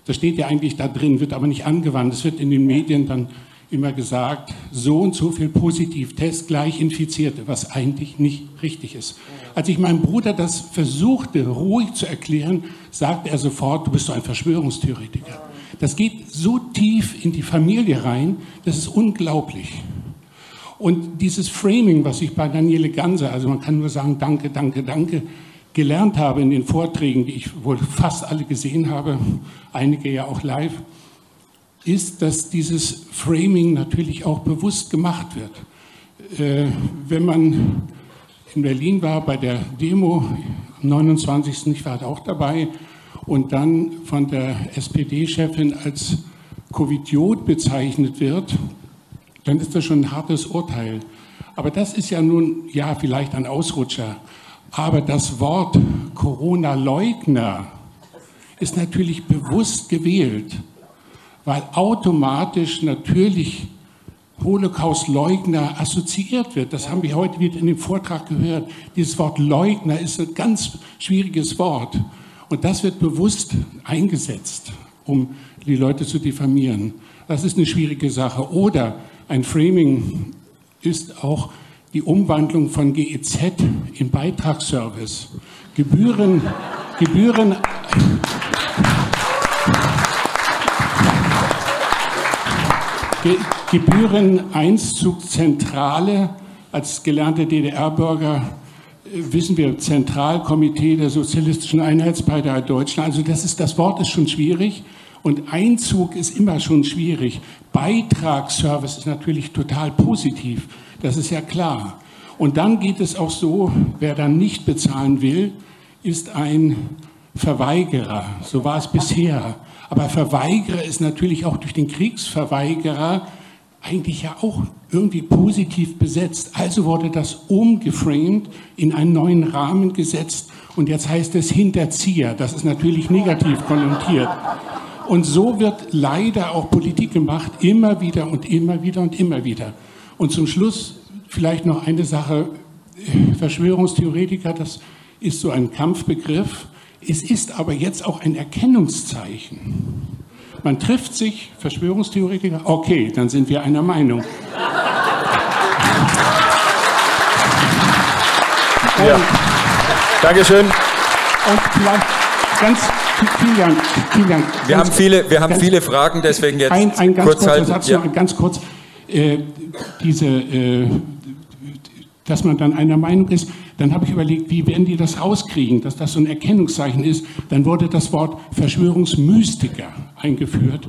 Das steht ja eigentlich da drin, wird aber nicht angewandt. Es wird in den Medien dann immer gesagt, so und so viel Positivtest gleich Infizierte, was eigentlich nicht richtig ist. Als ich meinem Bruder das versuchte, ruhig zu erklären, sagte er sofort, du bist so ein Verschwörungstheoretiker. Das geht so tief in die Familie rein, das ist unglaublich. Und dieses Framing, was ich bei Daniele Ganser, also man kann nur sagen, danke, danke, danke, gelernt habe in den Vorträgen, die ich wohl fast alle gesehen habe, einige ja auch live, ist, dass dieses Framing natürlich auch bewusst gemacht wird. Äh, wenn man in Berlin war bei der Demo am 29. ich war auch dabei und dann von der SPD-Chefin als Covidiot bezeichnet wird, dann ist das schon ein hartes Urteil. Aber das ist ja nun, ja, vielleicht ein Ausrutscher. Aber das Wort Corona-Leugner ist natürlich bewusst gewählt, weil automatisch natürlich Holocaust-Leugner assoziiert wird. Das haben wir heute wieder in dem Vortrag gehört. Dieses Wort Leugner ist ein ganz schwieriges Wort. Und das wird bewusst eingesetzt, um die Leute zu diffamieren. Das ist eine schwierige Sache. Oder ein Framing ist auch die Umwandlung von GEZ in Beitragsservice. Gebühren, Gebühren, Ge Gebühreneinzugzentrale als gelernte DDR-Bürger äh, wissen wir Zentralkomitee der Sozialistischen Einheitspartei Deutschland. Also das ist das Wort ist schon schwierig. Und Einzug ist immer schon schwierig. Beitragsservice ist natürlich total positiv. Das ist ja klar. Und dann geht es auch so, wer dann nicht bezahlen will, ist ein Verweigerer. So war es bisher. Aber Verweigerer ist natürlich auch durch den Kriegsverweigerer eigentlich ja auch irgendwie positiv besetzt. Also wurde das umgeframed, in einen neuen Rahmen gesetzt und jetzt heißt es Hinterzieher. Das ist natürlich negativ konnotiert. Und so wird leider auch Politik gemacht, immer wieder und immer wieder und immer wieder. Und zum Schluss vielleicht noch eine Sache. Verschwörungstheoretiker, das ist so ein Kampfbegriff. Es ist aber jetzt auch ein Erkennungszeichen. Man trifft sich, Verschwörungstheoretiker, okay, dann sind wir einer Meinung. Ja. Dankeschön. Und vielleicht ganz Vielen Dank. Vielen Dank. Wir haben viele, wir haben viele Fragen, deswegen jetzt ein, ein ganz kurz halten. Satz, Ja. noch, ganz kurz. Äh, diese, äh, dass man dann einer Meinung ist, dann habe ich überlegt, wie werden die das rauskriegen, dass das so ein Erkennungszeichen ist. Dann wurde das Wort Verschwörungsmystiker eingeführt.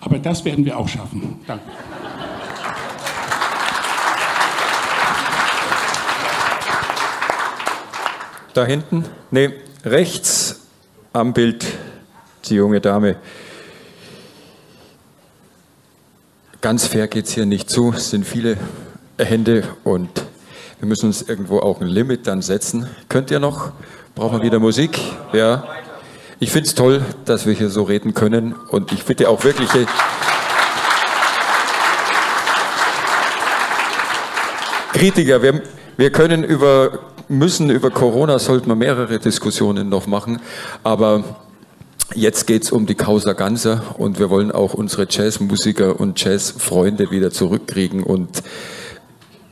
Aber das werden wir auch schaffen. Danke. Da hinten? Nee, rechts am Bild die junge Dame. Ganz fair geht es hier nicht zu. Es sind viele Hände und wir müssen uns irgendwo auch ein Limit dann setzen. Könnt ihr noch? Brauchen wir wieder Musik? Ja. Ich finde es toll, dass wir hier so reden können und ich bitte auch wirkliche. Kritiker, wir, wir können über, müssen über Corona, sollten wir mehrere Diskussionen noch machen, aber jetzt geht es um die Causa Ganser und wir wollen auch unsere Jazzmusiker und Jazzfreunde wieder zurückkriegen und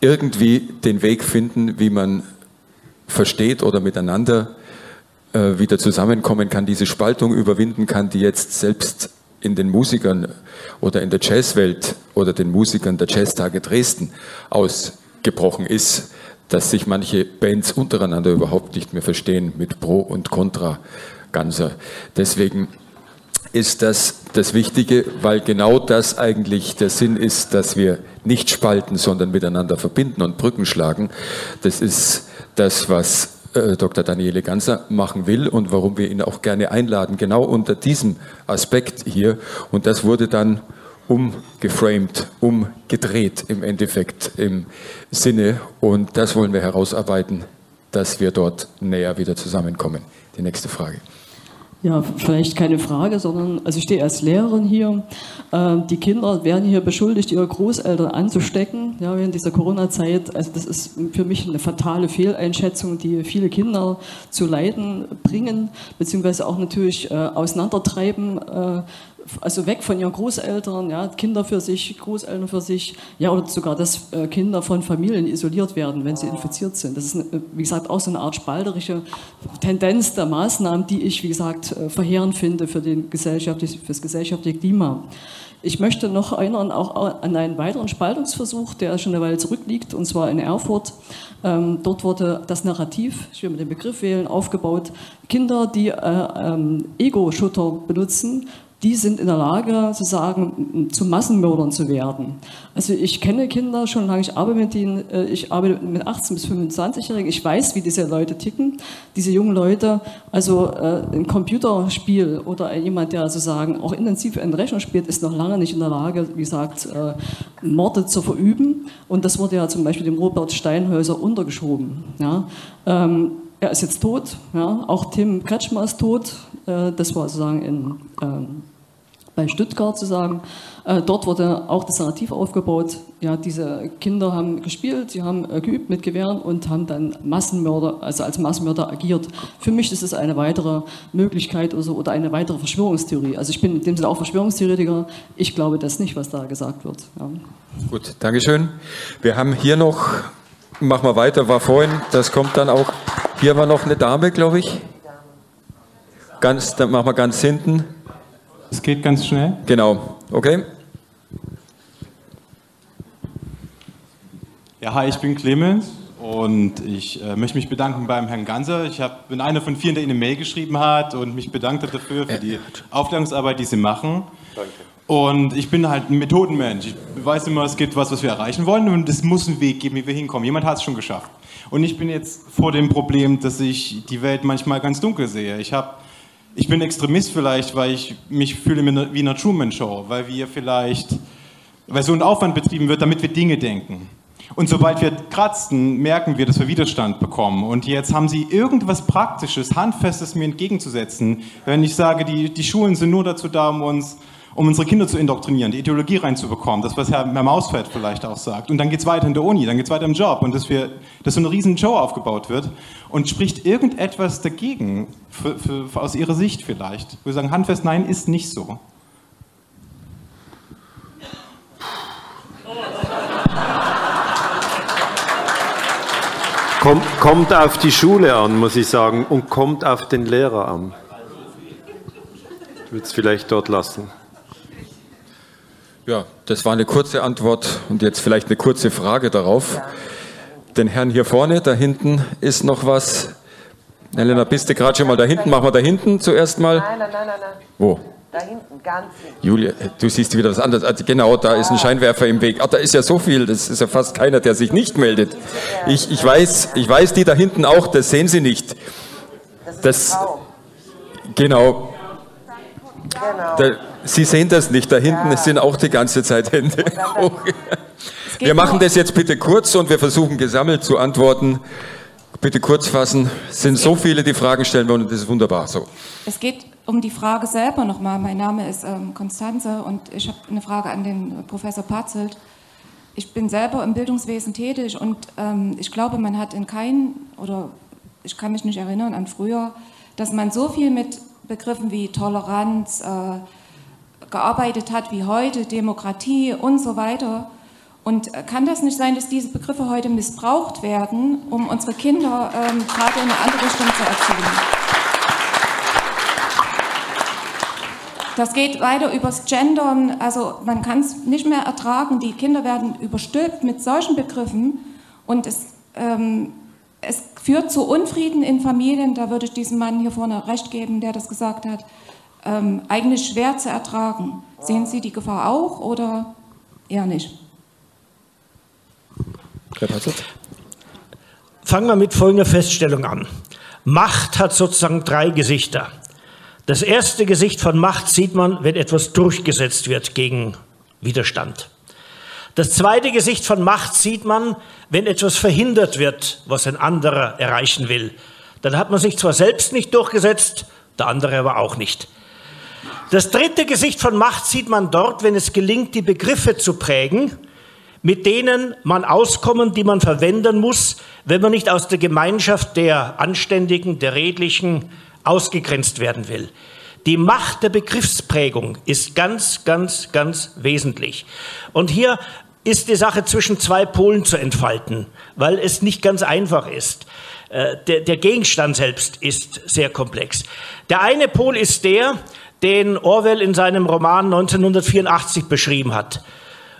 irgendwie den Weg finden, wie man versteht oder miteinander äh, wieder zusammenkommen kann, diese Spaltung überwinden kann, die jetzt selbst in den Musikern oder in der Jazzwelt oder den Musikern der Jazztage Dresden aus gebrochen ist, dass sich manche Bands untereinander überhaupt nicht mehr verstehen mit Pro und Contra Ganzer. Deswegen ist das das Wichtige, weil genau das eigentlich der Sinn ist, dass wir nicht spalten, sondern miteinander verbinden und Brücken schlagen. Das ist das, was äh, Dr. Daniele Ganser machen will und warum wir ihn auch gerne einladen, genau unter diesem Aspekt hier. Und das wurde dann umgeframed, umgedreht im Endeffekt im Sinne. Und das wollen wir herausarbeiten, dass wir dort näher wieder zusammenkommen. Die nächste Frage. Ja, vielleicht keine Frage, sondern also ich stehe als Lehrerin hier. Äh, die Kinder werden hier beschuldigt, ihre Großeltern anzustecken ja, während dieser Corona-Zeit. Also das ist für mich eine fatale Fehleinschätzung, die viele Kinder zu leiden bringen, beziehungsweise auch natürlich äh, auseinandertreiben. Äh, also weg von ihren Großeltern, ja, Kinder für sich, Großeltern für sich, ja, oder sogar, dass äh, Kinder von Familien isoliert werden, wenn sie infiziert sind. Das ist, eine, wie gesagt, auch so eine Art spalterische Tendenz der Maßnahmen, die ich, wie gesagt, äh, verheerend finde für, den gesellschaftlich, für das gesellschaftliche Klima. Ich möchte noch erinnern auch an einen weiteren Spaltungsversuch, der schon eine Weile zurückliegt, und zwar in Erfurt. Ähm, dort wurde das Narrativ, ich will mit dem Begriff wählen, aufgebaut. Kinder, die äh, ähm, Ego-Schutter benutzen, die sind in der Lage, sozusagen zu Massenmördern zu werden. Also ich kenne Kinder schon lange, ich arbeite mit ihnen, äh, ich arbeite mit 18 bis 25-Jährigen, ich weiß, wie diese Leute ticken, diese jungen Leute, also äh, ein Computerspiel oder jemand, der sozusagen auch intensiv in Rechner spielt, ist noch lange nicht in der Lage, wie gesagt, äh, Morde zu verüben und das wurde ja zum Beispiel dem Robert Steinhäuser untergeschoben. Ja. Er ist jetzt tot, ja. auch Tim Kretschmer ist tot, das war sozusagen in ähm, bei Stuttgart zu sagen. Äh, dort wurde auch das Narrativ aufgebaut. Ja, diese Kinder haben gespielt, sie haben äh, geübt mit Gewehren und haben dann Massenmörder, also als Massenmörder agiert. Für mich ist es eine weitere Möglichkeit oder, so, oder eine weitere Verschwörungstheorie. Also ich bin in dem Sinne auch Verschwörungstheoretiker. Ich glaube das nicht, was da gesagt wird. Ja. Gut, Dankeschön. Wir haben hier noch, machen wir weiter, war vorhin, das kommt dann auch, hier war noch eine Dame, glaube ich. Ganz, dann machen wir ganz hinten. Es geht ganz schnell. Genau, okay. Ja, hi, ich bin Clemens und ich äh, möchte mich bedanken beim Herrn Ganser. Ich hab, bin einer von vielen, der Ihnen eine Mail geschrieben hat und mich bedankt hat dafür, für die Aufklärungsarbeit, die Sie machen. Danke. Und ich bin halt ein Methodenmensch. Ich weiß immer, es gibt was, was wir erreichen wollen und es muss einen Weg geben, wie wir hinkommen. Jemand hat es schon geschafft. Und ich bin jetzt vor dem Problem, dass ich die Welt manchmal ganz dunkel sehe. Ich habe ich bin Extremist vielleicht, weil ich mich fühle wie in einer Truman-Show, weil wir vielleicht, weil so ein Aufwand betrieben wird, damit wir Dinge denken. Und sobald wir kratzen, merken wir, dass wir Widerstand bekommen. Und jetzt haben sie irgendwas Praktisches, Handfestes mir entgegenzusetzen. Wenn ich sage, die, die Schulen sind nur dazu da, um uns um unsere Kinder zu indoktrinieren, die Ideologie reinzubekommen, das, was Herr, Mausfeld vielleicht auch sagt. Und dann geht es weiter in der Uni, dann geht es weiter im Job und dass, wir, dass so eine riesen Show aufgebaut wird und spricht irgendetwas dagegen, für, für, für aus Ihrer Sicht vielleicht. Wo wir sagen, handfest, nein, ist nicht so. Kommt, kommt auf die Schule an, muss ich sagen, und kommt auf den Lehrer an. Ich würde es vielleicht dort lassen. Ja, das war eine kurze Antwort und jetzt vielleicht eine kurze Frage darauf. Den Herrn hier vorne, da hinten ist noch was. Helena, bist du gerade schon mal da hinten? Machen wir da hinten zuerst mal. Nein, nein, nein, nein. Wo? Da hinten, ganz hinten. Julia, du siehst wieder was anderes. Also genau, da ist ein Scheinwerfer im Weg. Ach, da ist ja so viel. Das ist ja fast keiner, der sich nicht meldet. Ich, ich, weiß, ich weiß, die da hinten auch, das sehen Sie nicht. Das, genau. Genau. Da, Sie sehen das nicht, da hinten ja. sind auch die ganze Zeit Hände. Wir machen das jetzt bitte kurz und wir versuchen gesammelt zu antworten. Bitte kurz fassen. Es sind so viele, die Fragen stellen wollen und das ist wunderbar so. Es geht um die Frage selber nochmal. Mein Name ist ähm, Konstanze und ich habe eine Frage an den Professor Patzelt. Ich bin selber im Bildungswesen tätig und ähm, ich glaube, man hat in keinem, oder ich kann mich nicht erinnern an früher, dass man so viel mit Begriffen wie Toleranz äh, gearbeitet hat wie heute, Demokratie und so weiter. Und äh, kann das nicht sein, dass diese Begriffe heute missbraucht werden, um unsere Kinder ähm, gerade in eine andere Richtung zu erziehen? Das geht weiter übers Gendern. Also man kann es nicht mehr ertragen. Die Kinder werden überstülpt mit solchen Begriffen Und es, ähm, es führt zu Unfrieden in Familien, da würde ich diesem Mann hier vorne recht geben, der das gesagt hat, ähm, eigentlich schwer zu ertragen. Sehen Sie die Gefahr auch oder eher nicht? Fangen wir mit folgender Feststellung an. Macht hat sozusagen drei Gesichter. Das erste Gesicht von Macht sieht man, wenn etwas durchgesetzt wird gegen Widerstand. Das zweite Gesicht von Macht sieht man, wenn etwas verhindert wird, was ein anderer erreichen will. Dann hat man sich zwar selbst nicht durchgesetzt, der andere aber auch nicht. Das dritte Gesicht von Macht sieht man dort, wenn es gelingt, die Begriffe zu prägen, mit denen man auskommen, die man verwenden muss, wenn man nicht aus der Gemeinschaft der Anständigen, der Redlichen ausgegrenzt werden will. Die Macht der Begriffsprägung ist ganz, ganz, ganz wesentlich. Und hier ist die Sache zwischen zwei Polen zu entfalten, weil es nicht ganz einfach ist. Äh, der, der Gegenstand selbst ist sehr komplex. Der eine Pol ist der, den Orwell in seinem Roman 1984 beschrieben hat,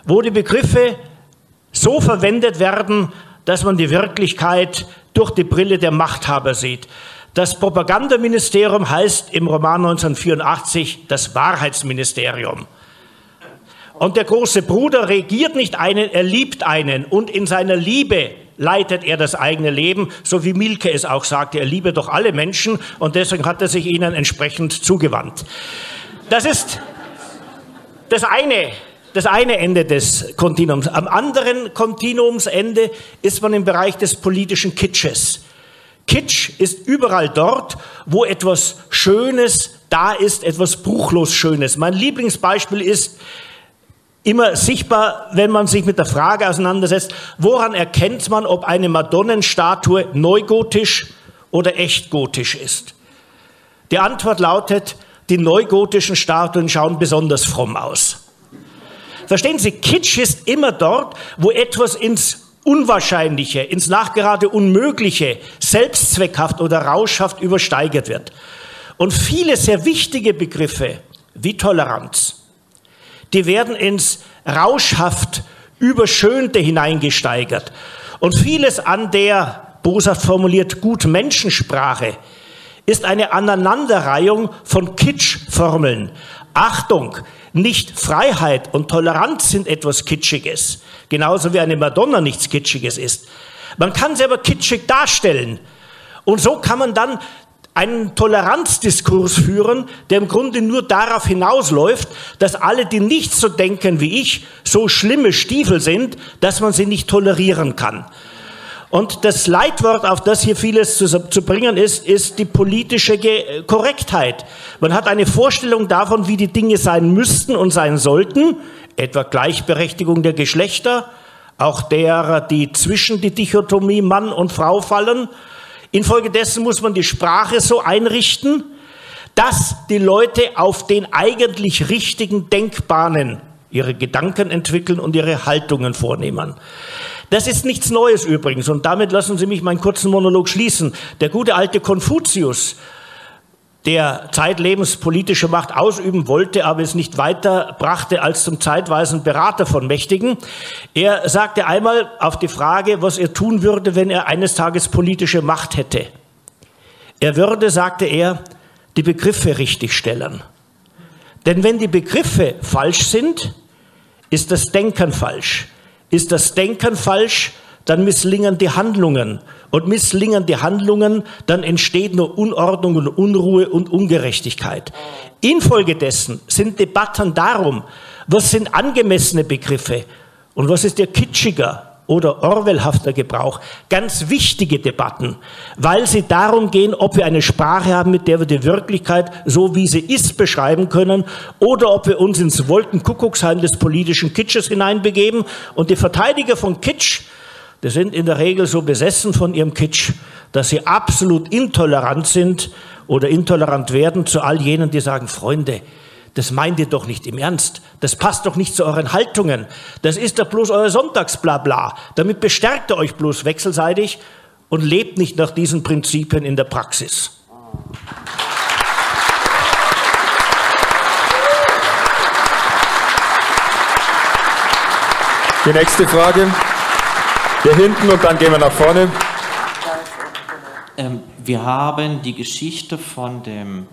wo die Begriffe so verwendet werden, dass man die Wirklichkeit durch die Brille der Machthaber sieht. Das Propagandaministerium heißt im Roman 1984 das Wahrheitsministerium. Und der große Bruder regiert nicht einen, er liebt einen. Und in seiner Liebe leitet er das eigene Leben, so wie Milke es auch sagte, er liebe doch alle Menschen und deswegen hat er sich ihnen entsprechend zugewandt. Das ist das eine, das eine Ende des Kontinuums. Am anderen Kontinuumsende ist man im Bereich des politischen Kitsches. Kitsch ist überall dort, wo etwas Schönes da ist, etwas bruchlos Schönes. Mein Lieblingsbeispiel ist immer sichtbar, wenn man sich mit der Frage auseinandersetzt, woran erkennt man, ob eine Madonnenstatue neugotisch oder echtgotisch ist? Die Antwort lautet, die neugotischen Statuen schauen besonders fromm aus. Verstehen Sie, Kitsch ist immer dort, wo etwas ins Unwahrscheinliche, ins nachgerade Unmögliche, selbstzweckhaft oder rauschhaft übersteigert wird. Und viele sehr wichtige Begriffe wie Toleranz, die werden ins rauschhaft Überschönte hineingesteigert. Und vieles an der, boshaft formuliert, gut Menschensprache ist eine Aneinanderreihung von Kitschformeln. Achtung, nicht Freiheit und Toleranz sind etwas Kitschiges, genauso wie eine Madonna nichts Kitschiges ist. Man kann sie aber kitschig darstellen. Und so kann man dann einen Toleranzdiskurs führen, der im Grunde nur darauf hinausläuft, dass alle, die nicht so denken wie ich, so schlimme Stiefel sind, dass man sie nicht tolerieren kann. Und das Leitwort, auf das hier vieles zu, zu bringen ist, ist die politische Ge Korrektheit. Man hat eine Vorstellung davon, wie die Dinge sein müssten und sein sollten, etwa Gleichberechtigung der Geschlechter, auch derer, die zwischen die Dichotomie Mann und Frau fallen. Infolgedessen muss man die Sprache so einrichten, dass die Leute auf den eigentlich richtigen Denkbahnen ihre Gedanken entwickeln und ihre Haltungen vornehmen. Das ist nichts Neues übrigens. Und damit lassen Sie mich meinen kurzen Monolog schließen. Der gute alte Konfuzius, der zeitlebens politische Macht ausüben wollte, aber es nicht weiter brachte als zum zeitweisen Berater von Mächtigen. Er sagte einmal auf die Frage, was er tun würde, wenn er eines Tages politische Macht hätte. Er würde, sagte er, die Begriffe richtig stellen. Denn wenn die Begriffe falsch sind, ist das Denken falsch. Ist das Denken falsch, dann misslingen die Handlungen. Und misslingen die Handlungen, dann entsteht nur Unordnung und Unruhe und Ungerechtigkeit. Infolgedessen sind Debatten darum, was sind angemessene Begriffe und was ist der kitschiger oder Orwellhafter Gebrauch, ganz wichtige Debatten, weil sie darum gehen, ob wir eine Sprache haben, mit der wir die Wirklichkeit so wie sie ist beschreiben können oder ob wir uns ins Wolkenkuckucksheim des politischen Kitsches hineinbegeben. Und die Verteidiger von Kitsch, die sind in der Regel so besessen von ihrem Kitsch, dass sie absolut intolerant sind oder intolerant werden zu all jenen, die sagen, Freunde, das meint ihr doch nicht im Ernst. Das passt doch nicht zu euren Haltungen. Das ist doch bloß euer Sonntagsblabla. Damit bestärkt ihr euch bloß wechselseitig und lebt nicht nach diesen Prinzipien in der Praxis. Die nächste Frage Hier hinten und dann gehen wir nach vorne. Ähm, wir haben die Geschichte von dem,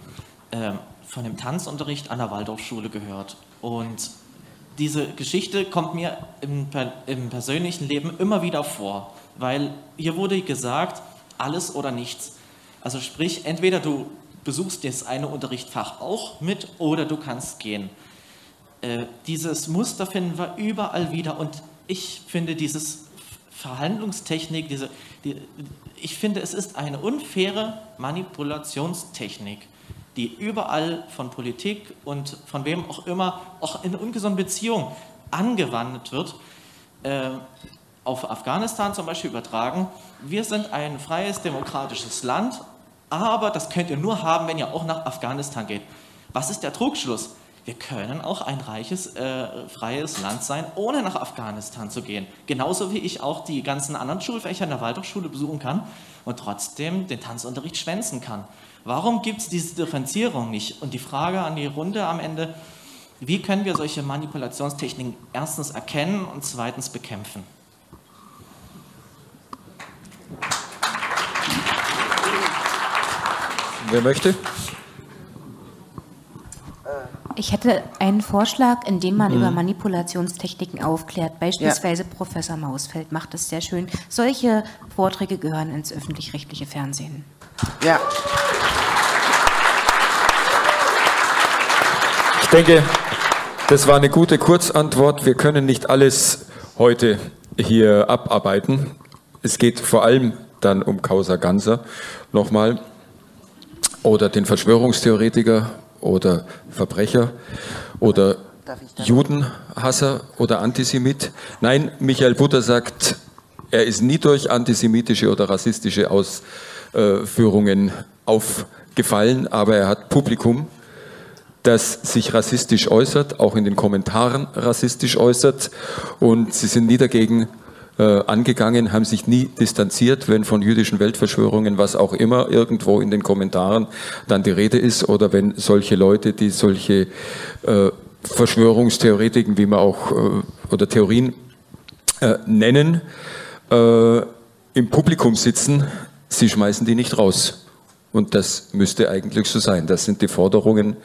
ähm, von dem Tanzunterricht an der Waldorfschule gehört. Und diese Geschichte kommt mir im, im persönlichen Leben immer wieder vor, weil hier wurde gesagt, alles oder nichts. Also sprich, entweder du besuchst das eine Unterrichtsfach auch mit oder du kannst gehen. Äh, dieses Muster finden wir überall wieder und ich finde dieses Verhandlungstechnik, diese, die, ich finde es ist eine unfaire Manipulationstechnik, die überall von Politik und von wem auch immer, auch in ungesunden Beziehungen angewandt wird. Äh, auf Afghanistan zum Beispiel übertragen, wir sind ein freies, demokratisches Land, aber das könnt ihr nur haben, wenn ihr auch nach Afghanistan geht. Was ist der Trugschluss? Wir können auch ein reiches, äh, freies Land sein, ohne nach Afghanistan zu gehen. Genauso wie ich auch die ganzen anderen Schulfächer in der Waldorfschule besuchen kann und trotzdem den Tanzunterricht schwänzen kann. Warum gibt es diese Differenzierung nicht? Und die Frage an die Runde am Ende, wie können wir solche Manipulationstechniken erstens erkennen und zweitens bekämpfen? Wer möchte? Ich hätte einen Vorschlag, in dem man Mhm. über Manipulationstechniken aufklärt. Beispielsweise Professor Mausfeld macht es sehr schön. Solche Vorträge gehören ins öffentlich-rechtliche Fernsehen. Ja. Ich denke, das war eine gute Kurzantwort. Wir können nicht alles heute hier abarbeiten. Es geht vor allem dann um Causa Ganser nochmal oder den Verschwörungstheoretiker oder Verbrecher oder Judenhasser oder Antisemit. Nein, Michael Butter sagt, er ist nie durch antisemitische oder rassistische Ausführungen aufgefallen, aber er hat Publikum, das sich rassistisch äußert, auch in den Kommentaren rassistisch äußert. Und sie sind nie dagegen äh, angegangen, haben sich nie distanziert, wenn von jüdischen Weltverschwörungen, was auch immer, irgendwo in den Kommentaren dann die Rede ist oder wenn solche Leute, die solche äh, Verschwörungstheoretiken, wie man auch, äh, oder Theorien äh, nennen, äh, im Publikum sitzen, sie schmeißen die nicht raus. Und das müsste eigentlich so sein. Das sind die Forderungen,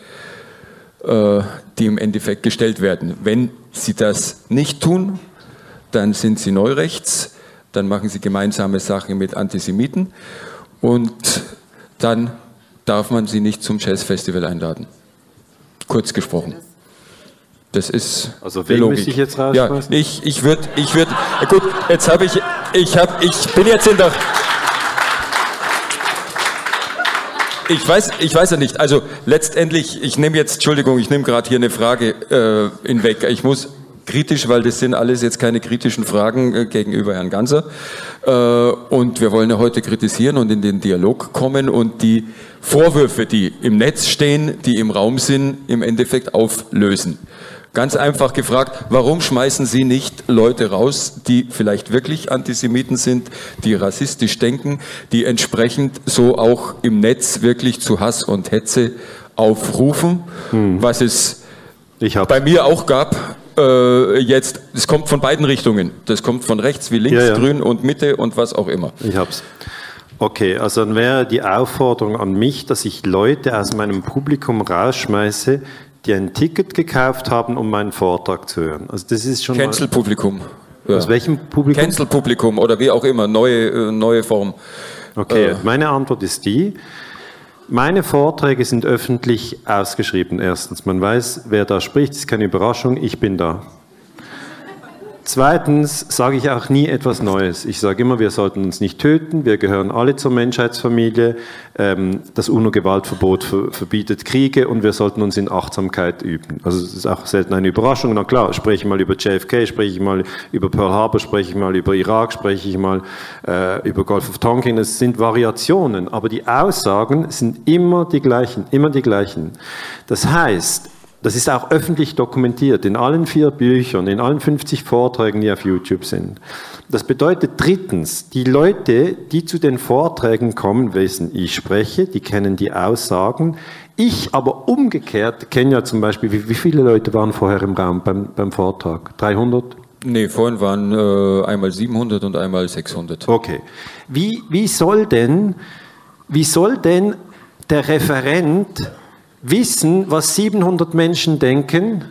die im Endeffekt gestellt werden. Wenn sie das nicht tun, dann sind sie neurechts, dann machen sie gemeinsame Sachen mit Antisemiten und dann darf man sie nicht zum Jazzfestival einladen. Kurz gesprochen. Das ist Also wen Logik. ich jetzt Ja, rausschmeißen? ich, ich würde, ich würde, gut, jetzt habe ich, ich habe, ich bin jetzt in der, ich weiß, ich weiß ja nicht. Also letztendlich, ich nehme jetzt, Entschuldigung, ich nehme gerade hier eine Frage äh, hinweg. Ich muss kritisch, weil das sind alles jetzt keine kritischen Fragen äh, gegenüber Herrn Ganser. Äh, und wir wollen ja heute kritisieren und in den Dialog kommen und die Vorwürfe, die im Netz stehen, die im Raum sind, im Endeffekt auflösen. Ganz einfach gefragt, warum schmeißen Sie nicht Leute raus, die vielleicht wirklich Antisemiten sind, die rassistisch denken, die entsprechend so auch im Netz wirklich zu Hass und Hetze aufrufen, was es bei mir auch gab. Äh, jetzt, es kommt von beiden Richtungen. Das kommt von rechts wie links, Ja, ja. grün und Mitte und was auch immer. Ich hab's. Okay, also dann wäre die Aufforderung an mich, dass ich Leute aus meinem Publikum rausschmeiße, die ein Ticket gekauft haben, um meinen Vortrag zu hören. Also das ist schon mal- Cancel-Publikum. Aus welchem Publikum? Cancel-Publikum oder wie auch immer, neue, äh, neue Form. Okay, Äh. meine Antwort ist die. Meine Vorträge sind öffentlich ausgeschrieben. Erstens, man weiß, wer da spricht, ist keine Überraschung, ich bin da. Zweitens sage ich auch nie etwas Neues. Ich sage immer, wir sollten uns nicht töten, wir gehören alle zur Menschheitsfamilie. Ähm, Das UNO-Gewaltverbot ver- verbietet Kriege und wir sollten uns in Achtsamkeit üben. Also es ist auch selten eine Überraschung. Na klar, spreche ich mal über JFK, spreche ich mal über Pearl Harbor, spreche ich mal über Irak, spreche ich mal äh, über Gulf of Tonkin. Es sind Variationen, aber die Aussagen sind immer die gleichen, immer die gleichen. Das heißt, das ist auch öffentlich dokumentiert in allen vier Büchern, in allen 50 Vorträgen, die auf YouTube sind. Das bedeutet drittens, die Leute, die zu den Vorträgen kommen, wissen, ich spreche, die kennen die Aussagen. Ich aber umgekehrt kenne ja zum Beispiel, wie, wie viele Leute waren vorher im Raum beim, beim Vortrag? 300? Nee, vorhin waren äh, einmal 700 und einmal 600. Okay. Wie, wie, soll denn, wie soll denn der Referent wissen, was 700 Menschen denken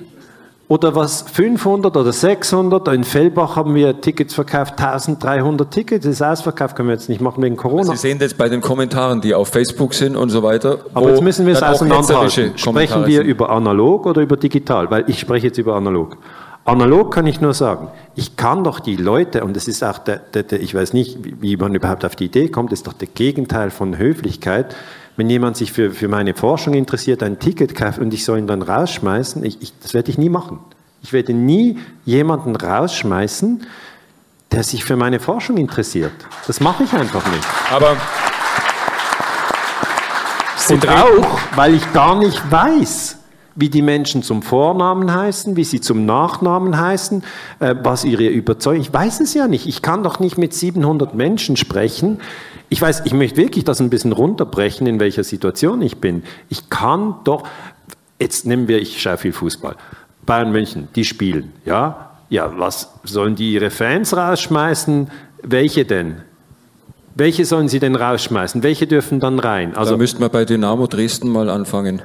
oder was 500 oder 600? In Fellbach haben wir Tickets verkauft, 1300 Tickets. Das ist ausverkauft, können wir jetzt nicht machen wegen Corona. Sie sehen das bei den Kommentaren, die auf Facebook sind und so weiter. Aber jetzt müssen wir es auseinanderhalten. Sprechen wir sind. über analog oder über digital? Weil ich spreche jetzt über analog. Analog kann ich nur sagen, ich kann doch die Leute, und das ist auch der, der, der ich weiß nicht, wie, wie man überhaupt auf die Idee kommt, das ist doch der Gegenteil von Höflichkeit. Wenn jemand sich für, für meine Forschung interessiert, ein Ticket kauft und ich soll ihn dann rausschmeißen, ich, ich, das werde ich nie machen. Ich werde nie jemanden rausschmeißen, der sich für meine Forschung interessiert. Das mache ich einfach nicht. Aber und auch, weil ich gar nicht weiß, wie die Menschen zum Vornamen heißen, wie sie zum Nachnamen heißen, äh, was ihre Überzeugung. Ich weiß es ja nicht. Ich kann doch nicht mit 700 Menschen sprechen. Ich weiß, ich möchte wirklich das ein bisschen runterbrechen, in welcher Situation ich bin. Ich kann doch, jetzt nehmen wir, ich schaue viel Fußball. Bayern München, die spielen, ja? Ja, was sollen die ihre Fans rausschmeißen? Welche denn? Welche sollen sie denn rausschmeißen? Welche dürfen dann rein? Also da müssten wir bei Dynamo Dresden mal anfangen.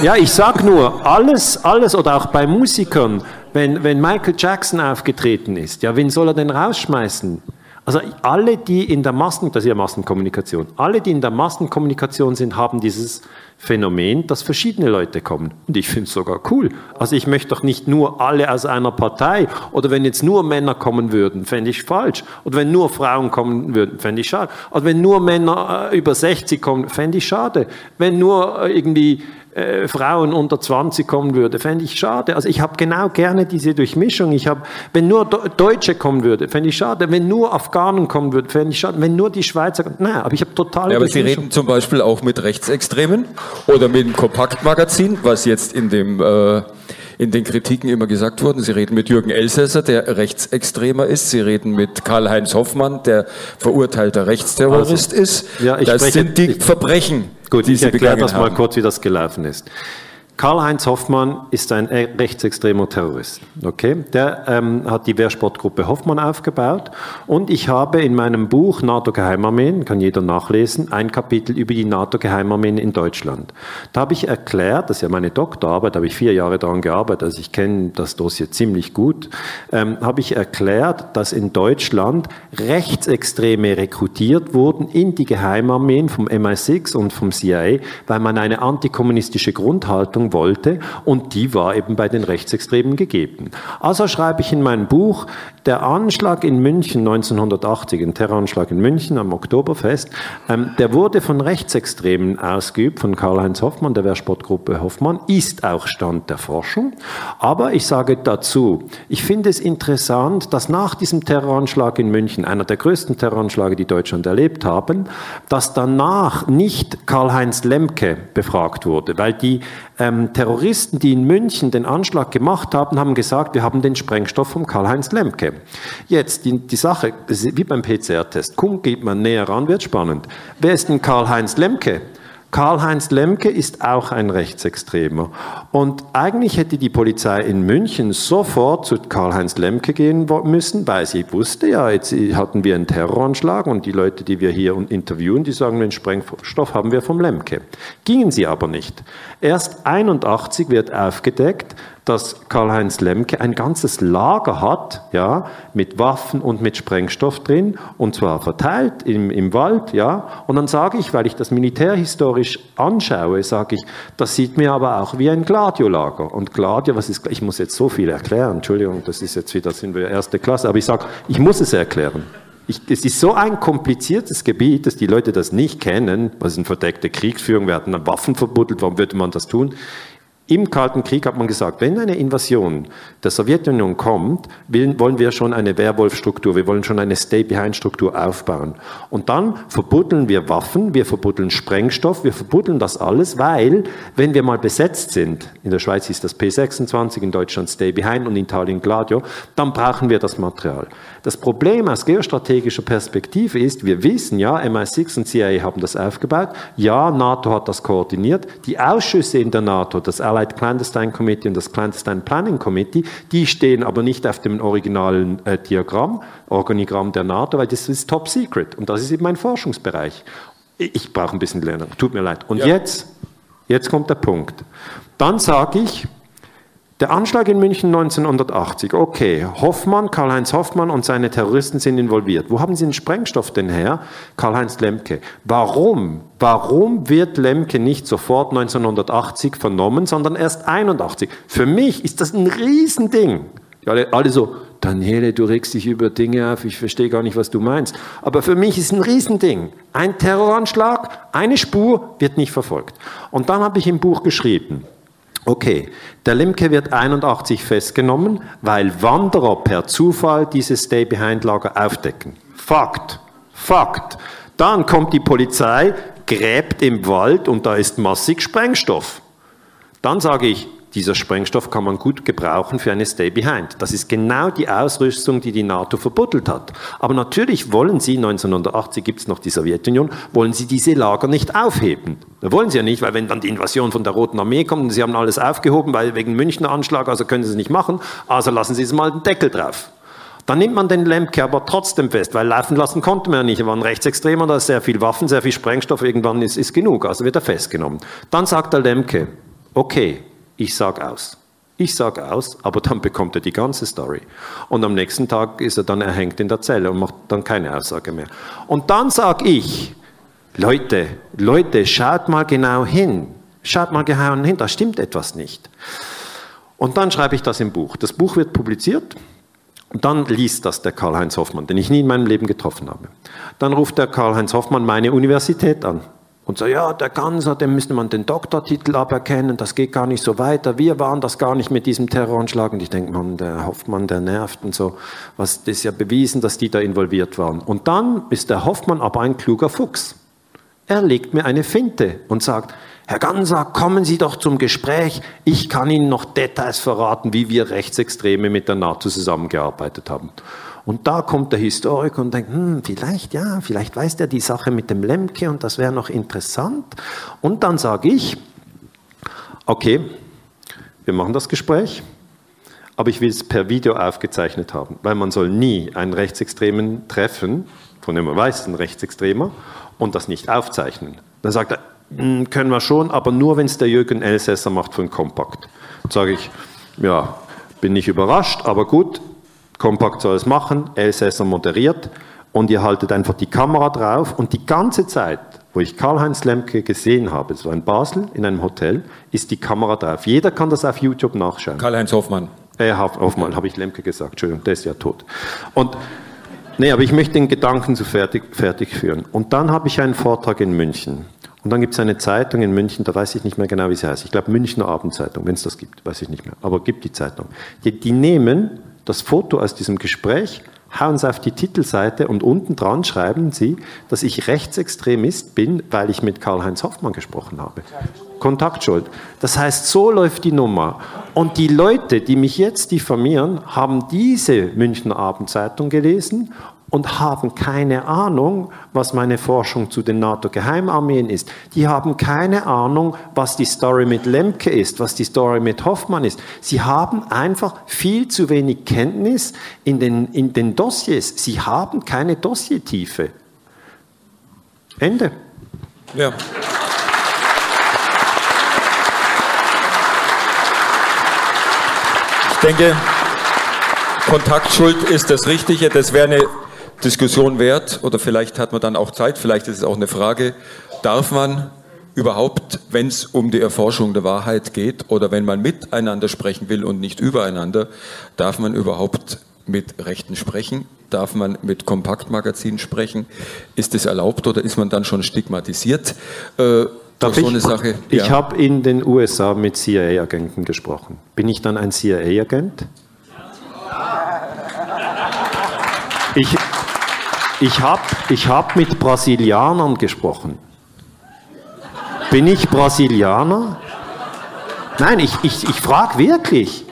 Ja, ich sag nur, alles, alles oder auch bei Musikern, wenn, wenn Michael Jackson aufgetreten ist, ja, wen soll er denn rausschmeißen? Also alle, die in der Massen, das ist ja Massenkommunikation, alle, die in der Massenkommunikation sind, haben dieses Phänomen, dass verschiedene Leute kommen. Und ich finde es sogar cool. Also ich möchte doch nicht nur alle aus einer Partei. Oder wenn jetzt nur Männer kommen würden, fände ich falsch. Oder wenn nur Frauen kommen würden, fände ich schade. Oder wenn nur Männer äh, über 60 kommen, fände ich schade. Wenn nur äh, irgendwie äh, Frauen unter 20 kommen würde, fände ich schade. Also ich habe genau gerne diese Durchmischung. Ich habe, wenn nur Do Deutsche kommen würde, fände ich schade. Wenn nur Afghanen kommen würden, fände ich schade. Wenn nur die Schweizer, nein, aber ich habe total. Ja, aber Sie reden zum Beispiel auch mit Rechtsextremen oder mit dem Kompaktmagazin, was jetzt in dem äh, in den Kritiken immer gesagt worden. Sie reden mit Jürgen Elsässer, der Rechtsextremer ist. Sie reden mit Karl-Heinz Hoffmann, der verurteilter Rechtsterrorist Also, ist. Ja, das spreche- sind die Verbrechen, Gut, ich erkläre das mal kurz, wie das gelaufen ist. Karl-Heinz Hoffmann ist ein e- rechtsextremer Terrorist. Okay? Der ähm, hat die Wehrsportgruppe Hoffmann aufgebaut und ich habe in meinem Buch NATO-Geheimarmeen, kann jeder nachlesen, ein Kapitel über die NATO-Geheimarmeen in Deutschland. Da habe ich erklärt, das ist ja meine Doktorarbeit, habe ich vier Jahre daran gearbeitet, also ich kenne das Dossier ziemlich gut, ähm, habe ich erklärt, dass in Deutschland Rechtsextreme rekrutiert wurden in die Geheimarmeen vom MI6 und vom CIA, weil man eine antikommunistische Grundhaltung wollte und die war eben bei den Rechtsextremen gegeben. Also schreibe ich in meinem Buch, der Anschlag in München 1980, ein Terroranschlag in München am Oktoberfest, ähm, der wurde von Rechtsextremen ausgeübt, von Karl-Heinz Hoffmann, der Wehrsportgruppe Hoffmann, ist auch Stand der Forschung. Aber ich sage dazu, ich finde es interessant, dass nach diesem Terroranschlag in München, einer der größten Terroranschläge, die Deutschland erlebt haben, dass danach nicht Karl-Heinz Lemke befragt wurde, weil die ähm, Terroristen, die in München den Anschlag gemacht haben, haben gesagt, wir haben den Sprengstoff vom Karl-Heinz Lemke. Jetzt, die, die Sache, wie beim PCR-Test, Kumm geht man näher ran, wird spannend. Wer ist denn Karl-Heinz Lemke? Karl-Heinz Lemke ist auch ein Rechtsextremer. Und eigentlich hätte die Polizei in München sofort zu Karl-Heinz Lemke gehen müssen, weil sie wusste ja, jetzt hatten wir einen Terroranschlag und die Leute, die wir hier interviewen, die sagen, den Sprengstoff haben wir vom Lemke. Gingen sie aber nicht. Erst 81 wird aufgedeckt, dass Karl-Heinz Lemke ein ganzes Lager hat, ja, mit Waffen und mit Sprengstoff drin, und zwar verteilt im, im Wald, ja. Und dann sage ich, weil ich das militärhistorisch anschaue, sage ich, das sieht mir aber auch wie ein Gladiolager. Und Gladio, was ist, ich muss jetzt so viel erklären, Entschuldigung, das ist jetzt wieder, sind wir erste Klasse, aber ich sage, ich muss es erklären. Ich, es ist so ein kompliziertes Gebiet, dass die Leute das nicht kennen. Was ist eine verdeckte Kriegsführung? Wir hatten Waffen verbuddelt. Warum würde man das tun? Im Kalten Krieg hat man gesagt, wenn eine Invasion der Sowjetunion kommt, wollen wir schon eine Werwolf-Struktur, wir wollen schon eine Stay-Behind-Struktur aufbauen. Und dann verbuddeln wir Waffen, wir verbuddeln Sprengstoff, wir verbuddeln das alles, weil, wenn wir mal besetzt sind, in der Schweiz ist das P26, in Deutschland Stay-Behind und in Italien Gladio, dann brauchen wir das Material. Das Problem aus geostrategischer Perspektive ist, wir wissen ja, MI6 und CIA haben das aufgebaut, ja, NATO hat das koordiniert, die Ausschüsse in der NATO, das Allied Allied Clandestine Committee und das Clandestine Planning Committee, die stehen aber nicht auf dem originalen äh, Diagramm, Organigramm der NATO, weil das ist top secret und das ist eben mein Forschungsbereich. Ich, ich brauche ein bisschen Lernen, tut mir leid. Und ja. jetzt, jetzt kommt der Punkt. Dann sage ich, der Anschlag in München 1980, okay, Hoffmann, Karl-Heinz Hoffmann und seine Terroristen sind involviert. Wo haben sie den Sprengstoff denn her? Karl-Heinz Lemke. Warum? Warum wird Lemke nicht sofort 1980 vernommen, sondern erst 81? Für mich ist das ein Riesending. Alle, alle so, Daniele, du regst dich über Dinge auf, ich verstehe gar nicht, was du meinst. Aber für mich ist ein Riesending. Ein Terroranschlag, eine Spur wird nicht verfolgt. Und dann habe ich im Buch geschrieben, Okay, der Limke wird 81 festgenommen, weil Wanderer per Zufall dieses Stay-Behind-Lager aufdecken. Fakt, Fakt. Dann kommt die Polizei, gräbt im Wald und da ist massig Sprengstoff. Dann sage ich, dieser Sprengstoff kann man gut gebrauchen für eine Stay Behind. Das ist genau die Ausrüstung, die die NATO verbuddelt hat. Aber natürlich wollen sie, 1980 gibt es noch die Sowjetunion, wollen sie diese Lager nicht aufheben. Wollen sie ja nicht, weil wenn dann die Invasion von der Roten Armee kommt und sie haben alles aufgehoben, weil wegen Münchner Anschlag, also können sie es nicht machen, also lassen sie es mal den Deckel drauf. Dann nimmt man den Lemke aber trotzdem fest, weil laufen lassen konnte man ja nicht. Er war ein Rechtsextremer, da ist sehr viel Waffen, sehr viel Sprengstoff, irgendwann ist, ist genug, also wird er festgenommen. Dann sagt der Lemke, okay, ich sage aus. Ich sage aus, aber dann bekommt er die ganze Story. Und am nächsten Tag ist er dann erhängt in der Zelle und macht dann keine Aussage mehr. Und dann sage ich, Leute, Leute, schaut mal genau hin. Schaut mal genau hin, da stimmt etwas nicht. Und dann schreibe ich das im Buch. Das Buch wird publiziert und dann liest das der Karl-Heinz Hoffmann, den ich nie in meinem Leben getroffen habe. Dann ruft der Karl-Heinz Hoffmann meine Universität an und so, ja, der Ganser, dem müsste man den Doktortitel aberkennen, das geht gar nicht so weiter, wir waren das gar nicht mit diesem Terroranschlag. Und ich denke, man, der Hoffmann, der nervt und so. Was, das ist ja bewiesen, dass die da involviert waren. Und dann ist der Hoffmann aber ein kluger Fuchs. Er legt mir eine Finte und sagt, Herr Ganser, kommen Sie doch zum Gespräch. Ich kann Ihnen noch Details verraten, wie wir Rechtsextreme mit der NATO zusammengearbeitet haben. Und da kommt der Historiker und denkt, hm, vielleicht, ja, vielleicht weiß der die Sache mit dem Lemke und das wäre noch interessant. Und dann sage ich, okay, wir machen das Gespräch, aber ich will es per Video aufgezeichnet haben, weil man soll nie einen Rechtsextremen treffen, von dem man weiß, ein Rechtsextremer, und das nicht aufzeichnen. Dann sagt er, hm, können wir schon, aber nur, wenn es der Jürgen Elsässer macht von Kompakt. Sage ich, ja, bin nicht überrascht, aber gut, Kompakt soll es machen, Elsässer moderiert und ihr haltet einfach die Kamera drauf und die ganze Zeit, wo ich Karl-Heinz Lemke gesehen habe, so in Basel in einem Hotel, ist die Kamera drauf. Jeder kann das auf YouTube nachschauen. Karl-Heinz Hoffmann. Äh, Hoffmann, habe ich Lemke gesagt, Entschuldigung, der ist ja tot. Und Nee, aber ich möchte den Gedanken zu fertig, fertig führen. Und dann habe ich einen Vortrag in München. Und dann gibt es eine Zeitung in München, da weiß ich nicht mehr genau, wie sie heißt. Ich glaube Münchner Abendzeitung, wenn es das gibt, weiß ich nicht mehr. Aber gibt die Zeitung. Die, die nehmen das Foto aus diesem Gespräch, hauen Sie auf die Titelseite und unten dran schreiben Sie, dass ich Rechtsextremist bin, weil ich mit Karl-Heinz Hoffmann gesprochen habe. Kontaktschuld. Das heißt, so läuft die Nummer. Und die Leute, die mich jetzt diffamieren, haben diese Münchner Abendzeitung gelesen und haben keine Ahnung, was meine Forschung zu den NATO-Geheimarmeen ist. Die haben keine Ahnung, was die Story mit Lemke ist, was die Story mit Hoffmann ist. Sie haben einfach viel zu wenig Kenntnis in den, in den Dossiers. Sie haben keine Dossiertiefe. Ende. Ja. Ich denke, Kontaktschuld ist das Richtige. Das wäre eine Diskussion wert oder vielleicht hat man dann auch Zeit, vielleicht ist es auch eine Frage, darf man überhaupt, wenn es um die Erforschung der Wahrheit geht oder wenn man miteinander sprechen will und nicht übereinander, darf man überhaupt mit Rechten sprechen? Darf man mit Kompaktmagazinen sprechen? Ist es erlaubt oder ist man dann schon stigmatisiert? Äh, Darf so eine Sache? Ich ja. habe in den USA mit CIA-Agenten gesprochen. Bin ich dann ein CIA-Agent? Ich, ich habe ich hab mit Brasilianern gesprochen. Bin ich Brasilianer? Nein, ich, ich, ich frage wirklich.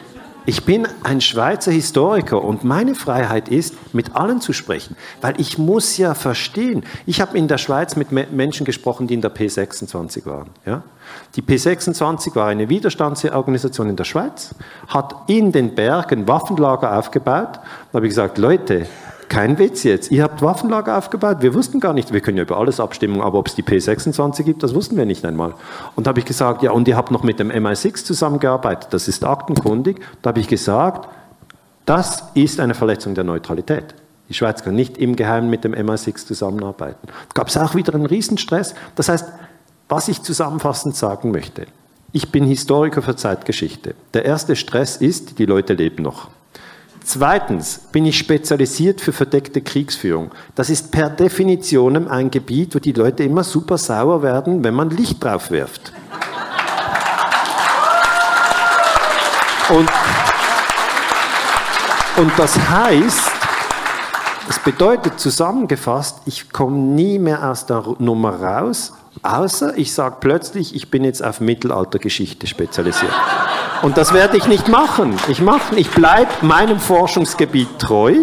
Ich bin ein Schweizer Historiker und meine Freiheit ist, mit allen zu sprechen, weil ich muss ja verstehen. Ich habe in der Schweiz mit Menschen gesprochen, die in der P26 waren. Ja? Die P26 war eine Widerstandsorganisation in der Schweiz, hat in den Bergen Waffenlager aufgebaut. Da habe ich gesagt, Leute, kein Witz jetzt. Ihr habt Waffenlager aufgebaut. Wir wussten gar nicht, wir können ja über alles abstimmen, aber ob es die P26 gibt, das wussten wir nicht einmal. Und da habe ich gesagt, ja, und ihr habt noch mit dem MI6 zusammengearbeitet. Das ist aktenkundig. Da habe ich gesagt, das ist eine Verletzung der Neutralität. Die Schweiz kann nicht im Geheimen mit dem MI6 zusammenarbeiten. Gab es auch wieder einen Riesenstress. Das heißt, was ich zusammenfassend sagen möchte, ich bin Historiker für Zeitgeschichte. Der erste Stress ist, die Leute leben noch. Zweitens bin ich spezialisiert für verdeckte Kriegsführung. Das ist per Definition ein Gebiet, wo die Leute immer super sauer werden, wenn man Licht drauf wirft. Und, und das heißt, es bedeutet zusammengefasst, ich komme nie mehr aus der Nummer raus, außer ich sage plötzlich, ich bin jetzt auf Mittelaltergeschichte spezialisiert. Und das werde ich nicht machen. Ich, ich bleibe meinem Forschungsgebiet treu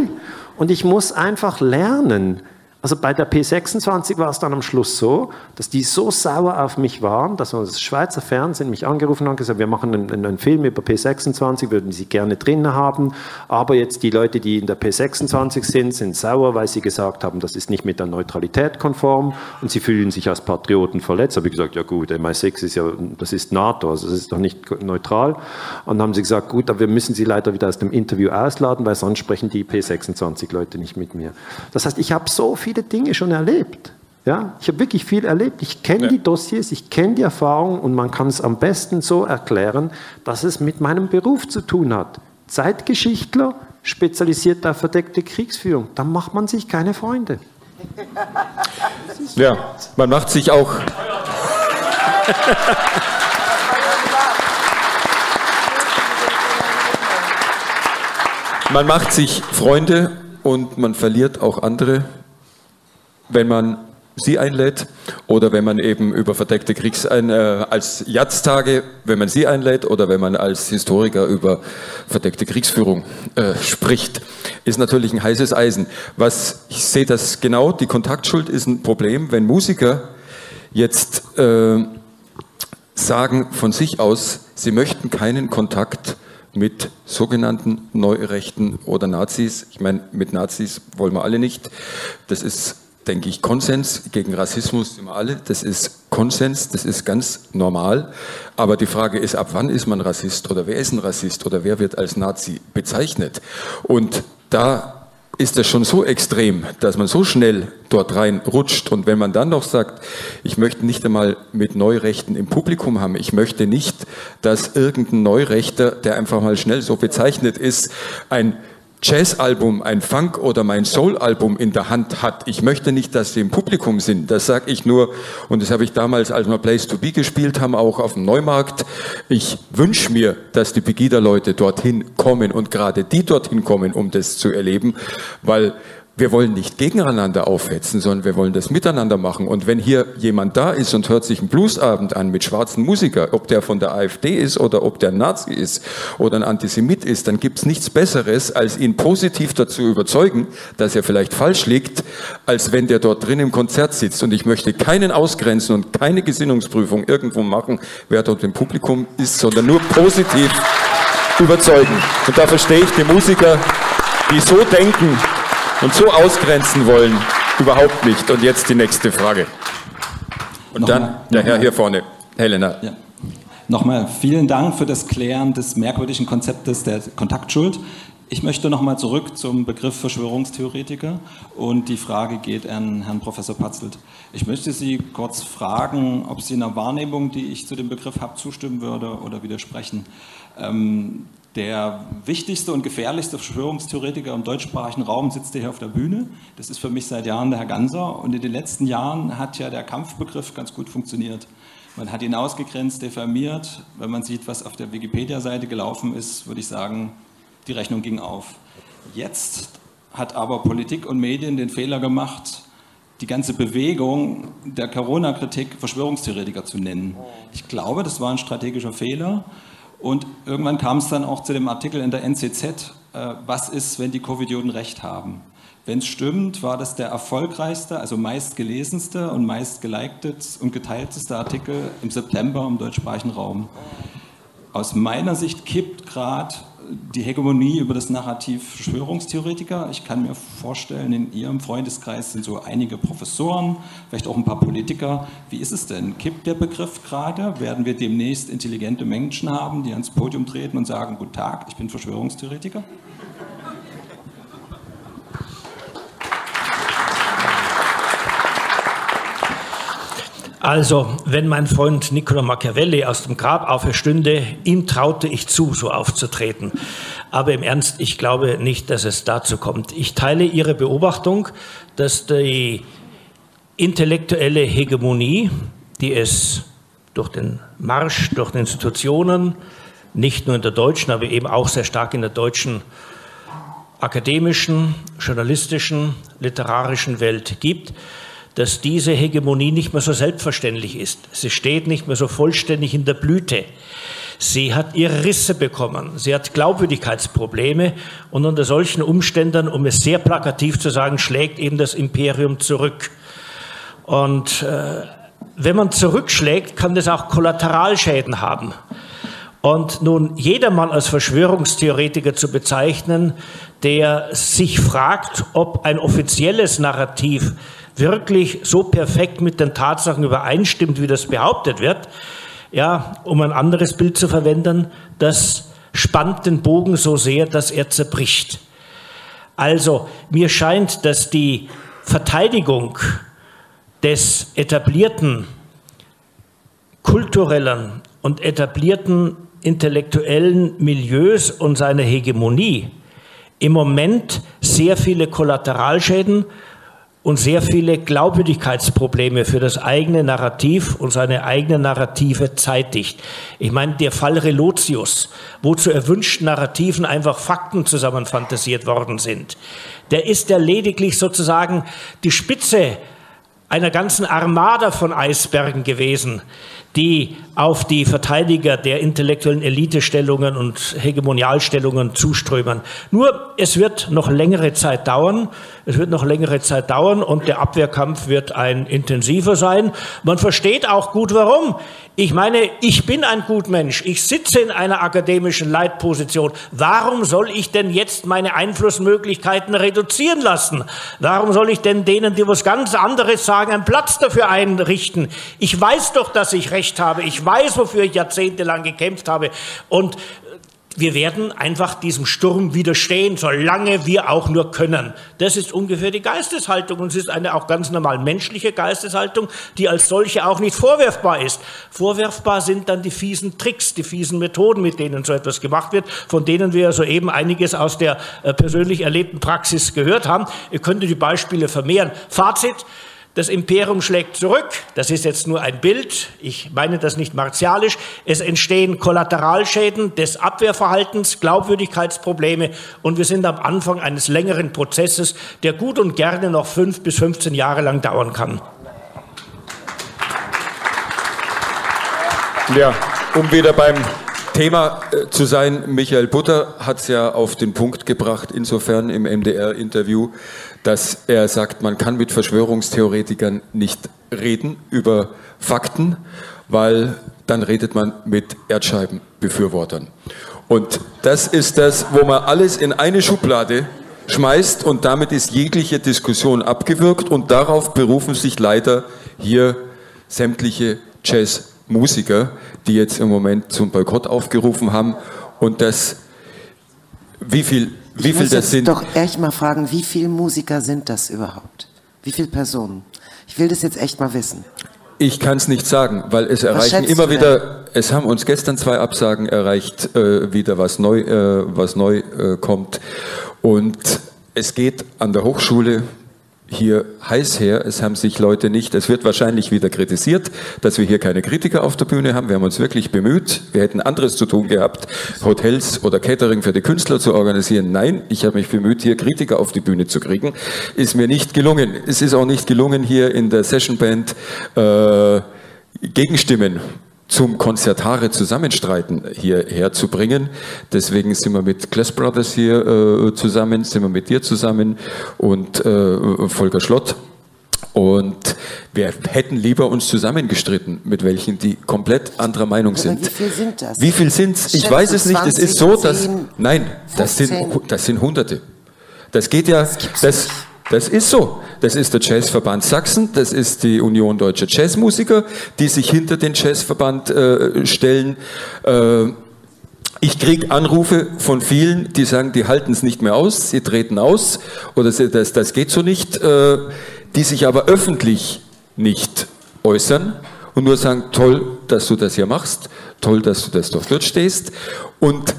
und ich muss einfach lernen, also bei der P26 war es dann am Schluss so, dass die so sauer auf mich waren, dass das Schweizer Fernsehen mich angerufen hat und gesagt, wir machen einen, einen, Film über P26, würden sie gerne drin haben, aber jetzt die Leute, die in der P26 sind, sind sauer, weil sie gesagt haben, das ist nicht mit der Neutralität konform und sie fühlen sich als Patrioten verletzt. Habe ich gesagt, ja gut, MI6 ist ja, das ist NATO, also das ist doch nicht neutral. Und dann haben sie gesagt, gut, aber wir müssen sie leider wieder aus dem Interview ausladen, weil sonst sprechen die P26 Leute nicht mit mir. Das heißt, ich habe so viel viele Dinge schon erlebt. Ja, ich habe wirklich viel erlebt. Ich kenne ja. die Dossiers, ich kenne die Erfahrungen und man kann es am besten so erklären, dass es mit meinem Beruf zu tun hat. Zeitgeschichtler, spezialisiert auf verdeckte Kriegsführung. Da macht man sich keine Freunde. Ja, man macht sich auch. man macht sich Freunde und man verliert auch andere wenn man sie einlädt oder wenn man eben über verdeckte Kriegs äh, als Jatztage, wenn man sie einlädt oder wenn man als Historiker über verdeckte Kriegsführung äh, spricht, ist natürlich ein heißes Eisen. Was ich sehe das genau, die Kontaktschuld ist ein Problem, wenn Musiker jetzt äh, sagen von sich aus, sie möchten keinen Kontakt mit sogenannten Neurechten oder Nazis. Ich meine, mit Nazis wollen wir alle nicht. Das ist denke ich, Konsens gegen Rassismus sind wir alle. Das ist Konsens, das ist ganz normal. Aber die Frage ist, ab wann ist man Rassist oder wer ist ein Rassist oder wer wird als Nazi bezeichnet? Und da ist das schon so extrem, dass man so schnell dort rein rutscht. Und wenn man dann noch sagt, ich möchte nicht einmal mit Neurechten im Publikum haben, ich möchte nicht, dass irgendein Neurechter, der einfach mal schnell so bezeichnet ist, ein Jazzalbum, ein Funk- oder mein Soul-Album in der Hand hat. Ich möchte nicht, dass sie im Publikum sind. Das sage ich nur, und das habe ich damals, als wir Place to Be gespielt haben, auch auf dem Neumarkt. Ich wünsche mir, dass die Pegida-Leute dorthin kommen und gerade die dorthin kommen, um das zu erleben, weil wir wollen nicht gegeneinander aufhetzen, sondern wir wollen das miteinander machen. Und wenn hier jemand da ist und hört sich einen Bluesabend an mit schwarzen Musikern, ob der von der AfD ist oder ob der Nazi ist oder ein Antisemit ist, dann gibt's nichts Besseres, als ihn positiv dazu überzeugen, dass er vielleicht falsch liegt, als wenn der dort drin im Konzert sitzt. Und ich möchte keinen ausgrenzen und keine Gesinnungsprüfung irgendwo machen, wer dort im Publikum ist, sondern nur positiv überzeugen. Und da verstehe ich die Musiker, die so denken, und so ausgrenzen wollen, überhaupt nicht. Und jetzt die nächste Frage. Und Nochmal, dann der Herr hier vorne, Helena. Ja. Nochmal vielen Dank für das Klären des merkwürdigen Konzeptes der Kontaktschuld. Ich möchte nochmal zurück zum Begriff Verschwörungstheoretiker und die Frage geht an Herrn Professor Patzelt. Ich möchte Sie kurz fragen, ob Sie einer Wahrnehmung, die ich zu dem Begriff habe, zustimmen würde oder widersprechen. Ähm, der wichtigste und gefährlichste Verschwörungstheoretiker im deutschsprachigen Raum sitzt hier auf der Bühne. Das ist für mich seit Jahren der Herr Ganser. Und in den letzten Jahren hat ja der Kampfbegriff ganz gut funktioniert. Man hat ihn ausgegrenzt, diffamiert. Wenn man sieht, was auf der Wikipedia-Seite gelaufen ist, würde ich sagen, die Rechnung ging auf. Jetzt hat aber Politik und Medien den Fehler gemacht, die ganze Bewegung der Corona-Kritik Verschwörungstheoretiker zu nennen. Ich glaube, das war ein strategischer Fehler. Und irgendwann kam es dann auch zu dem Artikel in der NZZ, äh, was ist, wenn die Covidioten recht haben. Wenn es stimmt, war das der erfolgreichste, also meistgelesenste und meistgelikte und geteilteste Artikel im September im deutschsprachigen Raum. Aus meiner Sicht kippt gerade die Hegemonie über das Narrativ Verschwörungstheoretiker. Ich kann mir vorstellen, in Ihrem Freundeskreis sind so einige Professoren, vielleicht auch ein paar Politiker. Wie ist es denn? Kippt der Begriff gerade? Werden wir demnächst intelligente Menschen haben, die ans Podium treten und sagen, guten Tag, ich bin Verschwörungstheoretiker? Also, wenn mein Freund Niccolo Machiavelli aus dem Grab auferstünde, ihm traute ich zu, so aufzutreten. Aber im Ernst, ich glaube nicht, dass es dazu kommt. Ich teile Ihre Beobachtung, dass die intellektuelle Hegemonie, die es durch den Marsch, durch die Institutionen, nicht nur in der deutschen, aber eben auch sehr stark in der deutschen akademischen, journalistischen, literarischen Welt gibt, dass diese Hegemonie nicht mehr so selbstverständlich ist. Sie steht nicht mehr so vollständig in der Blüte. Sie hat ihre Risse bekommen. Sie hat Glaubwürdigkeitsprobleme und unter solchen Umständen, um es sehr plakativ zu sagen, schlägt eben das Imperium zurück. Und äh, wenn man zurückschlägt, kann das auch Kollateralschäden haben. Und nun jedermann als Verschwörungstheoretiker zu bezeichnen, der sich fragt, ob ein offizielles Narrativ wirklich so perfekt mit den Tatsachen übereinstimmt, wie das behauptet wird, ja, um ein anderes Bild zu verwenden, das spannt den Bogen so sehr, dass er zerbricht. Also mir scheint, dass die Verteidigung des etablierten kulturellen und etablierten intellektuellen Milieus und seiner Hegemonie im Moment sehr viele Kollateralschäden und sehr viele Glaubwürdigkeitsprobleme für das eigene Narrativ und seine eigene Narrative zeitigt. Ich meine, der Fall Relotius, wo zu erwünschten Narrativen einfach Fakten zusammenfantasiert worden sind, der ist ja lediglich sozusagen die Spitze einer ganzen Armada von Eisbergen gewesen, die auf die Verteidiger der intellektuellen Elitestellungen und Hegemonialstellungen zuströmen. Nur es wird noch längere Zeit dauern. Es wird noch längere Zeit dauern und der Abwehrkampf wird ein intensiver sein. Man versteht auch gut warum. Ich meine, ich bin ein Gutmensch. Ich sitze in einer akademischen Leitposition. Warum soll ich denn jetzt meine Einflussmöglichkeiten reduzieren lassen? Warum soll ich denn denen, die was ganz anderes sagen, einen Platz dafür einrichten? Ich weiß doch, dass ich recht habe. Ich weiß, wofür ich jahrzehntelang gekämpft habe. Und wir werden einfach diesem Sturm widerstehen, solange wir auch nur können. Das ist ungefähr die Geisteshaltung und es ist eine auch ganz normal menschliche Geisteshaltung, die als solche auch nicht vorwerfbar ist. Vorwerfbar sind dann die fiesen Tricks, die fiesen Methoden, mit denen so etwas gemacht wird, von denen wir soeben einiges aus der äh, persönlich erlebten Praxis gehört haben. Ihr könnt die Beispiele vermehren. Fazit. Das Imperium schlägt zurück. Das ist jetzt nur ein Bild. Ich meine das nicht martialisch. Es entstehen Kollateralschäden des Abwehrverhaltens, Glaubwürdigkeitsprobleme und wir sind am Anfang eines längeren Prozesses, der gut und gerne noch fünf bis 15 Jahre lang dauern kann. Ja, um wieder beim Thema äh, zu sein, Michael Butter hat es ja auf den Punkt gebracht, insofern im MDR-Interview, dass er sagt, man kann mit Verschwörungstheoretikern nicht reden über Fakten, weil dann redet man mit Erdscheibenbefürwortern. Und das ist das, wo man alles in eine Schublade schmeißt und damit ist jegliche Diskussion abgewürgt und darauf berufen sich leider hier sämtliche Jazzmusiker, die jetzt im Moment zum Boykott aufgerufen haben und das, wie viel wie ich viel das sind. doch echt mal fragen, wie viele Musiker sind das überhaupt? Wie viele Personen? Ich will das jetzt echt mal wissen. Ich kann es nicht sagen, weil es erreichen immer wieder, es haben uns gestern zwei Absagen erreicht, äh, wieder was neu, äh, was neu äh, kommt. Und es geht an der Hochschule hier heiß her. Es haben sich Leute nicht, es wird wahrscheinlich wieder kritisiert, dass wir hier keine Kritiker auf der Bühne haben. Wir haben uns wirklich bemüht. Wir hätten anderes zu tun gehabt, Hotels oder Catering für die Künstler zu organisieren. Nein, ich habe mich bemüht, hier Kritiker auf die Bühne zu kriegen. Ist mir nicht gelungen. Es ist auch nicht gelungen, hier in der Session Band äh, Gegenstimmen zum Konzertare Zusammenstreiten hierher zu bringen. Deswegen sind wir mit Glass Brothers hier äh, zusammen, sind wir mit dir zusammen und äh, Volker Schlott. Und wir hätten lieber uns zusammengestritten, mit welchen die komplett anderer Meinung sind. Aber wie viel sind das? Wie viel sind es? Ich weiß es nicht. Es ist so, dass. Nein, das sind, 15. das sind Hunderte. Das geht ja. Das, das ist so. Das ist der Jazzverband Sachsen, das ist die Union Deutscher Jazzmusiker, die sich hinter den Jazzverband äh, stellen. Äh, ich kriege Anrufe von vielen, die sagen, die halten es nicht mehr aus, sie treten aus oder sie, das, das geht so nicht, äh, die sich aber öffentlich nicht äußern und nur sagen, toll, dass du das hier machst, toll, dass du das dort stehst. Und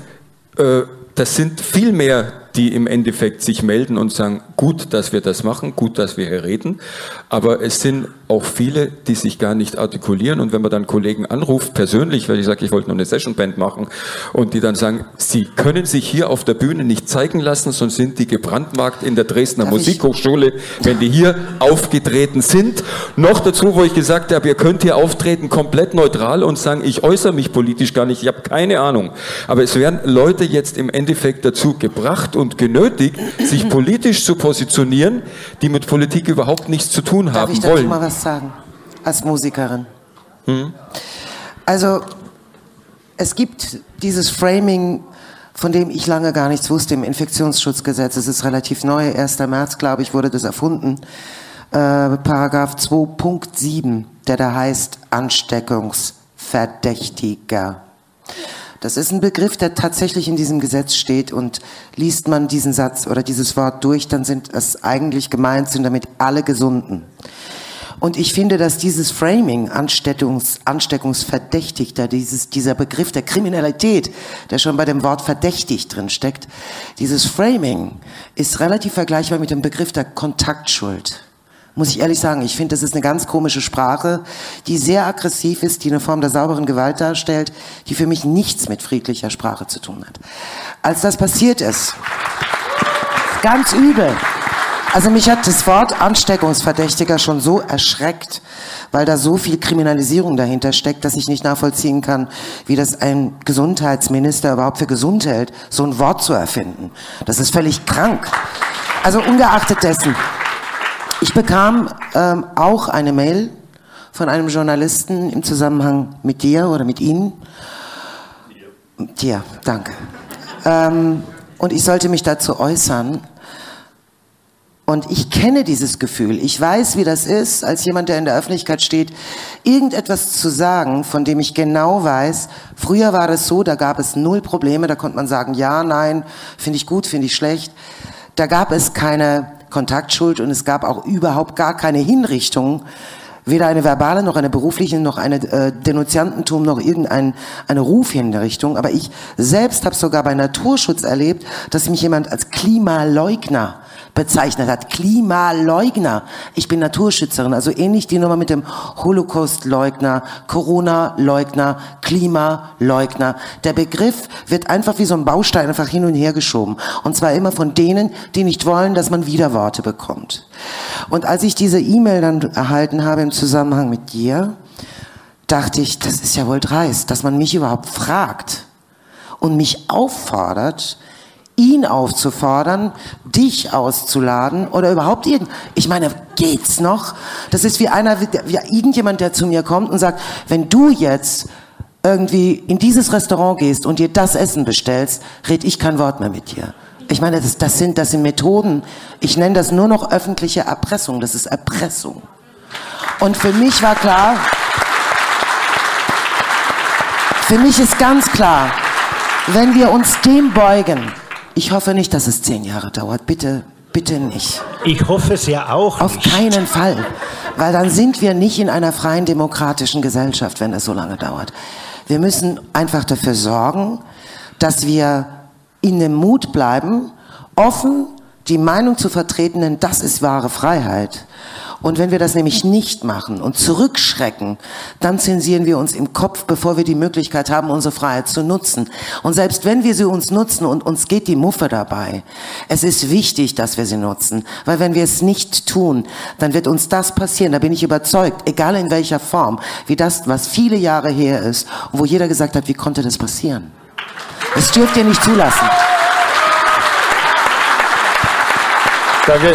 äh, das sind viel mehr, die im Endeffekt sich melden und sagen, gut, dass wir das machen, gut, dass wir hier reden. Aber es sind auch viele, die sich gar nicht artikulieren. Und wenn man dann Kollegen anruft, persönlich, weil ich sage, ich wollte noch eine Sessionband machen, und die dann sagen, sie können sich hier auf der Bühne nicht zeigen lassen, sonst sind die gebrandmarkt in der Dresdner Darf ich- Musikhochschule, wenn die hier aufgetreten sind. Noch dazu, wo ich gesagt habe, ihr könnt hier auftreten komplett neutral und sagen, ich äußere mich politisch gar nicht, ich habe keine Ahnung. Aber es werden Leute jetzt im Endeffekt dazu gebracht und genötigt, sich politisch zu positionieren, die mit Politik überhaupt nichts zu tun Darf haben ich dazu wollen. mal was sagen? Als Musikerin. Hm? Also, es gibt dieses Framing, von dem ich lange gar nichts wusste im Infektionsschutzgesetz. Es ist relativ neu, 1. März, glaube ich, wurde das erfunden. Äh, Paragraph 2.7, der da heißt Ansteckungsverdächtiger. Das ist ein Begriff, der tatsächlich in diesem Gesetz steht und liest man diesen Satz oder dieses Wort durch, dann sind es eigentlich gemeint, sind damit alle Gesunden. Und ich finde, dass dieses Framing, Ansteckungs, Ansteckungsverdächtigter, dieses, dieser Begriff der Kriminalität, der schon bei dem Wort verdächtig drin steckt, dieses Framing ist relativ vergleichbar mit dem Begriff der Kontaktschuld. Muss ich ehrlich sagen, ich finde, das ist eine ganz komische Sprache, die sehr aggressiv ist, die eine Form der sauberen Gewalt darstellt, die für mich nichts mit friedlicher Sprache zu tun hat. Als das passiert ist, ganz übel. Also mich hat das Wort Ansteckungsverdächtiger schon so erschreckt, weil da so viel Kriminalisierung dahinter steckt, dass ich nicht nachvollziehen kann, wie das ein Gesundheitsminister überhaupt für gesund hält, so ein Wort zu erfinden. Das ist völlig krank. Also ungeachtet dessen. Ich bekam ähm, auch eine Mail von einem Journalisten im Zusammenhang mit dir oder mit Ihnen. Dir, danke. Ähm, und ich sollte mich dazu äußern. Und ich kenne dieses Gefühl. Ich weiß, wie das ist, als jemand, der in der Öffentlichkeit steht, irgendetwas zu sagen, von dem ich genau weiß, früher war es so, da gab es null Probleme, da konnte man sagen, ja, nein, finde ich gut, finde ich schlecht. Da gab es keine Kontaktschuld und es gab auch überhaupt gar keine Hinrichtung, weder eine verbale noch eine berufliche noch eine äh, Denunziantentum noch irgendeine eine Rufhinrichtung. Aber ich selbst habe sogar bei Naturschutz erlebt, dass mich jemand als Klimaleugner bezeichnet hat. Klimaleugner. Ich bin Naturschützerin, also ähnlich die Nummer mit dem Holocaust-Leugner, Corona-Leugner, Klimaleugner. Der Begriff wird einfach wie so ein Baustein einfach hin und her geschoben. Und zwar immer von denen, die nicht wollen, dass man Widerworte bekommt. Und als ich diese E-Mail dann erhalten habe im Zusammenhang mit dir, dachte ich, das ist ja wohl dreist, dass man mich überhaupt fragt und mich auffordert, ihn aufzufordern, dich auszuladen oder überhaupt irgend. Ich meine, geht's noch? Das ist wie einer, wie irgendjemand, der zu mir kommt und sagt, wenn du jetzt irgendwie in dieses Restaurant gehst und dir das Essen bestellst, red ich kein Wort mehr mit dir. Ich meine, das, das, sind, das sind Methoden. Ich nenne das nur noch öffentliche Erpressung. Das ist Erpressung. Und für mich war klar, für mich ist ganz klar, wenn wir uns dem beugen, ich hoffe nicht, dass es zehn Jahre dauert. Bitte, bitte nicht. Ich hoffe es ja auch. Auf keinen Fall. Weil dann sind wir nicht in einer freien demokratischen Gesellschaft, wenn das so lange dauert. Wir müssen einfach dafür sorgen, dass wir in dem Mut bleiben, offen die Meinung zu vertreten, denn das ist wahre Freiheit. Und wenn wir das nämlich nicht machen und zurückschrecken, dann zensieren wir uns im Kopf, bevor wir die Möglichkeit haben, unsere Freiheit zu nutzen. Und selbst wenn wir sie uns nutzen und uns geht die Muffe dabei, es ist wichtig, dass wir sie nutzen. Weil wenn wir es nicht tun, dann wird uns das passieren. Da bin ich überzeugt, egal in welcher Form, wie das, was viele Jahre her ist, wo jeder gesagt hat, wie konnte das passieren? Das dürft ihr nicht zulassen. Danke.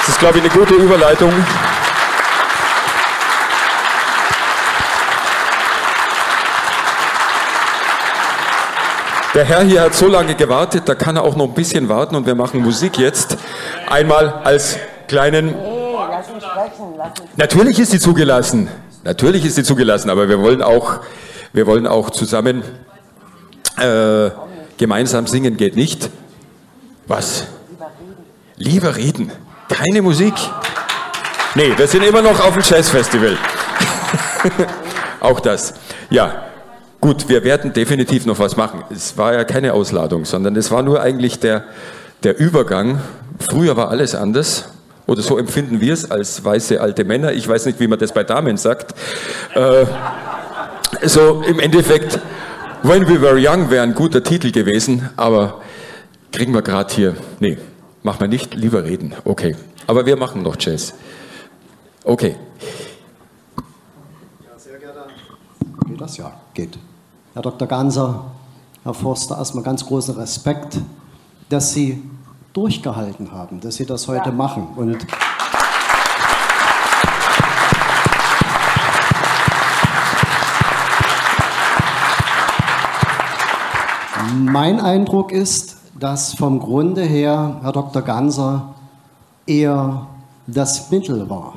Das ist, glaube ich, eine gute Überleitung. Der Herr hier hat so lange gewartet, da kann er auch noch ein bisschen warten und wir machen Musik jetzt. Einmal als kleinen. Natürlich ist sie zugelassen. Natürlich ist sie zugelassen, aber wir wollen auch, wir wollen auch zusammen äh, gemeinsam singen geht nicht. Was? Lieber reden. Keine Musik. Nee, wir sind immer noch auf dem Jazzfestival. auch das. Ja, gut, wir werden definitiv noch was machen. Es war ja keine Ausladung, sondern es war nur eigentlich der, der Übergang. Früher war alles anders. Oder so empfinden wir es als weiße alte Männer. Ich weiß nicht, wie man das bei Damen sagt. Äh, so im Endeffekt, When We Were Young wäre ein guter Titel gewesen, aber kriegen wir gerade hier. Nee, machen wir nicht, lieber reden. Okay. Aber wir machen noch Jazz. Okay. Ja, sehr gerne. Geht das? Ja, geht. Herr Dr. Ganser, Herr Forster, erstmal ganz großen Respekt, dass Sie durchgehalten haben, dass Sie das heute ja. machen. Und mein Eindruck ist, dass vom Grunde her Herr Dr. Ganser eher das Mittel war.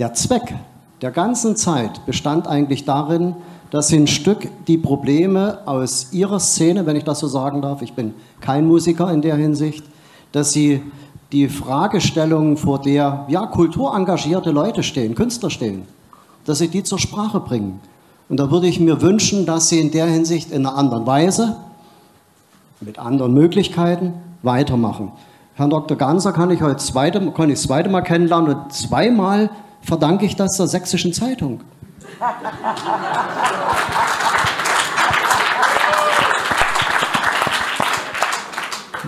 Der Zweck der ganzen Zeit bestand eigentlich darin, dass sie ein Stück die Probleme aus ihrer Szene, wenn ich das so sagen darf, ich bin kein Musiker in der Hinsicht, dass sie die Fragestellungen, vor der ja, kulturengagierte Leute stehen, Künstler stehen, dass sie die zur Sprache bringen. Und da würde ich mir wünschen, dass sie in der Hinsicht in einer anderen Weise, mit anderen Möglichkeiten weitermachen. Herrn Dr. Ganser kann ich heute zweite, kann ich das zweite Mal kennenlernen und zweimal verdanke ich das der Sächsischen Zeitung.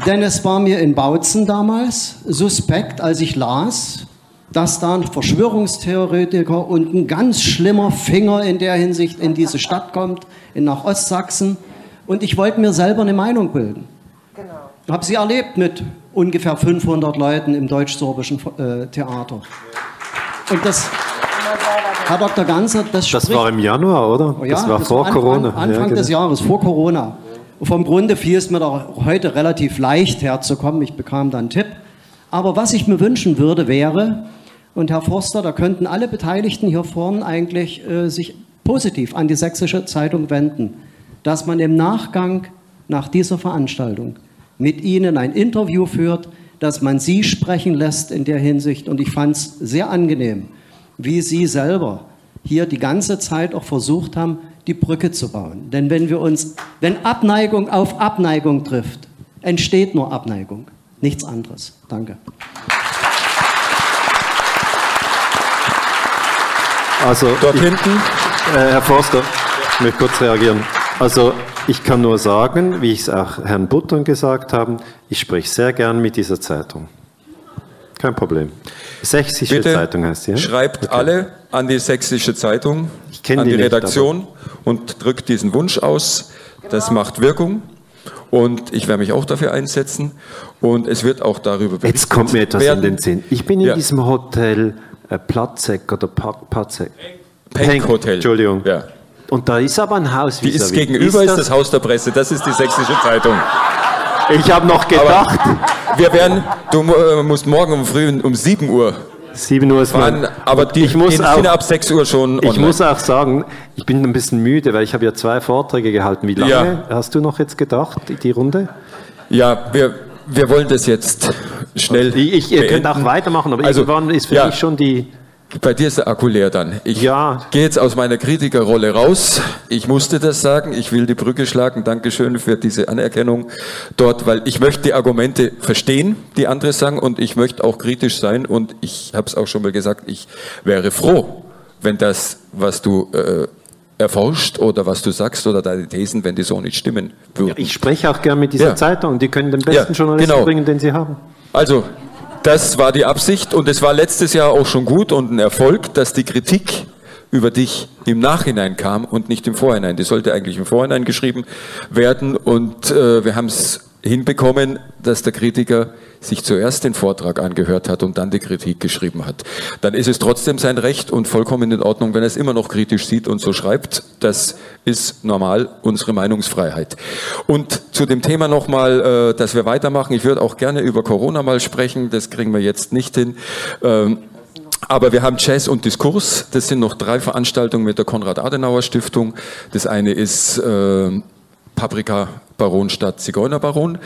Denn es war mir in Bautzen damals suspekt, als ich las, dass da ein Verschwörungstheoretiker und ein ganz schlimmer Finger in der Hinsicht in diese Stadt kommt, in nach Ostsachsen. Und ich wollte mir selber eine Meinung bilden. Genau. Habe sie erlebt mit ungefähr 500 Leuten im deutsch-sorbischen äh, Theater. Und das, Herr Dr. Ganser, das Das war im Januar, oder? Ja, das war das vor war Corona. Anfang, Anfang ja, des genau. Jahres, vor Corona. Und vom Grunde fiel es mir da heute relativ leicht herzukommen. Ich bekam da einen Tipp. Aber was ich mir wünschen würde, wäre, und Herr Forster, da könnten alle Beteiligten hier vorne eigentlich äh, sich positiv an die Sächsische Zeitung wenden, dass man im Nachgang nach dieser Veranstaltung mit Ihnen ein Interview führt, dass man Sie sprechen lässt in der Hinsicht. Und ich fand es sehr angenehm, wie Sie selber hier die ganze Zeit auch versucht haben, die Brücke zu bauen. Denn wenn wir uns, wenn Abneigung auf Abneigung trifft, entsteht nur Abneigung, nichts anderes. Danke. Also Dort ich, hinten. Äh, Herr Forster, ich möchte kurz reagieren. Also ich kann nur sagen, wie ich es auch Herrn Buttern gesagt habe, ich spreche sehr gern mit dieser Zeitung. Kein Problem. Sächsische Bitte Zeitung heißt sie. Ja? Schreibt Okay. alle an die Sächsische Zeitung, an die die, nicht, Redaktion und drückt diesen Wunsch aus. Das macht Wirkung. Und ich werde mich auch dafür einsetzen. Und es wird auch darüber berichtet Jetzt kommt mir etwas werden. in den Sinn. Ich bin in Ja. diesem Hotel äh, Platzek oder Pa- Patzek. Penck Hotel. Entschuldigung. Ja. Und da ist aber ein Haus. Die ist gegenüber ist das Haus der Presse. Das ist die Sächsische Zeitung. Ich habe noch gedacht. Aber wir werden, du äh, musst morgen um früh um 7 Uhr 7 Uhr ist fahren, mein- aber die, ich muss auch, ab 6 Uhr schon Ich online. muss auch sagen, ich bin ein bisschen müde, weil ich habe ja zwei Vorträge gehalten. Wie lange Ja. hast du noch jetzt gedacht, die- Runde? Ja, wir, wir wollen das jetzt schnell Ich, ich, ihr könnt beenden. auch weitermachen, aber Also, irgendwann ist für ja. mich schon die, Bei dir ist der Akku leer dann. Ich ja. gehe jetzt aus meiner Kritikerrolle raus. Ich musste das sagen. Ich will die Brücke schlagen. Dankeschön für diese Anerkennung dort, weil ich möchte die Argumente verstehen, die andere sagen, und ich möchte auch kritisch sein. Und ich habe es auch schon mal gesagt, ich wäre froh, wenn das, was du äh, erforscht oder was du sagst oder deine Thesen, wenn die so nicht stimmen würden. Ja, ich spreche auch gern mit dieser ja. Zeitung. Die können den besten ja, Journalisten genau. bringen, den sie haben. Also, das war die Absicht und es war letztes Jahr auch schon gut und ein Erfolg, dass die Kritik über dich im Nachhinein kam und nicht im Vorhinein. Die sollte eigentlich im Vorhinein geschrieben werden und äh, wir haben es hinbekommen, dass der Kritiker sich zuerst den Vortrag angehört hat und dann die Kritik geschrieben hat. Dann ist es trotzdem sein Recht und vollkommen in Ordnung, wenn er es immer noch kritisch sieht und so schreibt. Das ist normal unsere Meinungsfreiheit. Und zu dem Thema nochmal, äh, dass wir weitermachen. Ich würde auch gerne über Corona mal sprechen. Das kriegen wir jetzt nicht hin. Ähm, aber wir haben Jazz und Diskurs. Das sind noch drei Veranstaltungen mit der Konrad-Adenauer-Stiftung. Das eine ist äh, Paprika Baron statt Zigeunerbaron.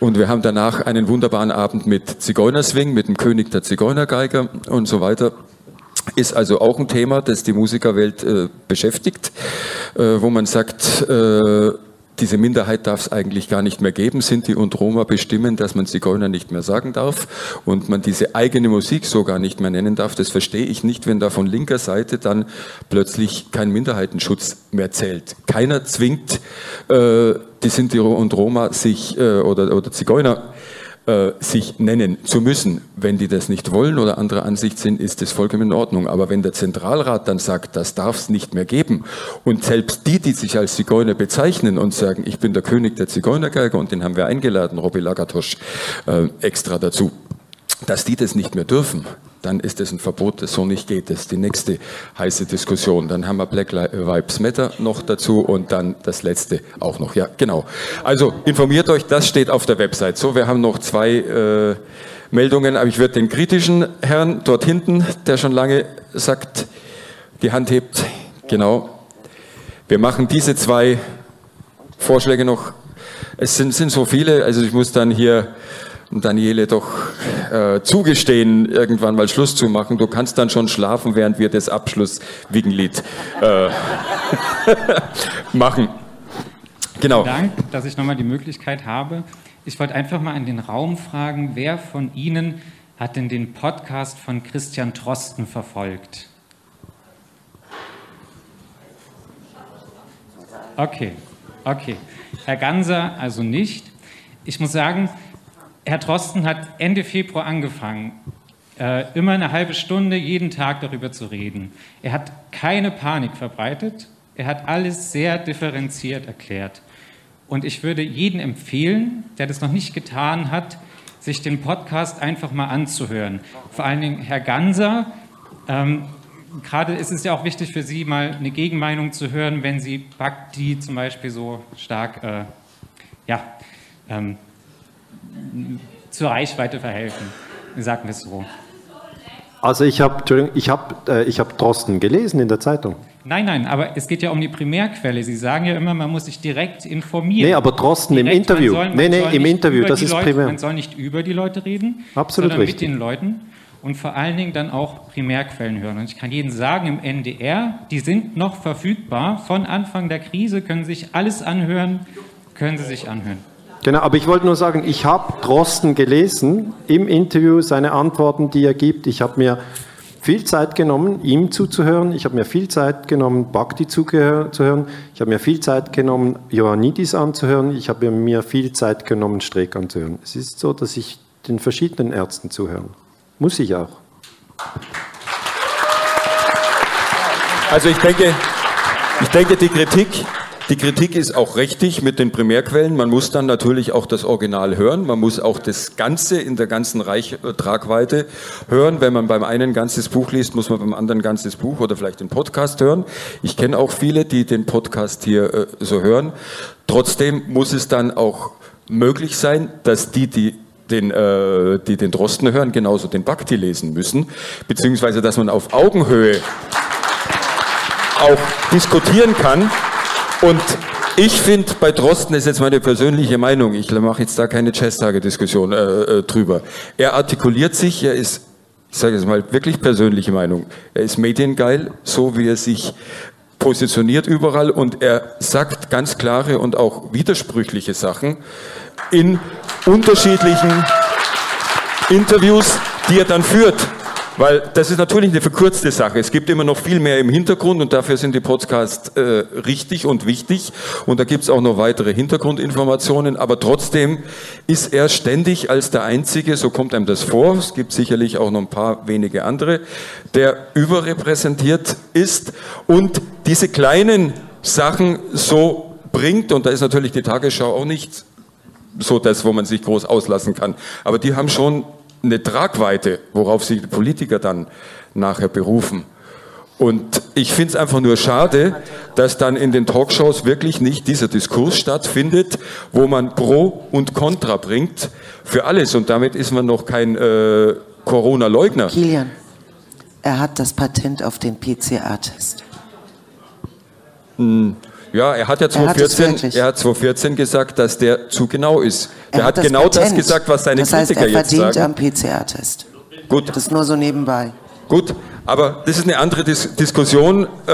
Und wir haben danach einen wunderbaren Abend mit Zigeunerswing, mit dem König der Zigeunergeiger und so weiter. Ist also auch ein Thema, das die Musikerwelt äh, beschäftigt, äh, wo man sagt, äh, diese Minderheit darf es eigentlich gar nicht mehr geben. Sinti und Roma bestimmen, dass man Zigeuner nicht mehr sagen darf und man diese eigene Musik so gar nicht mehr nennen darf. Das verstehe ich nicht, wenn da von linker Seite dann plötzlich kein Minderheitenschutz mehr zählt. Keiner zwingt äh, die Sinti und Roma sich äh, oder, oder Zigeuner äh, sich nennen zu müssen. Wenn die das nicht wollen oder anderer Ansicht sind, ist das vollkommen in Ordnung. Aber wenn der Zentralrat dann sagt, das darf es nicht mehr geben und selbst die, die sich als Zigeuner bezeichnen und sagen, ich bin der König der Zigeunergeiger und den haben wir eingeladen, Robby Lagatosch, äh, extra dazu, dass die das nicht mehr dürfen, dann ist es ein Verbot, so nicht geht. Ist die nächste heiße Diskussion. Dann haben wir Black Lives Matter noch dazu und dann das letzte auch noch. Ja, genau. Also informiert euch, das steht auf der Website. So, wir haben noch zwei äh, Meldungen, aber ich würde den kritischen Herrn dort hinten, der schon lange sagt, die Hand hebt, genau. Wir machen diese zwei Vorschläge noch. Es sind, sind so viele, also ich muss dann hier Daniele doch äh, zugestehen, irgendwann mal Schluss zu machen. Du kannst dann schon schlafen, während wir das Abschluss-Wiegenlied äh, machen. Genau. Vielen Dank, dass ich nochmal die Möglichkeit habe. Ich wollte einfach mal in den Raum fragen, wer von Ihnen hat denn den Podcast von Christian Trosten verfolgt? Okay, okay. Herr Ganser also nicht. Ich muss sagen, Herr Drosten hat Ende Februar angefangen, äh, immer eine halbe Stunde jeden Tag darüber zu reden. Er hat keine Panik verbreitet, er hat alles sehr differenziert erklärt. Und ich würde jedem empfehlen, der das noch nicht getan hat, sich den Podcast einfach mal anzuhören. Vor allen Dingen Herr Ganser. Ähm, Gerade ist es ja auch wichtig für Sie, mal eine Gegenmeinung zu hören, wenn Sie Bhakti zum Beispiel so stark äh, ja, ähm, zur Reichweite verhelfen. Sagen wir es so. Also ich habe ich hab, äh, ich hab Drosten gelesen in der Zeitung. Nein, nein, aber es geht ja um die Primärquelle. Sie sagen ja immer, man muss sich direkt informieren. Nee, aber Drosten direkt, im Interview. Soll, nee, nee, im Interview, das ist Leute, primär. Man soll nicht über die Leute reden, Absolut sondern richtig. mit den Leuten und vor allen Dingen dann auch Primärquellen hören. Und ich kann jedem sagen, im NDR, die sind noch verfügbar. Von Anfang der Krise können Sie sich alles anhören, können Sie sich anhören. Genau, aber ich wollte nur sagen, ich habe Drosten gelesen im Interview, seine Antworten, die er gibt. Ich habe mir viel Zeit genommen, ihm zuzuhören. Ich habe mir viel Zeit genommen, Bhakti zuzuhören. Ich habe mir viel Zeit genommen, Ioannidis anzuhören. Ich habe mir viel Zeit genommen, Streeck anzuhören. Es ist so, dass ich den verschiedenen Ärzten zuhören. Muss ich auch. Also ich denke, ich denke, die Kritik, die Kritik ist auch richtig mit den Primärquellen. Man muss dann natürlich auch das Original hören. Man muss auch das Ganze in der ganzen Reich Tragweite hören. Wenn man beim einen ein ganzes Buch liest, muss man beim anderen ganzes Buch oder vielleicht den Podcast hören. Ich kenne auch viele, die den Podcast hier äh, so hören. Trotzdem muss es dann auch möglich sein, dass die, die den, äh, die den Drosten hören, genauso den Bhakti lesen müssen, beziehungsweise dass man auf Augenhöhe auch diskutieren kann und ich finde, bei Drosten ist jetzt meine persönliche Meinung, ich mache jetzt da keine Chess-Tage-Diskussion äh, äh, drüber. Er artikuliert sich, er ist ich sage jetzt mal wirklich persönliche Meinung, er ist mediengeil, so wie er sich positioniert überall und er sagt ganz klare und auch widersprüchliche Sachen in unterschiedlichen Interviews, die er dann führt. Weil das ist natürlich eine verkürzte Sache. Es gibt immer noch viel mehr im Hintergrund und dafür sind die Podcasts äh, richtig und wichtig. Und da gibt es auch noch weitere Hintergrundinformationen. Aber trotzdem ist er ständig als der Einzige, so kommt einem das vor, es gibt sicherlich auch noch ein paar wenige andere, der überrepräsentiert ist und diese kleinen Sachen so bringt. Und da ist natürlich die Tagesschau auch nicht so das, wo man sich groß auslassen kann. Aber die haben schon eine Tragweite, worauf sich die Politiker dann nachher berufen. Und ich finde es einfach nur schade, dass dann in den Talkshows wirklich nicht dieser Diskurs stattfindet, wo man Pro und Contra bringt für alles. Und damit ist man noch kein äh, Corona-Leugner. Kilian, er hat das Patent auf den PCR-Test. Hm. Ja, er hat ja 2014, er, er hat 2014 gesagt, dass der zu genau ist. Er, er hat, hat genau das, das gesagt, was seine das heißt, Kritiker er jetzt sagen. verdient am PCR-Test. Gut. Das nur so nebenbei. Gut, aber das ist eine andere Dis Diskussion. Äh,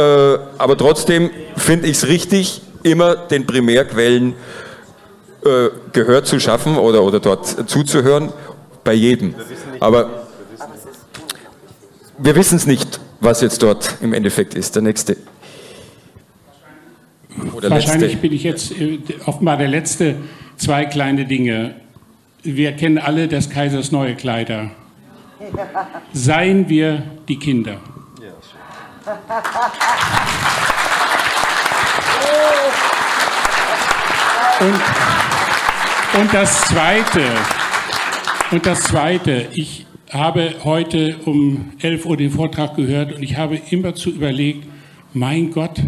aber trotzdem finde ich es richtig, immer den Primärquellen äh, Gehör zu schaffen oder, oder dort zuzuhören, bei jedem. Aber wir wissen es nicht, was jetzt dort im Endeffekt ist. Der nächste. Oder Wahrscheinlich letzte. bin ich jetzt äh, offenbar der Letzte. Zwei kleine Dinge. Wir kennen alle des Kaisers neue Kleider. Seien wir die Kinder. Und, und das Zweite, und das Zweite, ich habe heute um 11 Uhr den Vortrag gehört und ich habe immer zu überlegt, mein Gott,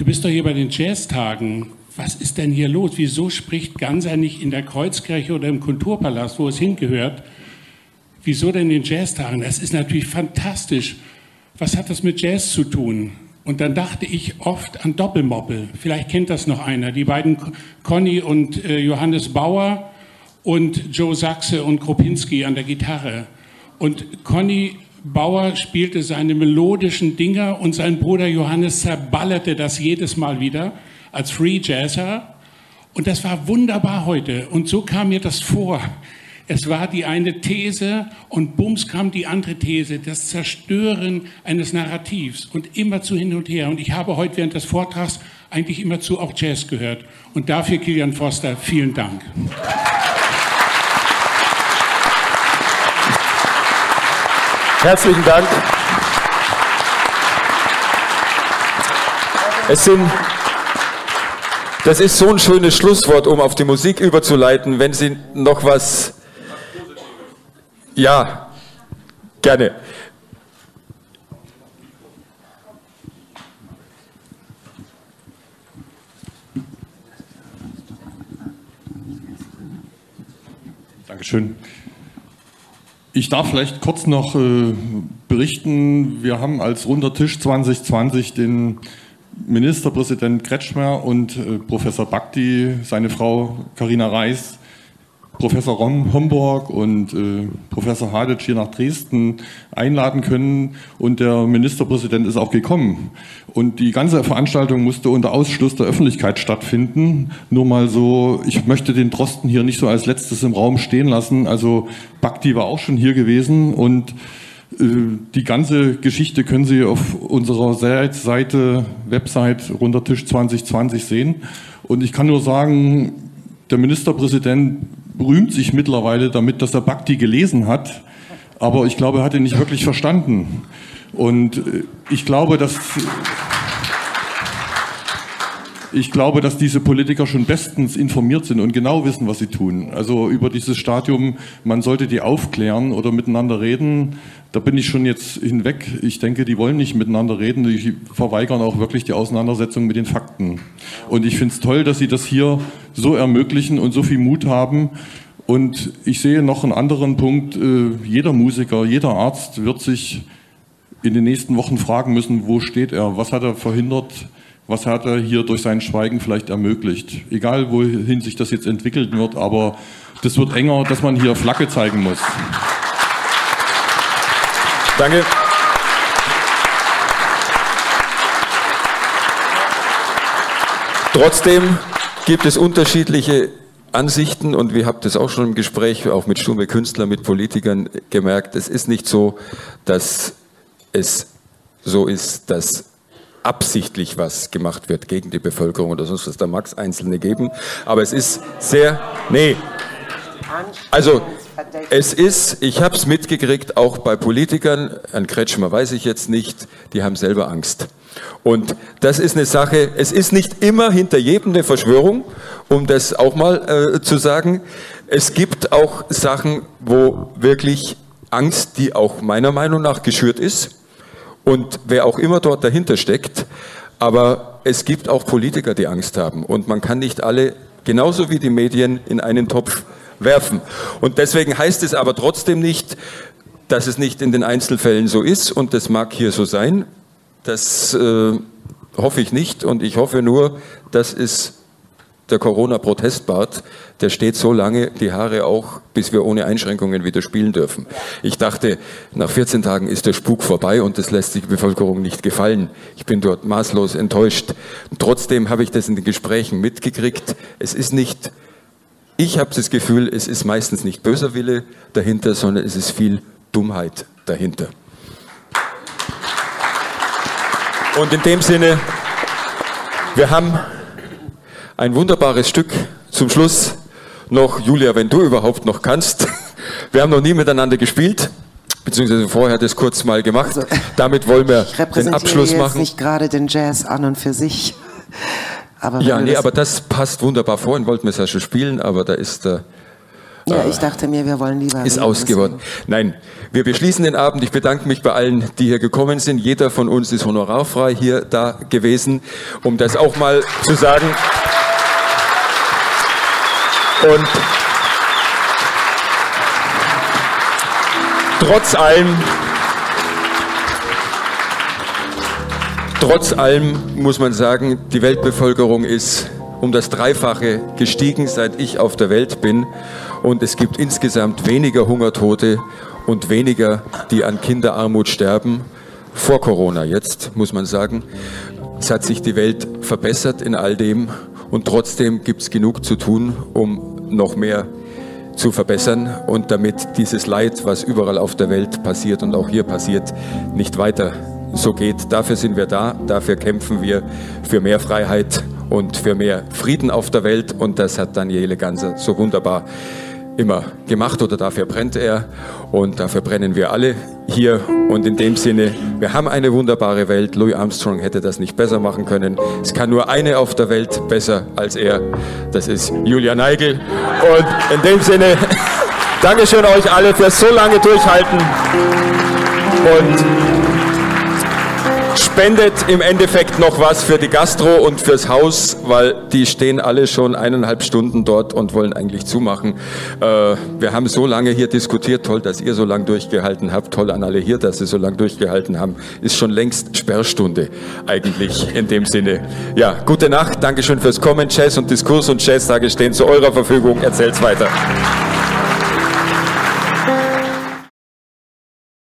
du bist doch hier bei den Jazztagen. Was ist denn hier los? Wieso spricht Ganser nicht in der Kreuzkirche oder im Kulturpalast, wo es hingehört? Wieso denn in den Jazztagen? Das ist natürlich fantastisch. Was hat das mit Jazz zu tun? Und dann dachte ich oft an Doppelmoppel. Vielleicht kennt das noch einer. Die beiden Conny und äh, Johannes Bauer und Joe Sachse und Kropinski an der Gitarre. Und Conny Bauer spielte seine melodischen Dinger und sein Bruder Johannes zerballerte das jedes Mal wieder als Free Jazzer. Und das war wunderbar heute. Und so kam mir das vor. Es war die eine These und bums kam die andere These, das Zerstören eines Narrativs und immer zu hin und her. Und ich habe heute während des Vortrags eigentlich immer zu auch Jazz gehört. Und dafür, Kilian Foster, vielen Dank. Herzlichen Dank. Es sind, das ist so ein schönes Schlusswort, um auf die Musik überzuleiten. Wenn Sie noch was. Ja, gerne. Dankeschön. Ich darf vielleicht kurz noch äh, berichten, wir haben als Runder Tisch 2020 den Ministerpräsident Kretschmer und äh, Professor Bakti, seine Frau Karina Reis, Professor Rom Homburg und äh, Professor Haditsch hier nach Dresden einladen können und der Ministerpräsident ist auch gekommen. Und die ganze Veranstaltung musste unter Ausschluss der Öffentlichkeit stattfinden. Nur mal so, ich möchte den Drosten hier nicht so als letztes im Raum stehen lassen. Also Bhakti war auch schon hier gewesen und äh, die ganze Geschichte können Sie auf unserer Seite, Website Runtertisch 2020 sehen. Und ich kann nur sagen, der Ministerpräsident rühmt sich mittlerweile damit, dass er Bhakti gelesen hat, aber ich glaube, er hat ihn nicht wirklich verstanden. Und äh, ich glaube, dass ich glaube, dass diese Politiker schon bestens informiert sind und genau wissen, was sie tun. Also über dieses Stadium, man sollte die aufklären oder miteinander reden. Da bin ich schon jetzt hinweg. Ich denke, die wollen nicht miteinander reden. Die verweigern auch wirklich die Auseinandersetzung mit den Fakten. Und ich finde es toll, dass sie das hier so ermöglichen und so viel Mut haben. Und ich sehe noch einen anderen Punkt. Äh, jeder Musiker, jeder Arzt wird sich in den nächsten Wochen fragen müssen, wo steht er? Was hat er verhindert? Was hat er hier durch sein Schweigen vielleicht ermöglicht. Egal, wohin sich das jetzt entwickeln wird, aber das wird enger, dass man hier Flagge zeigen muss. Danke. Trotzdem gibt es unterschiedliche Ansichten und wir haben das auch schon im Gespräch, auch mit stumme Künstlern, mit Politikern gemerkt. Es ist nicht so, dass es so ist, dass absichtlich was gemacht wird gegen die Bevölkerung oder sonst was. Da mag es Einzelne geben, aber es ist sehr, nee, also es ist, ich habe es mitgekriegt, auch bei Politikern, an Kretschmer weiß ich jetzt nicht, die haben selber Angst. Und das ist eine Sache, es ist nicht immer hinter jedem eine Verschwörung, um das auch mal äh, zu sagen. Es gibt auch Sachen, wo wirklich Angst, die auch meiner Meinung nach geschürt ist und wer auch immer dort dahinter steckt, aber es gibt auch Politiker, die Angst haben und man kann nicht alle, genauso wie die Medien, in einen Topf werfen. Und deswegen heißt es aber trotzdem nicht, dass es nicht in den Einzelfällen so ist und das mag hier so sein. Das äh, hoffe ich nicht und ich hoffe nur, dass es der Corona-Protestbart, der steht so lange die Haare auch, bis wir ohne Einschränkungen wieder spielen dürfen. Ich dachte, nach 14 Tagen ist der Spuk vorbei und das lässt sich die Bevölkerung nicht gefallen. Ich bin dort maßlos enttäuscht. Trotzdem habe ich das in den Gesprächen mitgekriegt. Es ist nicht ich habe das Gefühl, es ist meistens nicht böser Wille dahinter, sondern es ist viel Dummheit dahinter. Und in dem Sinne, wir haben ein wunderbares Stück zum Schluss noch, Julia, wenn du überhaupt noch kannst. Wir haben noch nie miteinander gespielt, beziehungsweise vorher das kurz mal gemacht. Also, Damit wollen wir den Abschluss machen. Ich nicht gerade den Jazz an und für sich. Aber ja, nee, das aber das passt wunderbar. Vorhin wollten wir es ja schon spielen, aber da ist der. Ja, äh, ich dachte mir, wir wollen lieber. Ist ausgeworden. Nein, wir beschließen den Abend. Ich bedanke mich bei allen, die hier gekommen sind. Jeder von uns ist honorarfrei hier da gewesen, um das auch mal zu sagen. Und trotz allem Trotz allem muss man sagen, die Weltbevölkerung ist um das Dreifache gestiegen, seit ich auf der Welt bin. Und es gibt insgesamt weniger Hungertote und weniger, die an Kinderarmut sterben. Vor Corona jetzt, muss man sagen. Es hat sich die Welt verbessert in all dem. Und trotzdem gibt es genug zu tun, um noch mehr zu verbessern und damit dieses Leid, was überall auf der Welt passiert und auch hier passiert, nicht weiter so geht. Dafür sind wir da, dafür kämpfen wir für mehr Freiheit und für mehr Frieden auf der Welt und das hat Daniele Ganser so wunderbar immer gemacht oder dafür brennt er und dafür brennen wir alle hier und in dem Sinne, wir haben eine wunderbare Welt. Louis Armstrong hätte das nicht besser machen können. Es kann nur eine auf der Welt besser als er. Das ist Julia Neigel und in dem Sinne, Dankeschön euch alle fürs so lange durchhalten und spendet im Endeffekt noch was für die Gastro und fürs Haus, weil die stehen alle schon eineinhalb Stunden dort und wollen eigentlich zumachen. Äh, wir haben so lange hier diskutiert, toll, dass ihr so lange durchgehalten habt, toll an alle hier, dass sie so lange durchgehalten haben. Ist schon längst Sperrstunde eigentlich in dem Sinne. Ja, gute Nacht, Dankeschön fürs Kommen. Jazz und Diskurs und Jazztage stehen zu eurer Verfügung. Erzählt's weiter.